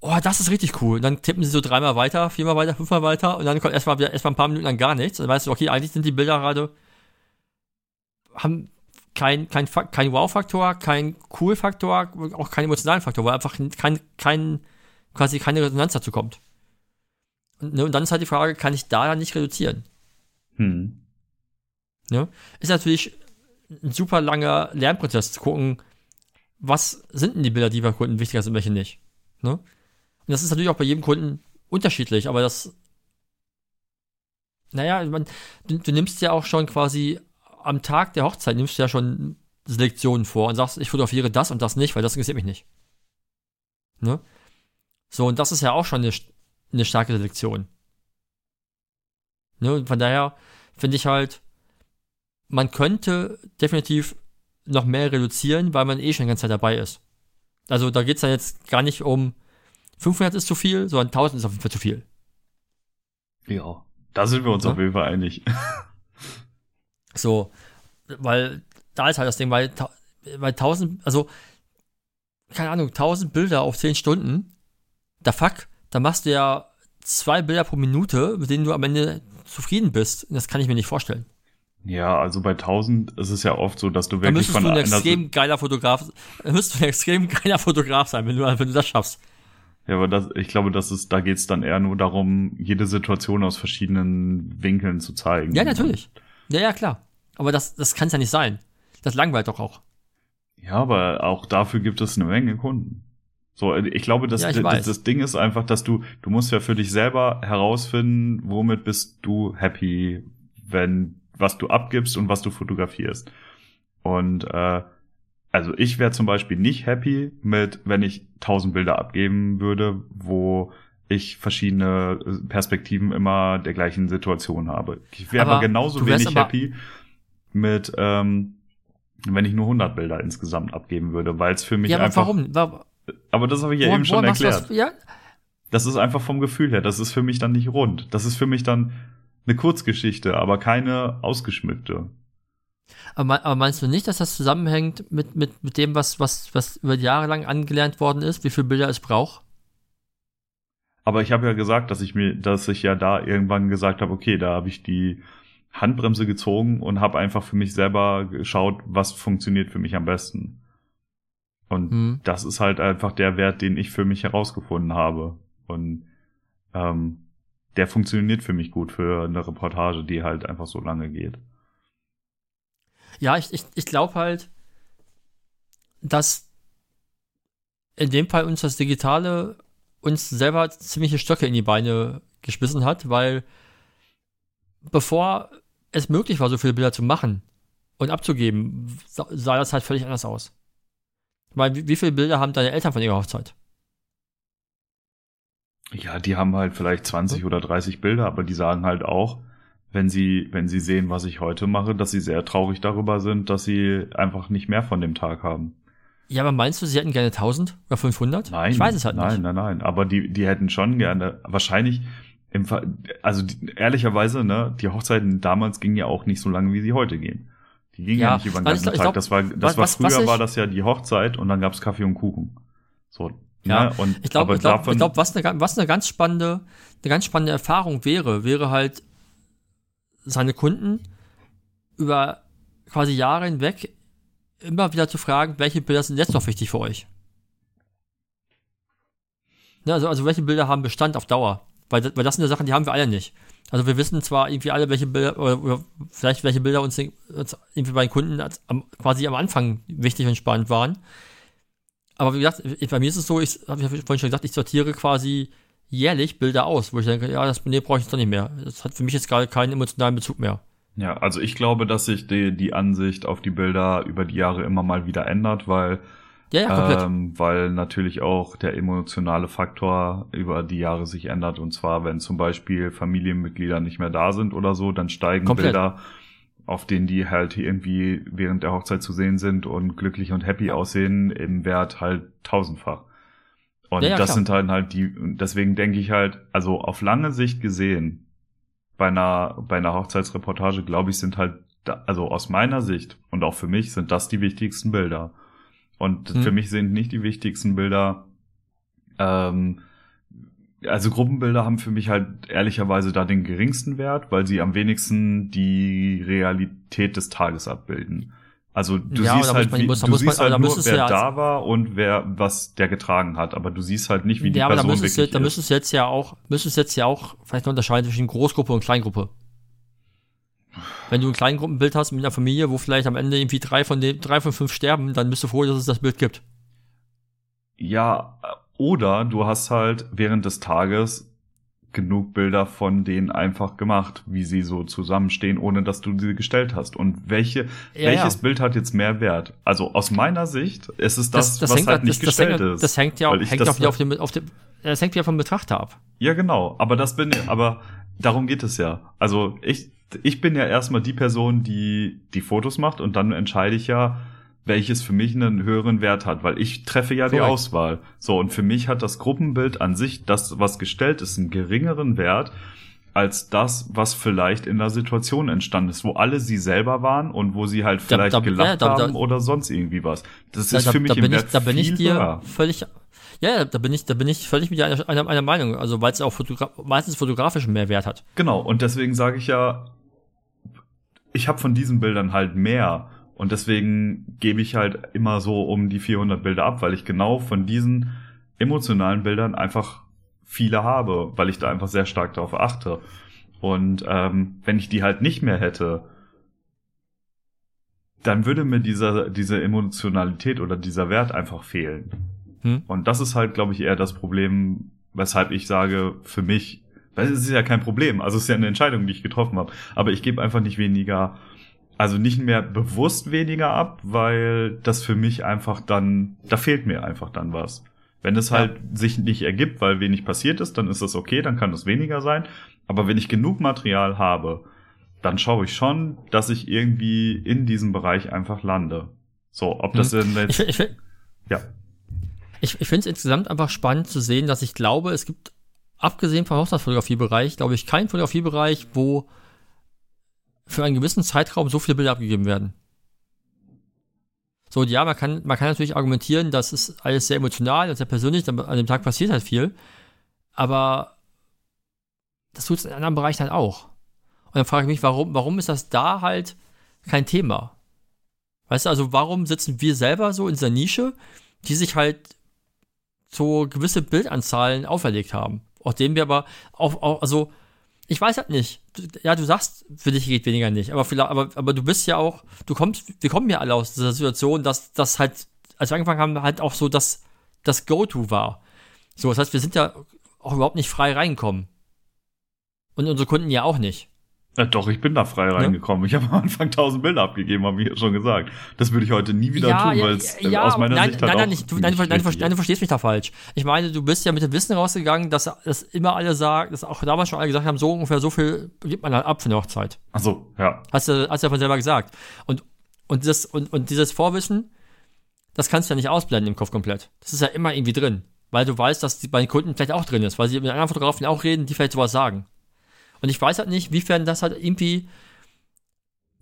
oh, das ist richtig cool. Und dann tippen sie so dreimal weiter, viermal weiter, fünfmal weiter und dann kommt erstmal wieder ein paar Minuten lang gar nichts. Dann weißt du, okay, eigentlich sind die Bilder gerade, haben kein, kein, kein Wow-Faktor, kein Cool-Faktor, auch keinen emotionalen Faktor, weil einfach kein, kein, quasi keine Resonanz dazu kommt. Und, ne, und dann ist halt die Frage, kann ich da dann nicht reduzieren? Hm. Ne? Ist natürlich ein super langer Lernprozess zu gucken, was sind denn die Bilder, die bei Kunden wichtiger sind, welche nicht. Ne? Und das ist natürlich auch bei jedem Kunden unterschiedlich, aber das, naja, man, du, du nimmst ja auch schon quasi am Tag der Hochzeit, nimmst du ja schon Selektionen vor und sagst, ich fotografiere das und das nicht, weil das interessiert mich nicht. Ne? So, und das ist ja auch schon eine, eine starke Selektion. Ne? Und von daher finde ich halt, man könnte definitiv noch mehr reduzieren, weil man eh schon die ganze Zeit dabei ist. Also da geht es dann jetzt gar nicht um 500 ist zu viel, sondern 1000 ist auf jeden Fall zu viel. Ja, da sind wir uns ja? auf jeden Fall einig. so, weil da ist halt das Ding, weil, weil 1000, also keine Ahnung, 1000 Bilder auf 10 Stunden, da fuck, da machst du ja zwei Bilder pro Minute, mit denen du am Ende zufrieden bist. Das kann ich mir nicht vorstellen. Ja, also bei 1000 ist es ja oft so, dass du wirklich von du ein extrem geiler Fotograf, müsstest du ein extrem geiler Fotograf sein, wenn du, wenn du das schaffst. Ja, aber das, ich glaube, das ist, da geht's dann eher nur darum, jede Situation aus verschiedenen Winkeln zu zeigen. Ja, natürlich. Ja, ja, klar. Aber das, das kann ja nicht sein. Das langweilt doch auch. Ja, aber auch dafür gibt es eine Menge Kunden. So, ich glaube, das, ja, ich das, das, Ding ist einfach, dass du, du musst ja für dich selber herausfinden, womit bist du happy, wenn was du abgibst und was du fotografierst. Und äh, also ich wäre zum Beispiel nicht happy mit, wenn ich tausend Bilder abgeben würde, wo ich verschiedene Perspektiven immer der gleichen Situation habe. Ich wäre aber, aber genauso wenig aber happy mit, ähm, wenn ich nur 100 Bilder insgesamt abgeben würde, weil es für mich ja, aber einfach. Warum? War, aber das habe ich ja woran, eben schon erklärt. Das, ja? das ist einfach vom Gefühl her. Das ist für mich dann nicht rund. Das ist für mich dann eine Kurzgeschichte, aber keine ausgeschmückte. Aber, aber, meinst du nicht, dass das zusammenhängt mit, mit, mit dem, was, was, was über Jahre lang angelernt worden ist, wie viele Bilder es braucht? Aber ich habe ja gesagt, dass ich mir, dass ich ja da irgendwann gesagt habe, okay, da habe ich die Handbremse gezogen und habe einfach für mich selber geschaut, was funktioniert für mich am besten. Und hm. das ist halt einfach der Wert, den ich für mich herausgefunden habe. Und ähm, der funktioniert für mich gut für eine Reportage, die halt einfach so lange geht. Ja, ich, ich, ich glaube halt, dass in dem Fall uns das Digitale uns selber ziemliche Stöcke in die Beine geschmissen hat, weil bevor es möglich war, so viele Bilder zu machen und abzugeben, sah das halt völlig anders aus. Weil wie, wie viele Bilder haben deine Eltern von ihrer Hochzeit? Ja, die haben halt vielleicht 20 oder 30 Bilder, aber die sagen halt auch, wenn sie, wenn sie sehen, was ich heute mache, dass sie sehr traurig darüber sind, dass sie einfach nicht mehr von dem Tag haben. Ja, aber meinst du, sie hätten gerne 1000 oder 500? Nein. Ich weiß es halt nein, nicht. Nein, nein, nein. Aber die, die hätten schon gerne, wahrscheinlich, im, also die, ehrlicherweise, ne, die Hochzeiten damals gingen ja auch nicht so lange, wie sie heute gehen. Die ging Ja, ja, nicht über den ganzen ich Tag. ich glaub, das war, das was- war was- was früher ich- war das ja die Hochzeit und dann gab's Kaffee und Kuchen. So. Ja, ne? und Ich glaube, ich glaub, davon- ich glaub, was, eine, was eine ganz spannende, eine ganz spannende Erfahrung wäre, wäre halt seine Kunden über quasi Jahre hinweg immer wieder zu fragen, welche Bilder sind jetzt noch wichtig für euch? Ne, also, also welche Bilder haben Bestand auf Dauer? Weil, weil das sind ja Sachen, die haben wir alle nicht. Also wir wissen zwar irgendwie alle, welche Bilder, oder, oder vielleicht welche Bilder uns, uns irgendwie bei den Kunden als, am, quasi am Anfang wichtig und spannend waren. Aber wie gesagt, bei mir ist es so, ich habe vorhin schon gesagt, ich sortiere quasi jährlich Bilder aus, wo ich denke, ja, das nee, brauche ich jetzt doch nicht mehr. Das hat für mich jetzt gerade keinen emotionalen Bezug mehr. Ja, also ich glaube, dass sich die, die Ansicht auf die Bilder über die Jahre immer mal wieder ändert, weil, Ja, ja, komplett. ähm, weil natürlich auch der emotionale Faktor über die Jahre sich ändert. Und zwar, wenn zum Beispiel Familienmitglieder nicht mehr da sind oder so, dann steigen Komplett. Bilder, auf denen die halt irgendwie während der Hochzeit zu sehen sind und glücklich und happy aussehen, im Wert halt tausendfach. Und Ja, ja, das klar. sind halt halt die, deswegen denke ich halt, also auf lange Sicht gesehen, bei einer, bei einer Hochzeitsreportage, glaube ich, sind halt, da, also aus meiner Sicht und auch für mich sind das die wichtigsten Bilder. Und Hm. für mich sind nicht die wichtigsten Bilder, ähm, also Gruppenbilder haben für mich halt ehrlicherweise da den geringsten Wert, weil sie am wenigsten die Realität des Tages abbilden. Also du Ja, siehst da halt, muss man- wie, muss- da du man- siehst da halt nur, wer ja da war und wer was der getragen hat, aber du siehst halt nicht, wie die ja, aber da Person wirklich da ist. müsstest du jetzt ja auch, müsstest jetzt ja auch vielleicht noch unterscheiden zwischen Großgruppe und Kleingruppe. Wenn du ein Kleingruppenbild hast mit einer Familie, wo vielleicht am Ende irgendwie drei von den, drei von fünf sterben, dann bist du froh, dass es das Bild gibt. Ja, oder du hast halt während des Tages genug Bilder von denen einfach gemacht, wie sie so zusammenstehen, ohne dass du sie gestellt hast. Und welche, Ja, welches ja. Bild hat jetzt mehr Wert? Also aus meiner Sicht ist es das, was hängt, halt nicht das, das, gestellt hängt, ist. das hängt ja auch, ich hängt das wieder auf dem, auf dem, das hängt ja vom Betrachter ab. Ja, genau. Aber das bin aber darum geht es ja. Also ich, ich bin ja erstmal die Person, die die Fotos macht und dann entscheide ich ja, welches für mich einen höheren Wert hat, weil ich treffe ja die Korrekt. Auswahl. So, und für mich hat das Gruppenbild an sich, das, was gestellt ist, einen geringeren Wert als das, was vielleicht in der Situation entstanden ist, wo alle sie selber waren und wo sie halt Da- vielleicht da- gelacht ja, da- da- haben oder sonst irgendwie was. Das Da, ist da, für mich da im bin ich, Wert da bin ich dir höher. völlig, ja, da bin ich, da bin ich völlig mit einer, einer, einer Meinung. Also, weil es auch fotogra meistens fotografischen Mehrwert hat. Genau, und deswegen sage ich ja, ich habe von diesen Bildern halt mehr. Und deswegen gebe ich halt immer so um die 400 Bilder ab, weil ich genau von diesen emotionalen Bildern einfach viele habe, weil ich da einfach sehr stark darauf achte. Und ähm, wenn ich die halt nicht mehr hätte, dann würde mir dieser, diese Emotionalität oder dieser Wert einfach fehlen. Hm? Und das ist halt, glaube ich, eher das Problem, weshalb ich sage, für mich, weil es ist ja kein Problem, also es ist ja eine Entscheidung, die ich getroffen habe, aber ich gebe einfach nicht weniger, also nicht mehr bewusst weniger ab, weil das für mich einfach dann, da fehlt mir einfach dann was. Wenn es Ja. halt sich nicht ergibt, weil wenig passiert ist, dann ist das okay, dann kann es weniger sein. Aber wenn ich genug Material habe, dann schaue ich schon, dass ich irgendwie in diesem Bereich einfach lande. So, ob das denn Ich, jetzt, ich, ich, ja, ich, ich finde es insgesamt einfach spannend zu sehen, dass ich glaube, es gibt, abgesehen vom Hochzeitsfotografiebereich, glaube ich, keinen Fotografiebereich, wo für einen gewissen Zeitraum so viele Bilder abgegeben werden. So, ja, man kann, man kann natürlich argumentieren, das ist alles sehr emotional und sehr persönlich, an dem Tag passiert halt viel. Aber das tut es in anderen Bereichen halt auch. Und dann frage ich mich, warum, warum ist das da halt kein Thema? Weißt du, also warum sitzen wir selber so in dieser Nische, die sich halt so gewisse Bildanzahlen auferlegt haben? Auch denen wir aber auch, auch also ich weiß halt nicht. Ja, du sagst, für dich geht weniger nicht, aber vielleicht, aber, aber du bist ja auch, du kommst, wir kommen ja alle aus dieser Situation, dass das halt, als wir angefangen haben, halt auch so das, das Go-To war. So, das heißt, wir sind ja auch überhaupt nicht frei reingekommen. Und unsere Kunden ja auch nicht. Ja, doch, ich bin da frei reingekommen. Ich habe am Anfang 1000 Bilder abgegeben, habe ich ja schon gesagt. Das würde ich heute nie wieder tun, weil es äh, aus meiner nein, Sicht halt nein, auch nein, nicht, du, nein, nein, du, richtig verstehst- nein, du verstehst mich da falsch. Ich meine, du bist ja mit dem Wissen rausgegangen, dass, dass immer alle sagen, dass auch damals schon alle gesagt haben, so ungefähr so viel gibt man halt ab für eine Hochzeit. Ach so, ja. Hast du, hast du ja von selber gesagt. Und, und, das, und, und dieses Vorwissen, das kannst du ja nicht ausblenden im Kopf komplett. Das ist ja immer irgendwie drin. Weil du weißt, dass die bei den Kunden vielleicht auch drin ist, weil sie mit anderen Fotografen auch reden, die vielleicht sowas sagen. Und ich weiß halt nicht, wiefern das halt irgendwie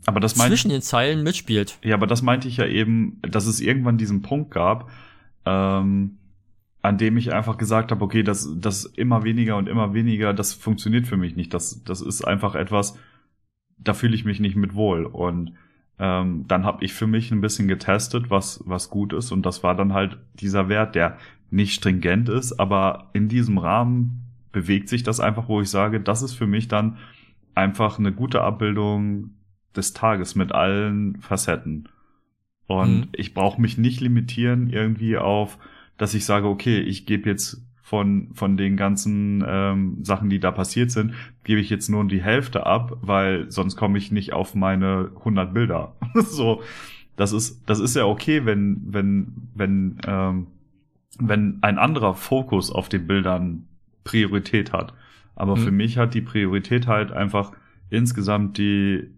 aber das meint, zwischen den Zeilen mitspielt. ja, aber das meinte ich ja eben, dass es irgendwann diesen Punkt gab, ähm, an dem ich einfach gesagt habe, okay, das, das immer weniger und immer weniger, das funktioniert für mich nicht. Das, das ist einfach etwas, da fühle ich mich nicht mit wohl. Und ähm, dann habe ich für mich ein bisschen getestet, was, was gut ist. Und das war dann halt dieser Wert, der nicht stringent ist, aber in diesem Rahmen bewegt sich das einfach, wo ich sage, das ist für mich dann einfach eine gute Abbildung des Tages mit allen Facetten. Und Mhm. ich brauche mich nicht limitieren irgendwie auf, dass ich sage, okay, ich gebe jetzt von, von den ganzen ähm, Sachen, die da passiert sind, gebe ich jetzt nur die Hälfte ab, weil sonst komme ich nicht auf meine 100 Bilder. so, das ist, das ist ja okay, wenn, wenn, wenn, ähm, wenn ein anderer Fokus auf den Bildern Priorität hat. Aber Mhm. für mich hat die Priorität halt einfach insgesamt die,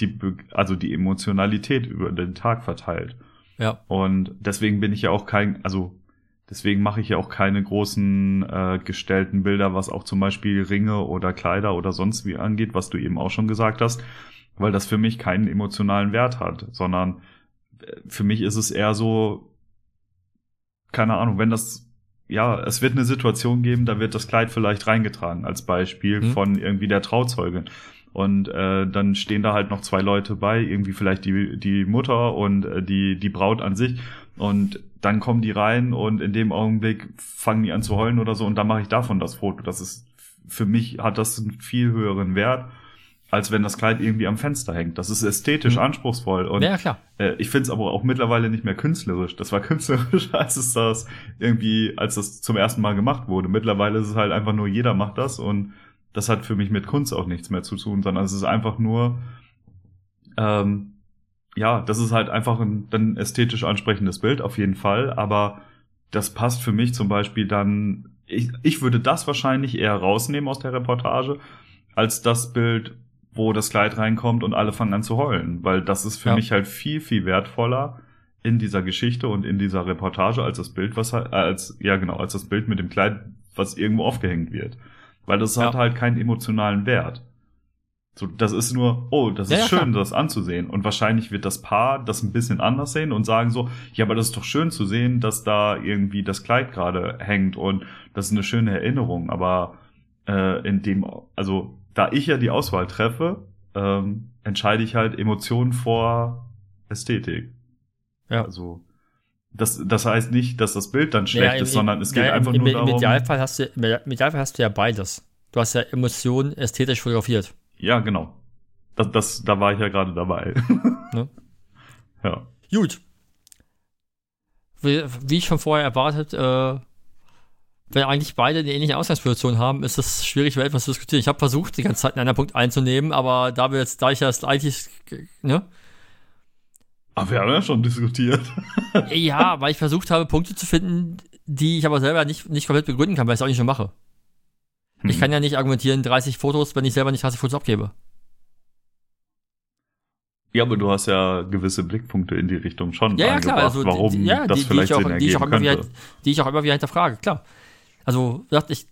die, also die Emotionalität über den Tag verteilt. Ja. Und deswegen bin ich ja auch kein, also deswegen mache ich ja auch keine großen äh, gestellten Bilder, was auch zum Beispiel Ringe oder Kleider oder sonst wie angeht, was du eben auch schon gesagt hast, weil das für mich keinen emotionalen Wert hat, sondern äh, für mich ist es eher so, keine Ahnung, wenn das ja, es wird eine Situation geben, da wird das Kleid vielleicht reingetragen als Beispiel Mhm. von irgendwie der Trauzeugin. Und äh, dann stehen da halt noch zwei Leute bei, irgendwie vielleicht die, die Mutter und äh, die, die Braut an sich. Und dann kommen die rein und in dem Augenblick fangen die an zu heulen oder so und dann mache ich davon das Foto. Das ist, für mich hat das einen viel höheren Wert, als wenn das Kleid irgendwie am Fenster hängt. Das ist ästhetisch Mhm. anspruchsvoll. Und ja, klar. äh, ich finde es aber auch mittlerweile nicht mehr künstlerisch. Das war künstlerisch, als es das irgendwie, als das zum ersten Mal gemacht wurde. Mittlerweile ist es halt einfach nur, jeder macht das und das hat für mich mit Kunst auch nichts mehr zu tun, sondern es ist einfach nur, ähm, ja, das ist halt einfach ein, dann ästhetisch ansprechendes Bild, auf jeden Fall, aber das passt für mich zum Beispiel dann, ich, ich würde das wahrscheinlich eher rausnehmen aus der Reportage, als das Bild, wo das Kleid reinkommt und alle fangen an zu heulen, weil das ist für Ja. mich halt viel, viel wertvoller in dieser Geschichte und in dieser Reportage als das Bild, was halt, als, ja genau, als das Bild mit dem Kleid, was irgendwo aufgehängt wird. Weil das Ja. hat halt keinen emotionalen Wert. So, das ist nur, oh, das ist ja, schön, klar. das anzusehen. Und wahrscheinlich wird das Paar das ein bisschen anders sehen und sagen so, ja, aber das ist doch schön zu sehen, dass da irgendwie das Kleid gerade hängt und das ist eine schöne Erinnerung. Aber äh, in dem, also da ich ja die Auswahl treffe, ähm, entscheide ich halt Emotionen vor Ästhetik. Ja. Also das, das heißt nicht, dass das Bild dann schlecht im- ist, sondern es geht ja, einfach im, nur im, darum. Im Idealfall, hast du, Im Idealfall hast du ja beides. Du hast ja Emotionen ästhetisch fotografiert. Ja, genau. Das, das, da war ich ja gerade dabei. Ne? Ja. Gut. Wie, wie ich schon vorher erwartet, äh, wenn eigentlich beide eine ähnliche Ausgangsposition haben, ist es schwierig, über etwas zu diskutieren. Ich habe versucht, die ganze Zeit einen Punkt einzunehmen, aber da wir jetzt, da ich das eigentlich, ne? Aber wir haben ja schon diskutiert. Ja, weil ich versucht habe, Punkte zu finden, die ich aber selber nicht, nicht komplett begründen kann, weil ich es auch nicht so mache. Ich Hm. kann ja nicht argumentieren, 30 Fotos, wenn ich selber nicht 30 Fotos abgebe. Ja, aber du hast ja gewisse Blickpunkte in die Richtung schon Ja, ja, klar. Also, warum die, ja, das die, die, vielleicht ich auch, die, ich auch immer wieder, die ich auch immer wieder hinterfrage, klar. Also, gesagt, ich,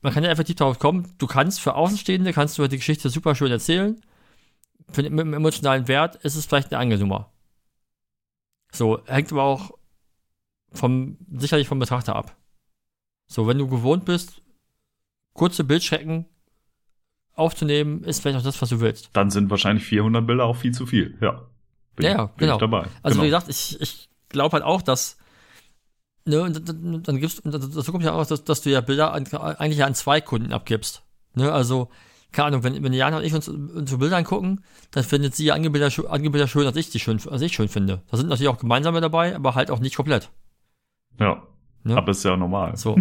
man kann ja effektiv darauf kommen, du kannst für Außenstehende, kannst du die Geschichte super schön erzählen. Für, mit dem emotionalen Wert ist es vielleicht eine Angelnummer. So, hängt aber auch vom, sicherlich vom Betrachter ab. So, wenn du gewohnt bist, kurze Bildschrecken aufzunehmen, ist vielleicht auch das, was du willst. Dann sind wahrscheinlich 400 Bilder auch viel zu viel. Ja. Bin, Ja, ja, bin genau. ich dabei. Also genau. wie gesagt, ich, ich glaube halt auch, dass ne, und dann, dann gibst und dazu kommt ja auch, dass, dass du ja Bilder an, eigentlich ja an zwei Kunden abgibst. Ne, also keine Ahnung, wenn, wenn Jana und ich uns, uns so Bilder angucken, dann findet sie ja andere Bilder, schö- andere Bilder schön, als ich die schön, als ich schön finde. Da sind natürlich auch gemeinsame dabei, aber halt auch nicht komplett. ja. Ne? Aber ist ja normal. So.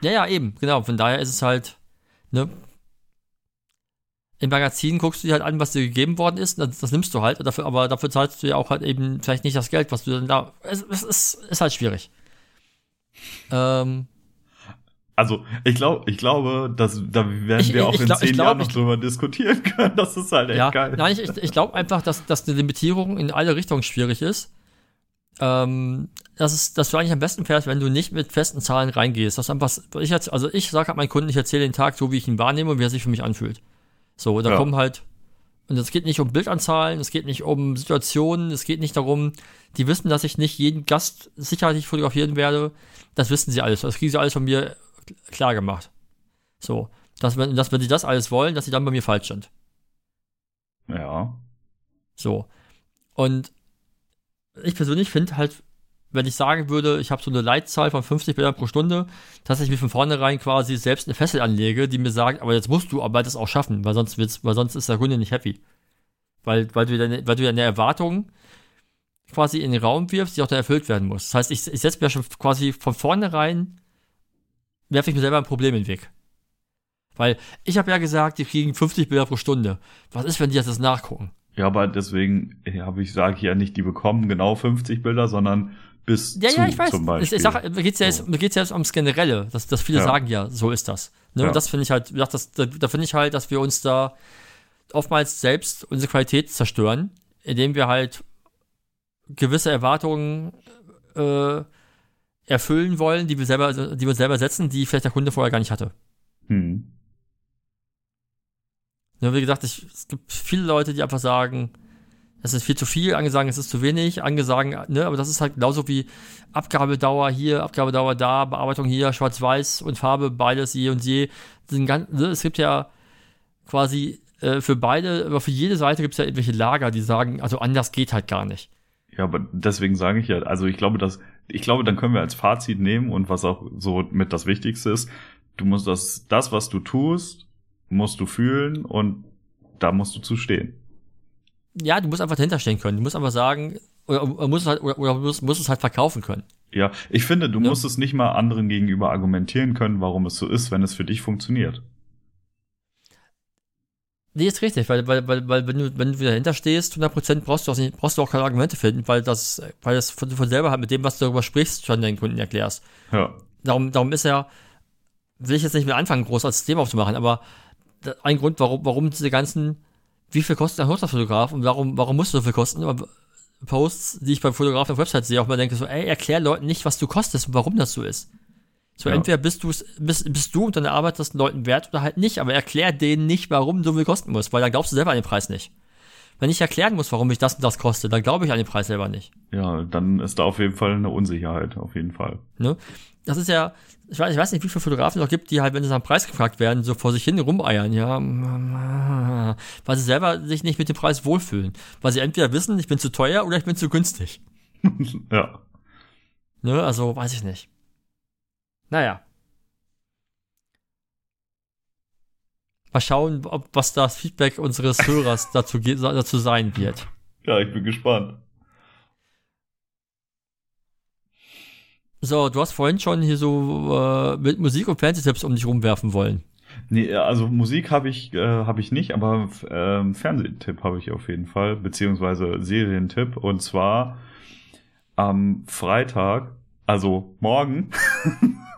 ja, ja, eben, genau. Von daher ist es halt, ne, im Magazin guckst du dir halt an, was dir gegeben worden ist, das, das nimmst du halt, dafür, aber dafür zahlst du ja auch halt eben vielleicht nicht das Geld, was du dann da. Es, es ist, ist halt schwierig. Ähm, Also, ich glaube, ich glaube, dass da werden Ich- wir auch ich in glaub- zehn glaub, Jahren noch drüber diskutieren können. Das ist halt echt ja, geil. nein, ich, ich, glaube einfach, dass, dass eine Limitierung in alle Richtungen schwierig ist. Ähm, dass, es, dass du eigentlich am besten fährst, wenn du nicht mit festen Zahlen reingehst. Das ist einfach, ich jetzt, also ich sage halt meinen Kunden, ich erzähle den Tag so, wie ich ihn wahrnehme und wie er sich für mich anfühlt. So, da Ja. kommen halt, Und es geht nicht um Bildanzahlen, es geht nicht um Situationen, es geht nicht darum, die wissen, dass ich nicht jeden Gast sicherlich fotografieren werde. Das wissen sie alles. Das kriegen sie alles von mir klar gemacht. So. Dass, wenn, dass, wenn sie das alles wollen, dass sie dann bei mir falsch sind. Ja. So. Und ich persönlich finde halt, wenn ich sagen würde, ich habe so eine Leitzahl von 50 Bildern pro Stunde, dass ich mir von vornherein quasi selbst eine Fessel anlege, die mir sagt, aber jetzt musst du aber das auch schaffen, weil sonst wird's, weil sonst ist der Kunde nicht happy. Weil, weil du deine, weil du deine Erwartung quasi in den Raum wirfst, die auch dann erfüllt werden muss. Das heißt, ich, ich setze mir schon quasi von vornherein, werfe ich mir selber ein Problem in den Weg. Weil ich habe ja gesagt, die kriegen 50 Bilder pro Stunde. Was ist, wenn die das nachgucken? Ja, aber deswegen habe ich, sage ich ja nicht, die bekommen genau 50 Bilder, sondern bis ja, zu ja, ich weiß. zum Beispiel. Ich sag, mir geht's ja jetzt, mir geht's ja jetzt ums Generelle, dass, dass viele Ja. sagen ja, so ist das. Ne? Ja. Und das finde ich halt, das, da, da finde ich halt, dass wir uns da oftmals selbst unsere Qualität zerstören, indem wir halt gewisse Erwartungen äh, erfüllen wollen, die wir selber, die wir selber setzen, die vielleicht der Kunde vorher gar nicht hatte. Hm. Ne, wie gesagt, ich, es gibt viele Leute, die einfach sagen, es ist viel zu viel, andere sagen, es ist zu wenig, andere sagen, ne, aber das ist halt genauso wie Abgabedauer hier, Abgabedauer da, Bearbeitung hier, Schwarz-Weiß und Farbe, beides je und je. Den gan- ne, es gibt ja quasi äh, für beide, aber für jede Seite gibt es ja irgendwelche Lager, die sagen, also anders geht halt gar nicht. Ja, aber deswegen sage ich ja, also ich glaube, dass, ich glaube, dann können wir als Fazit nehmen und was auch so mit das Wichtigste ist, du musst das, das, was du tust, musst du fühlen und da musst du zu stehen. Ja, du musst einfach dahinter stehen können. Du musst einfach sagen, oder, oder musst es halt, oder, oder musst, musst es halt verkaufen können. Ja, ich finde, du Ja. musst es nicht mal anderen gegenüber argumentieren können, warum es so ist, wenn es für dich funktioniert. Nee, ist richtig, weil, weil, weil, weil wenn du, wenn du dahinter stehst, 100% brauchst du auch nicht, brauchst du auch keine Argumente finden, weil das, weil das von, von selber halt mit dem, was du darüber sprichst, schon deinen Kunden erklärst. Ja. Darum, darum ist ja, will ich jetzt nicht mehr anfangen, groß als Thema aufzumachen, aber ein Grund, warum, warum diese ganzen, wie viel kostet ein Hochzeitsfotograf und warum, warum musst du so viel kosten? Aber Posts, die ich beim Fotograf auf der Website sehe, auch mal denke so, ey, erklär Leuten nicht, was du kostest und warum das so ist. So, Ja. entweder bist, du's, bist, bist du und deine Arbeit das den Leuten wert oder halt nicht, aber erklär denen nicht, warum so viel kosten muss, weil dann glaubst du selber an den Preis nicht. Wenn ich erklären muss, warum ich das und das koste, dann glaube ich an den Preis selber nicht. Ja, dann ist da auf jeden Fall eine Unsicherheit, auf jeden Fall. Ne? Das ist ja, ich weiß, ich weiß nicht, wie viele Fotografen es noch gibt, die halt, wenn sie nach dem Preis gefragt werden, so vor sich hin rumeiern, ja, weil sie selber sich nicht mit dem Preis wohlfühlen. Weil sie entweder wissen, ich bin zu teuer oder ich bin zu günstig. ja. Ne? Also, weiß ich nicht. Naja. Mal schauen, ob, was das Feedback unseres Hörers dazu, dazu sein wird. Ja, ich bin gespannt. So, du hast vorhin schon hier so äh, mit Musik und Fernsehtipps um dich rumwerfen wollen. Nee, also Musik habe ich, äh, habe ich nicht, aber ähm, Fernsehtipp habe ich auf jeden Fall, beziehungsweise Serientipp. Und zwar am Freitag, also morgen.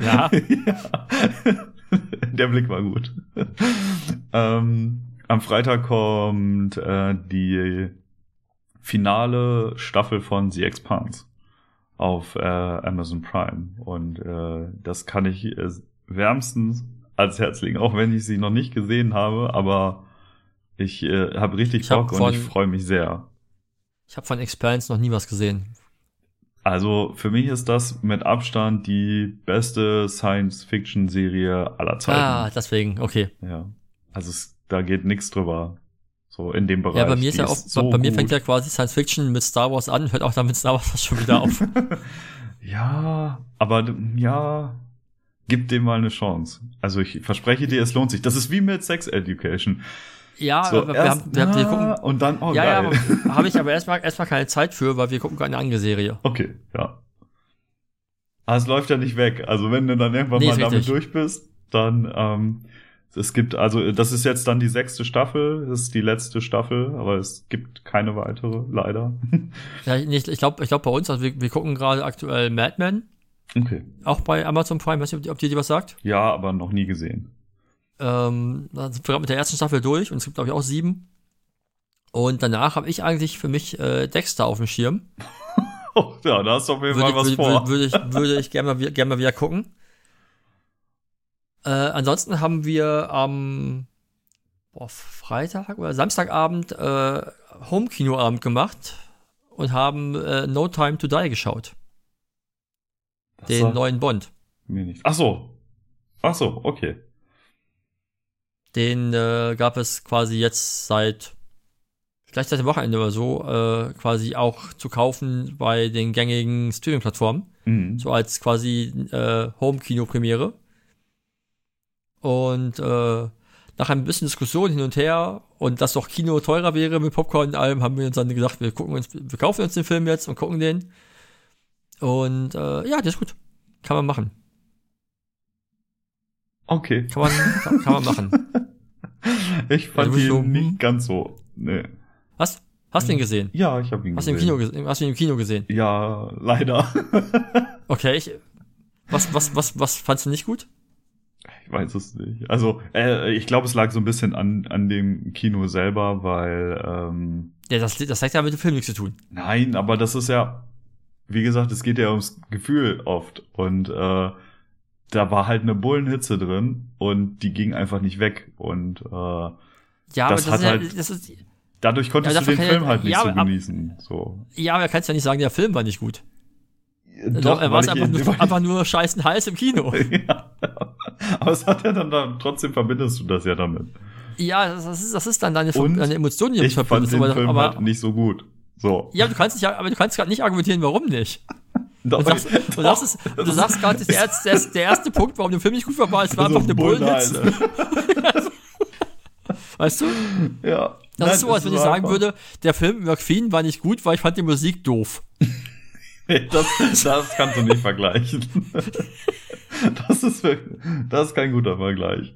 Ja. ja. Der Blick war gut. ähm, am Freitag kommt äh, die finale Staffel von The Expanse auf äh, Amazon Prime. Und äh, das kann ich äh, wärmstens ans Herz legen, auch wenn ich sie noch nicht gesehen habe, aber ich äh, habe richtig Ich hab Bock und von- ich freue mich sehr. Ich habe von Experience noch nie was gesehen. Also für mich ist das mit Abstand die beste Science-Fiction-Serie aller Zeiten. Ah, deswegen, okay. Ja. Also es, da geht nichts drüber. So in dem Bereich. Ja, bei mir ist Die ja auch, so bei mir gut. fängt ja quasi Science Fiction mit Star Wars an, hört auch dann mit Star Wars schon wieder auf. Ja, aber ja, gib dem mal eine Chance. Also ich verspreche dir, es lohnt sich. Das ist wie mit Sex Education. Ja, So, aber wir, haben, wir, haben, wir gucken. ah, und dann, oh ja, ja, geil. aber habe ich aber erstmal erstmal keine Zeit für, weil wir gucken gerade eine andere Serie. Okay, ja. Aber es läuft ja nicht weg. Also wenn du dann irgendwann Nee, mal damit durch bist, dann ähm, es gibt, also das ist jetzt dann die sechste Staffel, das ist die letzte Staffel, aber es gibt keine weitere, leider. Ja, nicht, ich glaube, ich glaub bei uns, also wir, wir gucken gerade aktuell Mad Men, Okay. auch bei Amazon Prime, weiß nicht, ob, die- ob dir die was sagt. Ja, aber noch nie gesehen. Ähm, da sind wir mit der ersten Staffel durch und es gibt, glaube ich, auch sieben. Und danach habe ich eigentlich für mich äh, Dexter auf dem Schirm. Oh, ja, da hast du auf jeden Würde, Fall was würde, vor. würde, würde ich, würde ich gerne mal, wieder- gerne mal wieder gucken. Äh, ansonsten haben wir am boah, Freitag oder Samstagabend äh, Home-Kinoabend gemacht und haben äh, No Time to Die geschaut. Das Den neuen Bond. mir nichts. Ach so. Ach so, okay. Den äh, gab es quasi jetzt seit vielleicht seit dem Wochenende oder so äh, quasi auch zu kaufen bei den gängigen Streaming-Plattformen. Mhm. So als quasi äh, Home-Kino-Premiere. Und äh, nach ein bisschen Diskussion hin und her und dass doch Kino teurer wäre mit Popcorn und allem, haben wir uns dann gedacht, wir gucken uns, wir kaufen uns den Film jetzt und gucken den. Und äh, ja, der ist gut. Kann man machen. Okay. Kann man, kann, kann man machen. Ich Ja, fand du bist die so, hm. nicht ganz so. Nee. Hast, hast du ihn gesehen? Ja, ich habe ihn Hast du ihn im gesehen. Kino, gesehen? hast du ihn im Kino gesehen? Ja, leider. Okay, ich, was, was, was, was fandst du nicht gut? Ich weiß es nicht. Also, äh, ich glaube, es lag so ein bisschen an, an dem Kino selber, weil, ähm, Ja, das, das hat ja mit dem Film nichts zu tun. nein, aber das ist ja, wie gesagt, es geht ja ums Gefühl oft. Und äh, da war halt eine Bullenhitze drin und die ging einfach nicht weg. Und äh, Ja, Das aber das hat ist ja, halt- das ist, dadurch konntest Ja, du den Film halt nicht ja, so aber ab- genießen. So. ja, aber kannst ja nicht sagen, der Film war nicht gut. Doch, er war einfach, ich- nur, einfach nur scheißen heiß im Kino. ja. Aber es hat ja dann, dann trotzdem verbindest du das ja damit. Ja, das ist, das ist dann deine, Und deine Emotion, die du Ich fand verbindest. den Aber, Film aber halt nicht so gut. So. ja, du kannst nicht, aber du kannst gerade nicht argumentieren, warum nicht. Du sagst, du sagst, es, du sagst gerade, der, erste- der, erste Punkt, warum der Film nicht gut war, war, es war Also einfach eine Bullenhals. Bullenhitze. Weißt du? ja. Das Nein, ist so, als wenn ich sagen einfach- würde, der Film über Queen war nicht gut, weil ich fand die Musik doof. Das, das kannst du nicht vergleichen. Das ist, das ist kein guter Vergleich.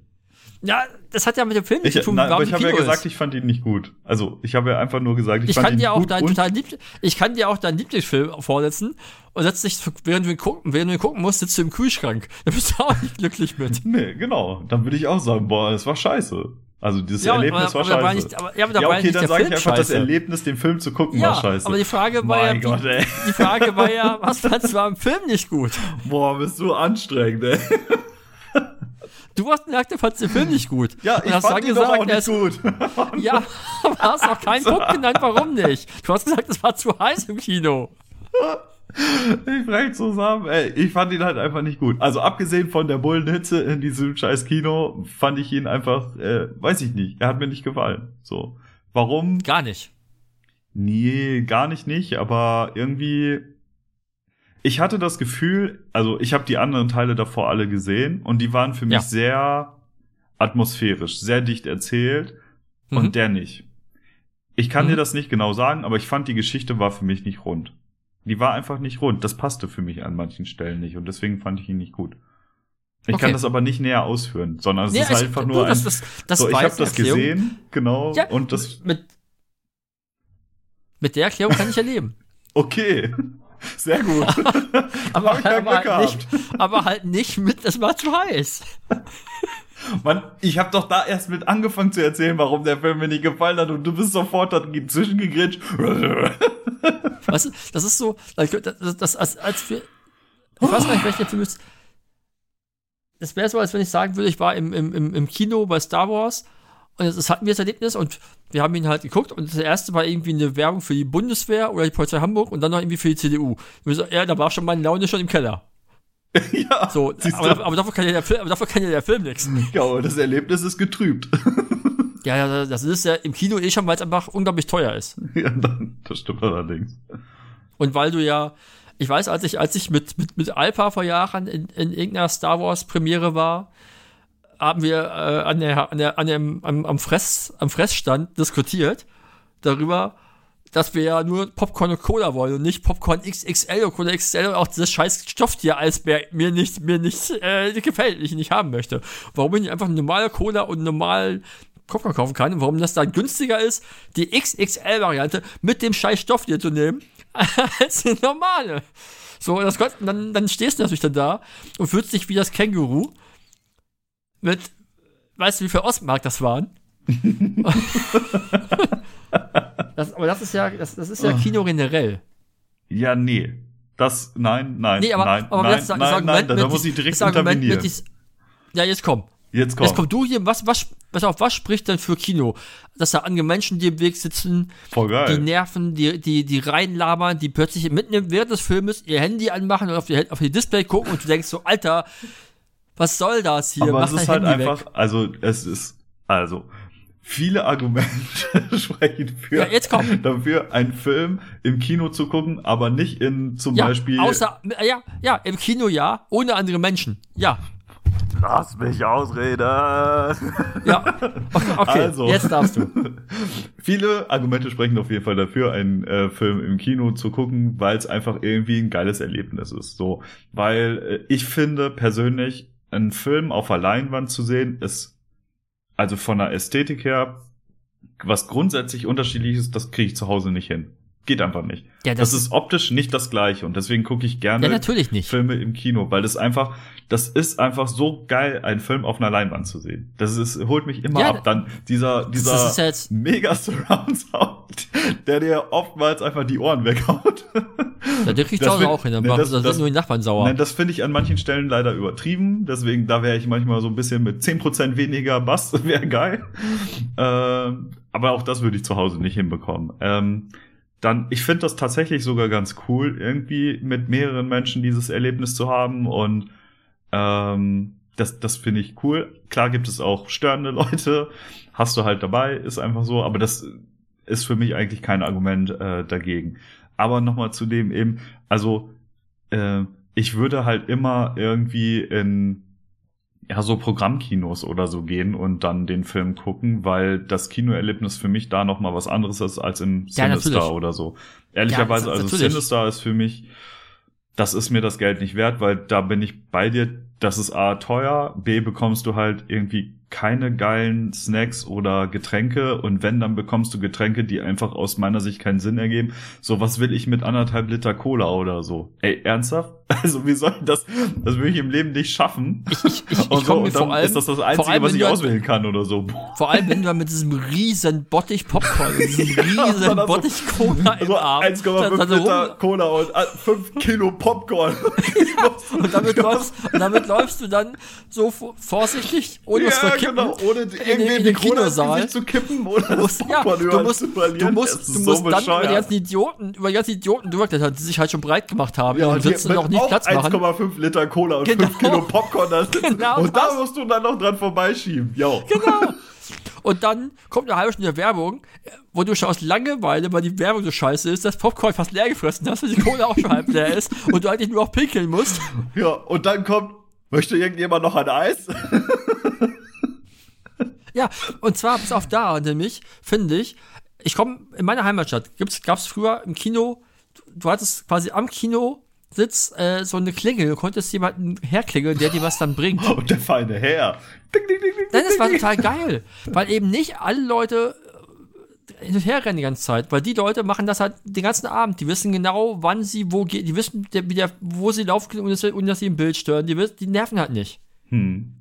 Ja, das hat ja mit dem Film Ich, nichts zu tun, nein, aber ich habe ja gesagt, ist. ich fand ihn nicht gut. Also, ich habe ja einfach nur gesagt, ich, Ich fand kann ihn dir auch gut deinen total lieb, ich kann dir auch deinen Lieblingsfilm vorsetzen und setzt dich, während du ihn gucken, während du ihn gucken musst, sitzt du im Kühlschrank. Da bist du auch nicht glücklich mit. Nee, genau. Dann würde ich auch sagen, boah, das war scheiße. Also, dieses Ja, Erlebnis aber, war aber war scheiße. nicht, aber, ja, aber da ja, war okay, nicht dann sage ich einfach, das scheiße. Erlebnis, den Film zu gucken, Ja, war scheiße. aber die Frage war mein ja, Gott, ey. die Frage war ja, was fandst du am Film nicht gut? Boah, bist du anstrengend, ey. Du hast gesagt, du fandst den Film nicht gut. Ja, ich hast fand ihn doch auch nicht ist- gut. Ja, aber hast auch keinen Punkt genannt, warum nicht. Du hast gesagt, es war zu heiß im Kino. Ich brech zusammen, ey. Ich fand ihn halt einfach nicht gut. Also abgesehen von der Bullenhitze in diesem scheiß Kino, fand ich ihn einfach, äh, weiß ich nicht. Er hat mir nicht gefallen. So. Warum? Gar nicht. Nee, gar nicht nicht, aber irgendwie. Ich hatte das Gefühl, also ich habe die anderen Teile davor alle gesehen und die waren für mich Ja. sehr atmosphärisch, sehr dicht erzählt Mhm. und der nicht. Ich kann Mhm. dir das nicht genau sagen, aber ich fand die Geschichte war für mich nicht rund. Die war einfach nicht rund. Das passte für mich an manchen Stellen nicht und deswegen fand ich ihn nicht gut. Ich Okay. kann das aber nicht näher ausführen, sondern es Nee, ist es- einfach du, nur das, ein. das, das so, ich habe das Erklärung. gesehen, genau, Ja, und das Mit, mit der Erklärung kann ich ja leben. okay. Sehr gut. Aber, Hab ich ja aber, Glück halt nicht, aber halt nicht mit, es war zu heiß. Mann, ich habe doch da erst mit angefangen zu erzählen, warum der Film mir nicht gefallen hat und du bist sofort dazwischen gegrätscht. Weißt du, das ist so, das, das, als, als wir, ich weiß gar nicht, welcher Film ist. Das wäre so, als wenn ich sagen würde, ich war im, im, im Kino bei Star Wars und das hatten wir das Erlebnis und wir haben ihn halt geguckt und das erste war irgendwie eine Werbung für die Bundeswehr oder die Polizei Hamburg und dann noch irgendwie für die CDU. So, ja, da war schon meine Laune schon im Keller. ja, So, aber, aber, dafür kann ja der Film, aber dafür kann ja der Film nichts. ja, aber das Erlebnis ist getrübt. Ja, ja, das ist ja im Kino eh schon, weil es einfach unglaublich teuer ist. ja, dann, das stimmt allerdings. Und weil du ja, ich weiß, als ich, als ich mit, mit, mit Alpha vor Jahren in, in irgendeiner Star Wars Premiere war, haben wir äh, an der, an der, an dem, am, am, Fress, am Fressstand diskutiert darüber, dass wir ja nur Popcorn und Cola wollen und nicht Popcorn XXL und Cola XXL und auch dieses scheiß Stofftier-Eisbär mir nicht, mir nicht äh, gefällt, ich nicht haben möchte. Warum ich einfach normale Cola und normalen Popcorn kaufen kann und warum das dann günstiger ist, die XXL-Variante mit dem scheiß Stofftier zu nehmen, als die normale. So, das dann, dann stehst du natürlich dann da und fühlst dich wie das Känguru mit, weißt du, wie viel Ostmark das waren? das, aber das ist ja, das, das ist ja Kino generell. Ja, nee. Das, nein, nein, Nee, aber, nein, aber nein, das, das nein, Argument nein, da, muss ich direkt intervenieren. mit dies, Ja, jetzt komm. Jetzt komm. Jetzt komm du hier, was, was, pass auf, was spricht denn für Kino? Dass da andere Menschen, die im Weg sitzen, Voll geil. die nerven, die, die, die reinlabern, die plötzlich mitten während des Filmes ihr Handy anmachen und auf die, auf die Display gucken und du denkst so, Alter, was soll das hier? Aber Mach es ist halt Handy einfach, weg. also es ist, also viele Argumente sprechen für Ja, jetzt komm. dafür, einen Film im Kino zu gucken, aber nicht in zum Ja, Beispiel. außer, ja, ja, im Kino ja, ohne andere Menschen. Ja, Lass mich ausreden. ja. Okay, okay Also. jetzt darfst du. Viele Argumente sprechen auf jeden Fall dafür, einen äh, Film im Kino zu gucken, weil es einfach irgendwie ein geiles Erlebnis ist. So, weil äh, ich finde persönlich, einen Film auf der Leinwand zu sehen, ist also von der Ästhetik her was grundsätzlich unterschiedlich ist, das kriege ich zu Hause nicht hin. Geht einfach nicht. Ja, Das, das, ist optisch nicht das gleiche und deswegen gucke ich gerne ja, natürlich nicht. Filme im Kino, weil das einfach, das ist einfach so geil, einen Film auf einer Leinwand zu sehen. Das ist, holt mich immer Ja, ab. Dann dieser, dieser das ist mega Surround Sound, der dir oftmals einfach die Ohren weghaut. Ja, der kriegt Das wird- auch hin, dann ne, machen- das- da das- sind nur die Nachbarn sauer. Nein, das finde ich an manchen Stellen leider übertrieben. Deswegen, da wäre ich manchmal so ein bisschen mit 10% weniger Bass, wäre geil. Ähm, aber auch das würde ich zu Hause nicht hinbekommen. Ähm, dann, ich finde das tatsächlich sogar ganz cool, irgendwie mit mehreren Menschen dieses Erlebnis zu haben und ähm, das, das finde ich cool. Klar gibt es auch störende Leute, hast du halt dabei, ist einfach so, aber das ist für mich eigentlich kein Argument äh, dagegen. Aber nochmal zu dem eben, also äh, ich würde halt immer irgendwie in ja so Programmkinos oder so gehen und dann den Film gucken, weil das Kinoerlebnis für mich da noch mal was anderes ist als im Ja, Sinister natürlich. oder so. Ehrlicherweise, Ja, also natürlich. Sinister ist für mich, das ist mir das Geld nicht wert, weil da bin ich bei dir. Das ist A teuer, B bekommst du halt irgendwie keine geilen Snacks oder Getränke und wenn, dann bekommst du Getränke, die einfach aus meiner Sicht keinen Sinn ergeben. So, was will ich mit anderthalb Liter Cola oder so? Ey, ernsthaft? Also, wie soll ich das? Das will ich im Leben nicht schaffen. Ich, ich, ich, Und so, und dann vor allem, ist das das Einzige, allem, was ich du- auswählen kann oder so. vor allem, wenn du dann mit diesem riesen Bottich Popcorn, und diesem riesen Bottich Cola im Also Arm, 1,5 dann- dann Liter Cola und 5 Kilo Popcorn. und damit läufst, und damit läufst du dann so vo- vorsichtig, ohne zu ja, kippen. genau, ohne irgendwie in die den Kinosaal. Zu kippen oder Du musst, ja, du musst, zu du verlieren. musst, Es ist du so musst dann über die bescheuert. ganzen Idioten, über die ganzen Idioten drüber, die sich halt schon breit gemacht haben, Ja, und und die sitzen noch nicht Platz machen. 1,5 Liter Cola und Genau. 5 Kilo Popcorn da sitzen. Genau und da musst du dann noch dran vorbeischieben. Jo. Genau. Und dann kommt eine halbe Stunde Werbung, wo du schon aus Langeweile, weil die Werbung so scheiße ist, das Popcorn fast leer gefressen hast, weil die Cola auch schon halb leer ist und du eigentlich nur noch pinkeln musst. Ja, und dann kommt, möchte irgendjemand noch ein Eis? Ja, und zwar bis auf da, nämlich, finde ich, ich komme in meiner Heimatstadt, gibt's, gab's früher im Kino, du, du hattest quasi am Kinositz äh, so eine Klingel, du konntest jemanden herklingeln, der dir was dann bringt. Und der feine Herr. Ding, ding, ding, ding, Nein, das war total geil, weil eben nicht alle Leute äh, hin und her rennen die ganze Zeit, weil die Leute machen das halt den ganzen Abend. Die wissen genau, wann sie wo gehen, die wissen, der, wie der, wo sie laufen können, ohne dass, sie im Bild stören. Die, wissen- die nerven halt nicht. Hm.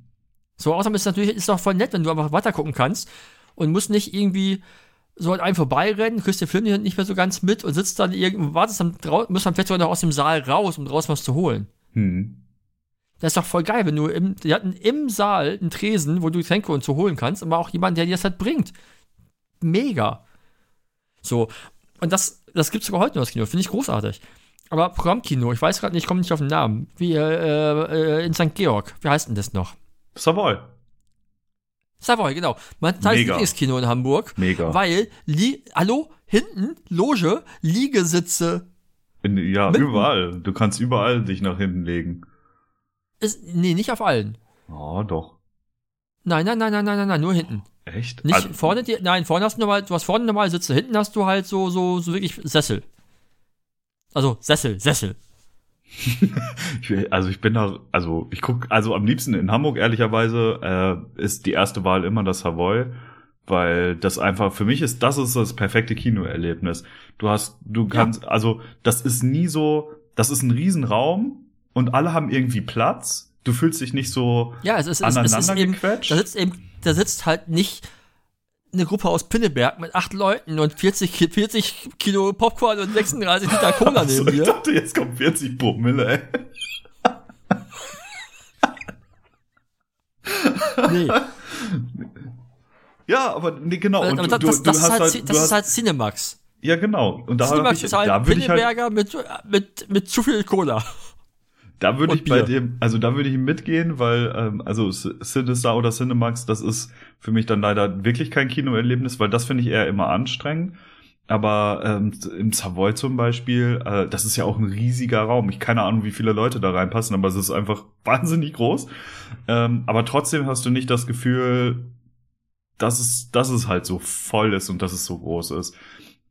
So, außerdem ist es natürlich ist doch voll nett, wenn du einfach weiter gucken kannst und musst nicht irgendwie so an einem vorbeirennen, kriegst den Film nicht mehr so ganz mit und sitzt dann irgendwo, wartest dann draußen, musst dann vielleicht sogar noch aus dem Saal raus, um draußen was zu holen. Hm. Das ist doch voll geil, wenn du im, die hatten im Saal einen Tresen, wo du Getränke und so holen kannst, aber auch jemand, der dir das halt bringt. Mega. So. Und das, das gibt's sogar heute noch das Kino, finde ich großartig. Aber Programmkino, ich weiß gerade nicht, ich komme nicht auf den Namen. Wie, äh, äh, in St. Georg. Wie heißt denn das noch? Savoy. Savoy, genau. Mein Mega. Lieblingskino in Hamburg. Mega. Weil, li hallo, hinten, Loge, Liegesitze. In, ja, Mit- überall. Du kannst überall dich nach hinten legen. Ist, nee, nicht auf allen. Oh, doch. Nein, nein, nein, nein, nein, nein, nein, nur hinten. Echt? Nicht Also, vorne, die, nein, vorne hast du normal, du hast vorne normal Sitze, hinten hast du halt so, so, so wirklich Sessel. Also, Sessel, Sessel. Ich, also ich bin da, also ich guck, also am liebsten in Hamburg ehrlicherweise äh, ist die erste Wahl immer das Savoy, weil das einfach für mich ist, das ist das perfekte Kinoerlebnis. Du hast, du kannst, also das ist nie so, das ist ein Riesenraum und alle haben irgendwie Platz. Du fühlst dich nicht so Ja, es ist, es, es ist aneinander eben, gequetscht. da sitzt eben, da sitzt halt nicht eine Gruppe aus Pinneberg mit acht Leuten und 40, Ki- 40 Kilo Popcorn und 36 Liter Cola neben ich dir. dachte, jetzt kommt 40 Promille, ey. Nee. Ja, aber nee, genau. Und aber das, du, das, du ist halt, halt, das ist halt Cinemax. ja genau. Und da, Cinemax ich, ist halt da würde ich halt, Pinneberger mit, mit, mit zu viel Cola. Da würde ich bei dem, also da würde ich mitgehen, weil ähm, also Cinestar oder Cinemax, das ist für mich dann leider wirklich kein Kinoerlebnis, weil das finde ich eher immer anstrengend. Aber ähm, im Savoy zum Beispiel, äh, das ist ja auch ein riesiger Raum. Ich keine Ahnung, wie viele Leute da reinpassen, aber es ist einfach wahnsinnig groß. Ähm, aber trotzdem hast du nicht das Gefühl, dass es, dass es halt so voll ist und dass es so groß ist.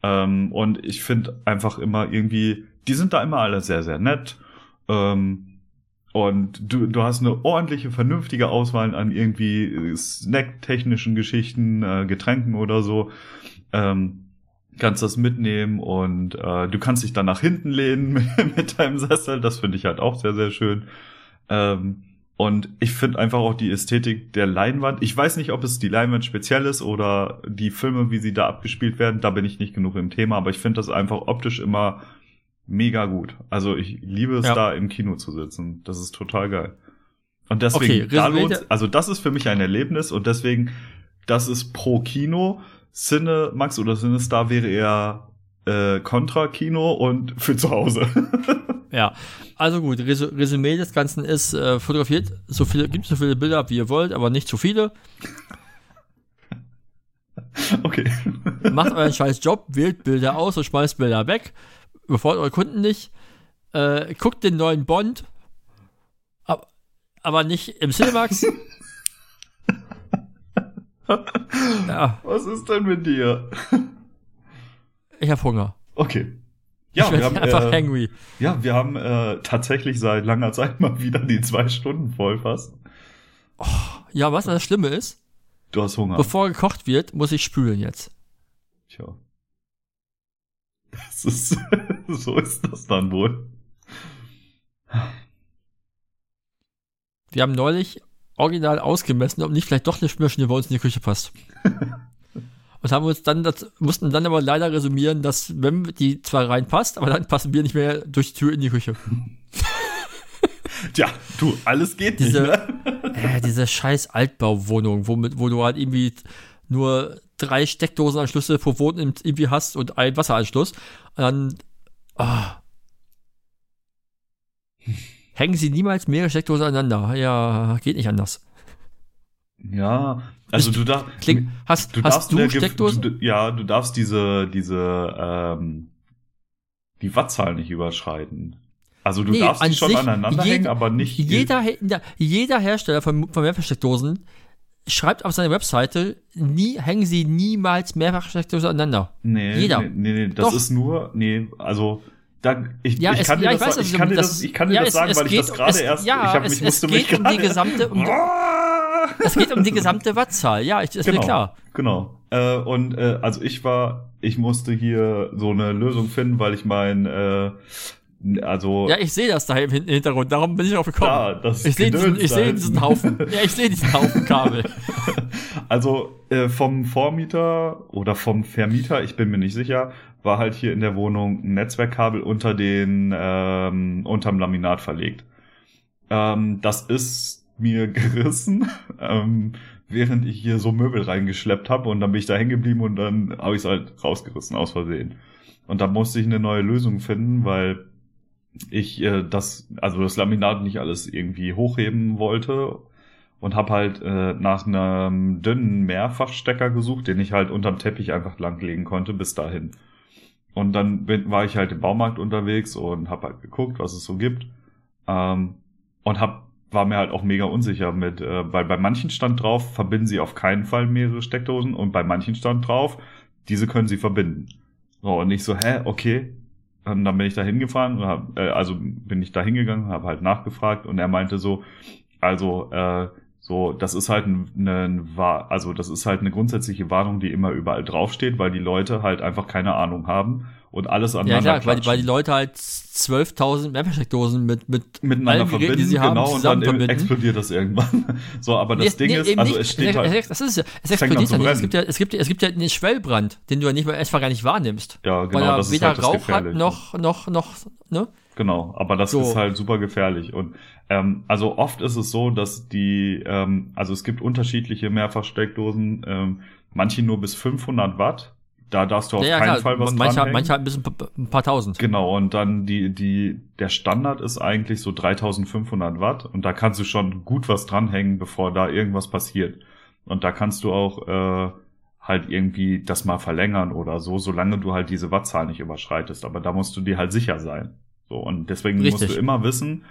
Ähm, und ich finde einfach immer irgendwie, die sind da immer alle sehr, sehr nett. Ähm, und du, du hast eine ordentliche, vernünftige Auswahl an irgendwie äh, snacktechnischen Geschichten, äh, Getränken oder so. Ähm, kannst das mitnehmen und äh, du kannst dich dann nach hinten lehnen mit, deinem Sessel. Das finde ich halt auch sehr, sehr schön. Ähm, und ich finde einfach auch die Ästhetik der Leinwand. Ich weiß nicht, ob es die Leinwand speziell ist oder die Filme, wie sie da abgespielt werden. Da bin ich nicht genug im Thema, aber ich finde das einfach optisch immer mega gut. Also ich liebe es Ja. da im Kino zu sitzen. Das ist total geil. Und deswegen, Okay, da lohnt's- also das ist für mich ein Erlebnis und deswegen, das ist pro Kino. Cinemax oder Cinestar wäre eher äh, Contra-Kino und für zu Hause. Ja, also gut, Resu Resümee des Ganzen ist, äh, fotografiert so viele, gibt so viele Bilder, wie ihr wollt, aber nicht zu viele. okay. Macht euren scheiß Job, wählt Bilder aus und schmeißt Bilder weg. Befordert eure Kunden nicht. Äh, guckt den neuen Bond. Ab, aber nicht im Cinemax. ja, Was ist denn mit dir? ich hab Hunger. Okay. Ja, wir haben, einfach äh, ja, wir haben äh, tatsächlich seit langer Zeit mal wieder die zwei Stunden voll fast. Ja, was das Schlimme ist, Du hast Hunger. bevor gekocht wird, muss ich spülen jetzt. Tja. Das ist, so ist das dann wohl. Wir haben neulich original ausgemessen, ob nicht vielleicht doch eine Spülmaschine bei uns in die Küche passt. Und haben uns dann das, mussten dann aber leider resümieren, dass wenn die zwar reinpasst, aber dann passen wir nicht mehr durch die Tür in die Küche. Tja, du, alles geht Diese- nicht, ne? äh, diese scheiß Altbauwohnung, womit, wo du halt irgendwie nur drei Steckdosenanschlüsse pro Wohnung irgendwie hast und einen Wasseranschluss. Und dann ah. hängen sie niemals mehrere Steckdosen aneinander. Ja, geht nicht anders. Ja, also du darfst. Kling, hast Du hast darfst du Steckdosen? Du, ja, du darfst diese, diese, ähm, die Wattzahl nicht überschreiten. Also du Nee, darfst die schon aneinander jed- hängen, aber nicht. Jeder, jeder Hersteller von, von Mehrfachsteckdosen schreibt auf seiner Webseite, nie, hängen sie niemals Mehrfachsteckdosen aneinander. Nee, jeder. nee, nee, nee das Doch. ist nur, nee, also da, ich, Ja, ich es- kann dir ja, das, ich weiß, ich kann dir das, das- ich kann dir ja, das es- sagen, es weil ich das geht- gerade es- erst, ja, ich, hab, es- ich es musste geht mich um die gerade. gesamte- um! Es geht um die gesamte Wattzahl. Ja, ich, ist genau, mir klar. Genau. Äh, und äh, also ich war, ich musste hier so eine Lösung finden, weil ich mein, äh, also Ja, ich sehe das da im Hin- Hintergrund. Darum bin ich drauf gekommen. da, das ich sehe diesen, ich hinten. diesen Haufen. Ja, ich sehe diesen Haufen Kabel. Also äh, vom Vormieter oder vom Vermieter, ich bin mir nicht sicher, war halt hier in der Wohnung ein Netzwerkkabel unter den ähm, unterm Laminat verlegt. Ähm, das ist mir gerissen, ähm, während ich hier so Möbel reingeschleppt habe und dann bin ich da hängen geblieben und dann habe ich es halt rausgerissen aus Versehen. Und da musste ich eine neue Lösung finden, weil ich äh, das, also das Laminat nicht alles irgendwie hochheben wollte und habe halt äh, nach einem dünnen Mehrfachstecker gesucht, den ich halt unterm Teppich einfach langlegen konnte bis dahin. Und dann bin, war ich halt im Baumarkt unterwegs und habe halt geguckt, was es so gibt. Ähm, und hab, war mir halt auch mega unsicher mit, äh, weil bei manchen stand drauf, verbinden sie auf keinen Fall mehrere Steckdosen und bei manchen stand drauf, diese können sie verbinden. So, und ich so, hä, okay. Und dann bin ich da hingefahren, äh, also bin ich da hingegangen, habe halt nachgefragt und er meinte so, also äh, so, das ist halt ein, ein, Wa- also das ist halt eine grundsätzliche Warnung, die immer überall draufsteht, weil die Leute halt einfach keine Ahnung haben und alles Ja, aneinander klar, weil, weil die Leute halt 12.000 Mehrfachsteckdosen mit, mit miteinander Geräten, verbinden, die sie haben, genau, und dann verbinden. explodiert das irgendwann. So, aber das Nee, Ding nee, ist, also nicht. es steht halt, Das ist ja, es explodiert ja nicht. Es gibt ja, es gibt, ja- es gibt ja einen Schwellbrand, den du ja nicht mal erstmal gar nicht wahrnimmst. ja, weil genau, er das ist weder halt das Rauch hat, noch, noch, noch, ne? Genau, aber das So. ist halt super gefährlich. Und ähm, also oft ist es so, dass die, ähm, also es gibt unterschiedliche Mehrfachsteckdosen, ähm, manche nur bis 500 Watt. Da darfst du auf Ja, keinen klar. Fall was manche, dranhängen. manche halt ein bisschen ein paar tausend. Genau, und dann die, die, der Standard ist eigentlich so 3500 Watt und da kannst du schon gut was dranhängen, bevor da irgendwas passiert. Und da kannst du auch äh, halt irgendwie das mal verlängern oder so, solange du halt diese Wattzahl nicht überschreitest. Aber da musst du dir halt sicher sein. So, und deswegen musst Richtig. du immer wissen,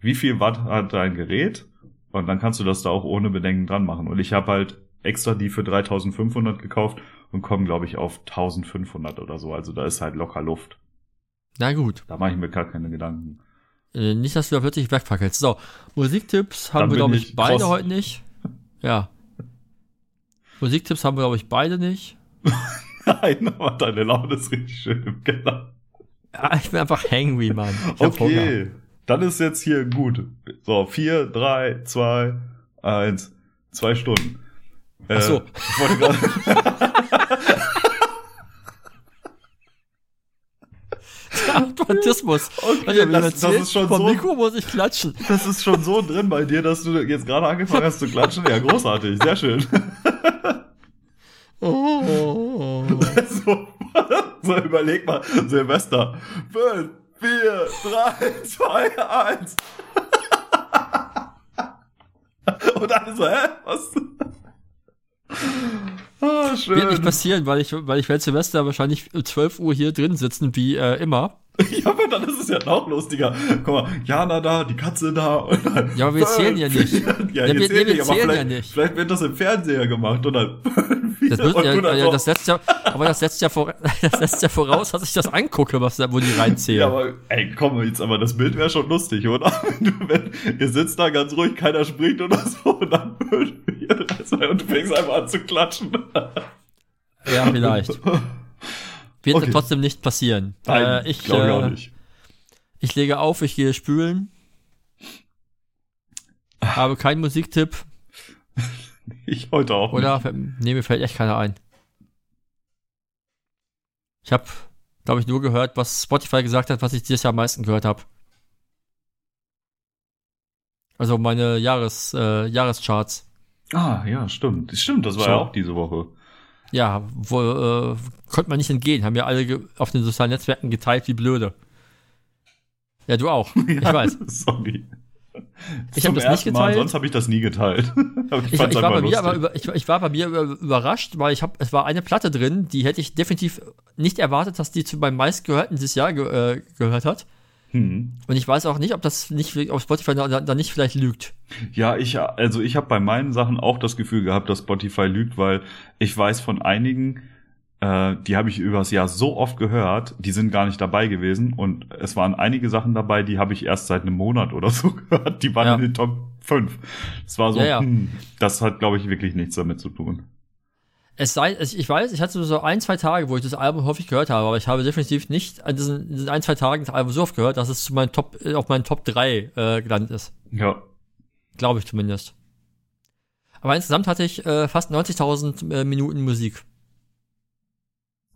wie viel Watt hat dein Gerät und dann kannst du das da auch ohne Bedenken dran machen. Und ich habe halt extra die für 3500 gekauft und komme, glaube ich, auf 1500 oder so. Also da ist halt locker Luft. Na gut. Da mache ich mir gar keine Gedanken. Äh, nicht, dass du da plötzlich wegfackelst. So, Musiktipps haben Dann wir, glaube ich, beide cross. heute nicht. Ja. Musiktipps haben wir, glaube ich, beide nicht. Nein, aber deine Laune ist richtig schön im Keller. Ja, ich bin einfach hangry, Mann. Ich hab Hunger. Okay, dann ist jetzt hier gut. So, vier, drei, zwei, eins, zwei Stunden. Äh, Ach so. Ich wollte gerade. Automatismus. Okay, das- das ist schon vom so- Mikro muss ich klatschen. Das ist schon so drin bei dir, dass du jetzt gerade angefangen hast zu klatschen. Ja, großartig, sehr schön. Oh. So, so überleg mal, Silvester. Fünf, vier, drei, zwei, eins. Und dann so, hä? Was? Ah, schön. Wird nicht passieren, weil ich, weil ich werde Silvester wahrscheinlich um 12 Uhr hier drin sitzen, wie äh, immer. Ja, aber dann ist es ja noch lustiger. Guck mal, Jana da, die Katze da. Und dann Ja, aber wir zählen ja nicht. Ja, Ja, ihr wir- zählt nee, wir nicht, zählen vielleicht, ja nicht. vielleicht wird das im Fernseher gemacht und dann. Das, und ja, dann ja, das setzt ja, aber das setzt ja, vor, das setzt ja voraus, dass ich das angucke, was da, wo die reinzählen. Ja, aber, ey, komm jetzt, aber das Bild wäre schon lustig, oder? Wenn wenn, ihr sitzt da ganz ruhig, keiner spricht oder so, und dann und du fängst einfach an zu klatschen. Ja, vielleicht. Wird Okay. trotzdem nicht passieren. Nein, äh, ich, glaub ich auch äh, nicht. ich lege auf, ich gehe spülen. Habe keinen Musiktipp. Ich heute auch Oder? Nee, mir fällt echt keiner ein. Ich habe, glaube ich, nur gehört, was Spotify gesagt hat, was ich dieses Jahr am meisten gehört habe. Also meine Jahres, äh, Jahrescharts. Ah, ja, stimmt. Stimmt, das war So. ja auch diese Woche. Ja, wo äh, konnte man nicht entgehen. Haben ja alle auf den sozialen Netzwerken geteilt, wie blöde. Ja, du auch. Ich weiß. Sorry. Ich Zum hab das nicht ersten Mal, geteilt. sonst habe ich das nie geteilt. Ich, fand's ich, war bei mir aber ich, ich war bei mir über, überrascht, weil ich habe, es war eine Platte drin, die hätte ich definitiv nicht erwartet, dass die zu meinem meistgehörten dieses Jahr ge äh, gehört hat. Hm. Und ich weiß auch nicht, ob das nicht auf Spotify da, da, nicht vielleicht lügt. Ja, ich, also ich habe bei meinen Sachen auch das Gefühl gehabt, dass Spotify lügt, weil ich weiß von einigen, äh, die habe ich übers Jahr so oft gehört, die sind gar nicht dabei gewesen und es waren einige Sachen dabei, die habe ich erst seit einem Monat oder so gehört, die waren Ja. in den Top 5. Es war so, Ja, ja. Hm, das hat, glaube ich, wirklich nichts damit zu tun. Es sei, es- ich weiß, ich hatte so ein, zwei Tage, wo ich das Album häufig gehört habe, aber ich habe definitiv nicht an diesen, diesen ein, zwei Tagen das Album so oft gehört, dass es zu meinen Top, äh, auf meinen Top 3 äh, gelandet ist. Ja. Glaube ich zumindest. Aber insgesamt hatte ich äh, fast 90.000 äh, Minuten Musik.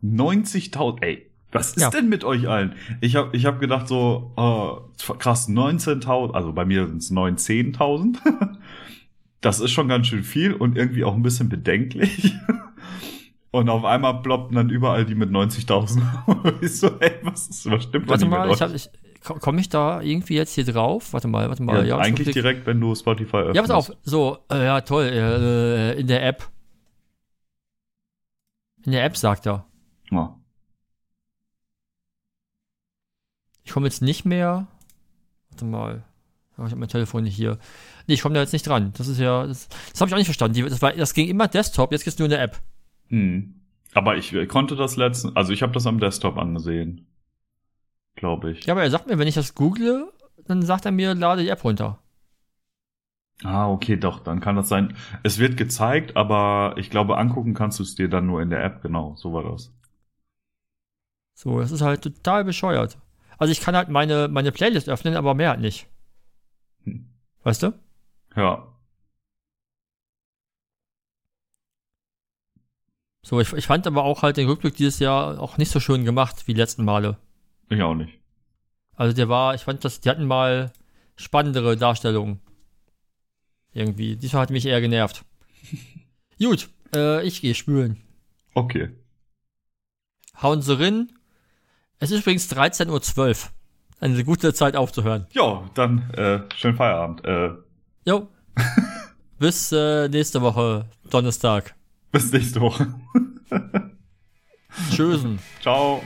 90.000, ey. Was ist Ja. denn mit euch allen? Ich habe ich hab gedacht so, äh, krass, 19.000, also bei mir sind es 19.000. Das ist schon ganz schön viel und irgendwie auch ein bisschen bedenklich. Und auf einmal ploppen dann überall die mit 90.000. ich so, ey, was, ist, was stimmt Warte mal, ich hab, ich, komme ich da irgendwie jetzt hier drauf? Warte mal, warte mal. euch? Ja, eigentlich Jahresrückblick. direkt, wenn du Spotify öffnest. Ja, pass auf. So, äh, ja, toll. Äh, in der App. In der App sagt er. Ja. Ich komme jetzt nicht mehr. Warte mal. Ich habe mein Telefon nicht hier. Nee, ich komme da jetzt nicht dran. Das ist ja. Das, das habe ich auch nicht verstanden. Die, das, war, das ging immer Desktop, jetzt geht's nur in der App. Hm. Aber ich äh, konnte das letzten, also ich habe das am Desktop angesehen. Glaube ich. Ja, aber er sagt mir, wenn ich das google, dann sagt er mir, lade die App runter. Ah, okay, doch, dann kann das sein. Es wird gezeigt, aber ich glaube, angucken kannst du es dir dann nur in der App, genau, so war das. So, das ist halt total bescheuert. Also ich kann halt meine, meine Playlist öffnen, aber mehr halt nicht. Hm. Weißt du? Ja. So, ich, ich fand aber auch halt den Rückblick dieses Jahr auch nicht so schön gemacht wie die letzten Male. Ich auch nicht. Also der war, ich fand das, die hatten mal spannendere Darstellungen. Irgendwie. Diesmal hat mich eher genervt. Gut, äh, ich gehe spülen. Okay. Hauen Sie rein. Es ist übrigens 13.12 Uhr. Eine gute Zeit aufzuhören. Ja, dann äh, schönen Feierabend. Äh, Jo. Bis äh, nächste Woche, Donnerstag. Bis nächste Woche. Tschüssen. Ciao.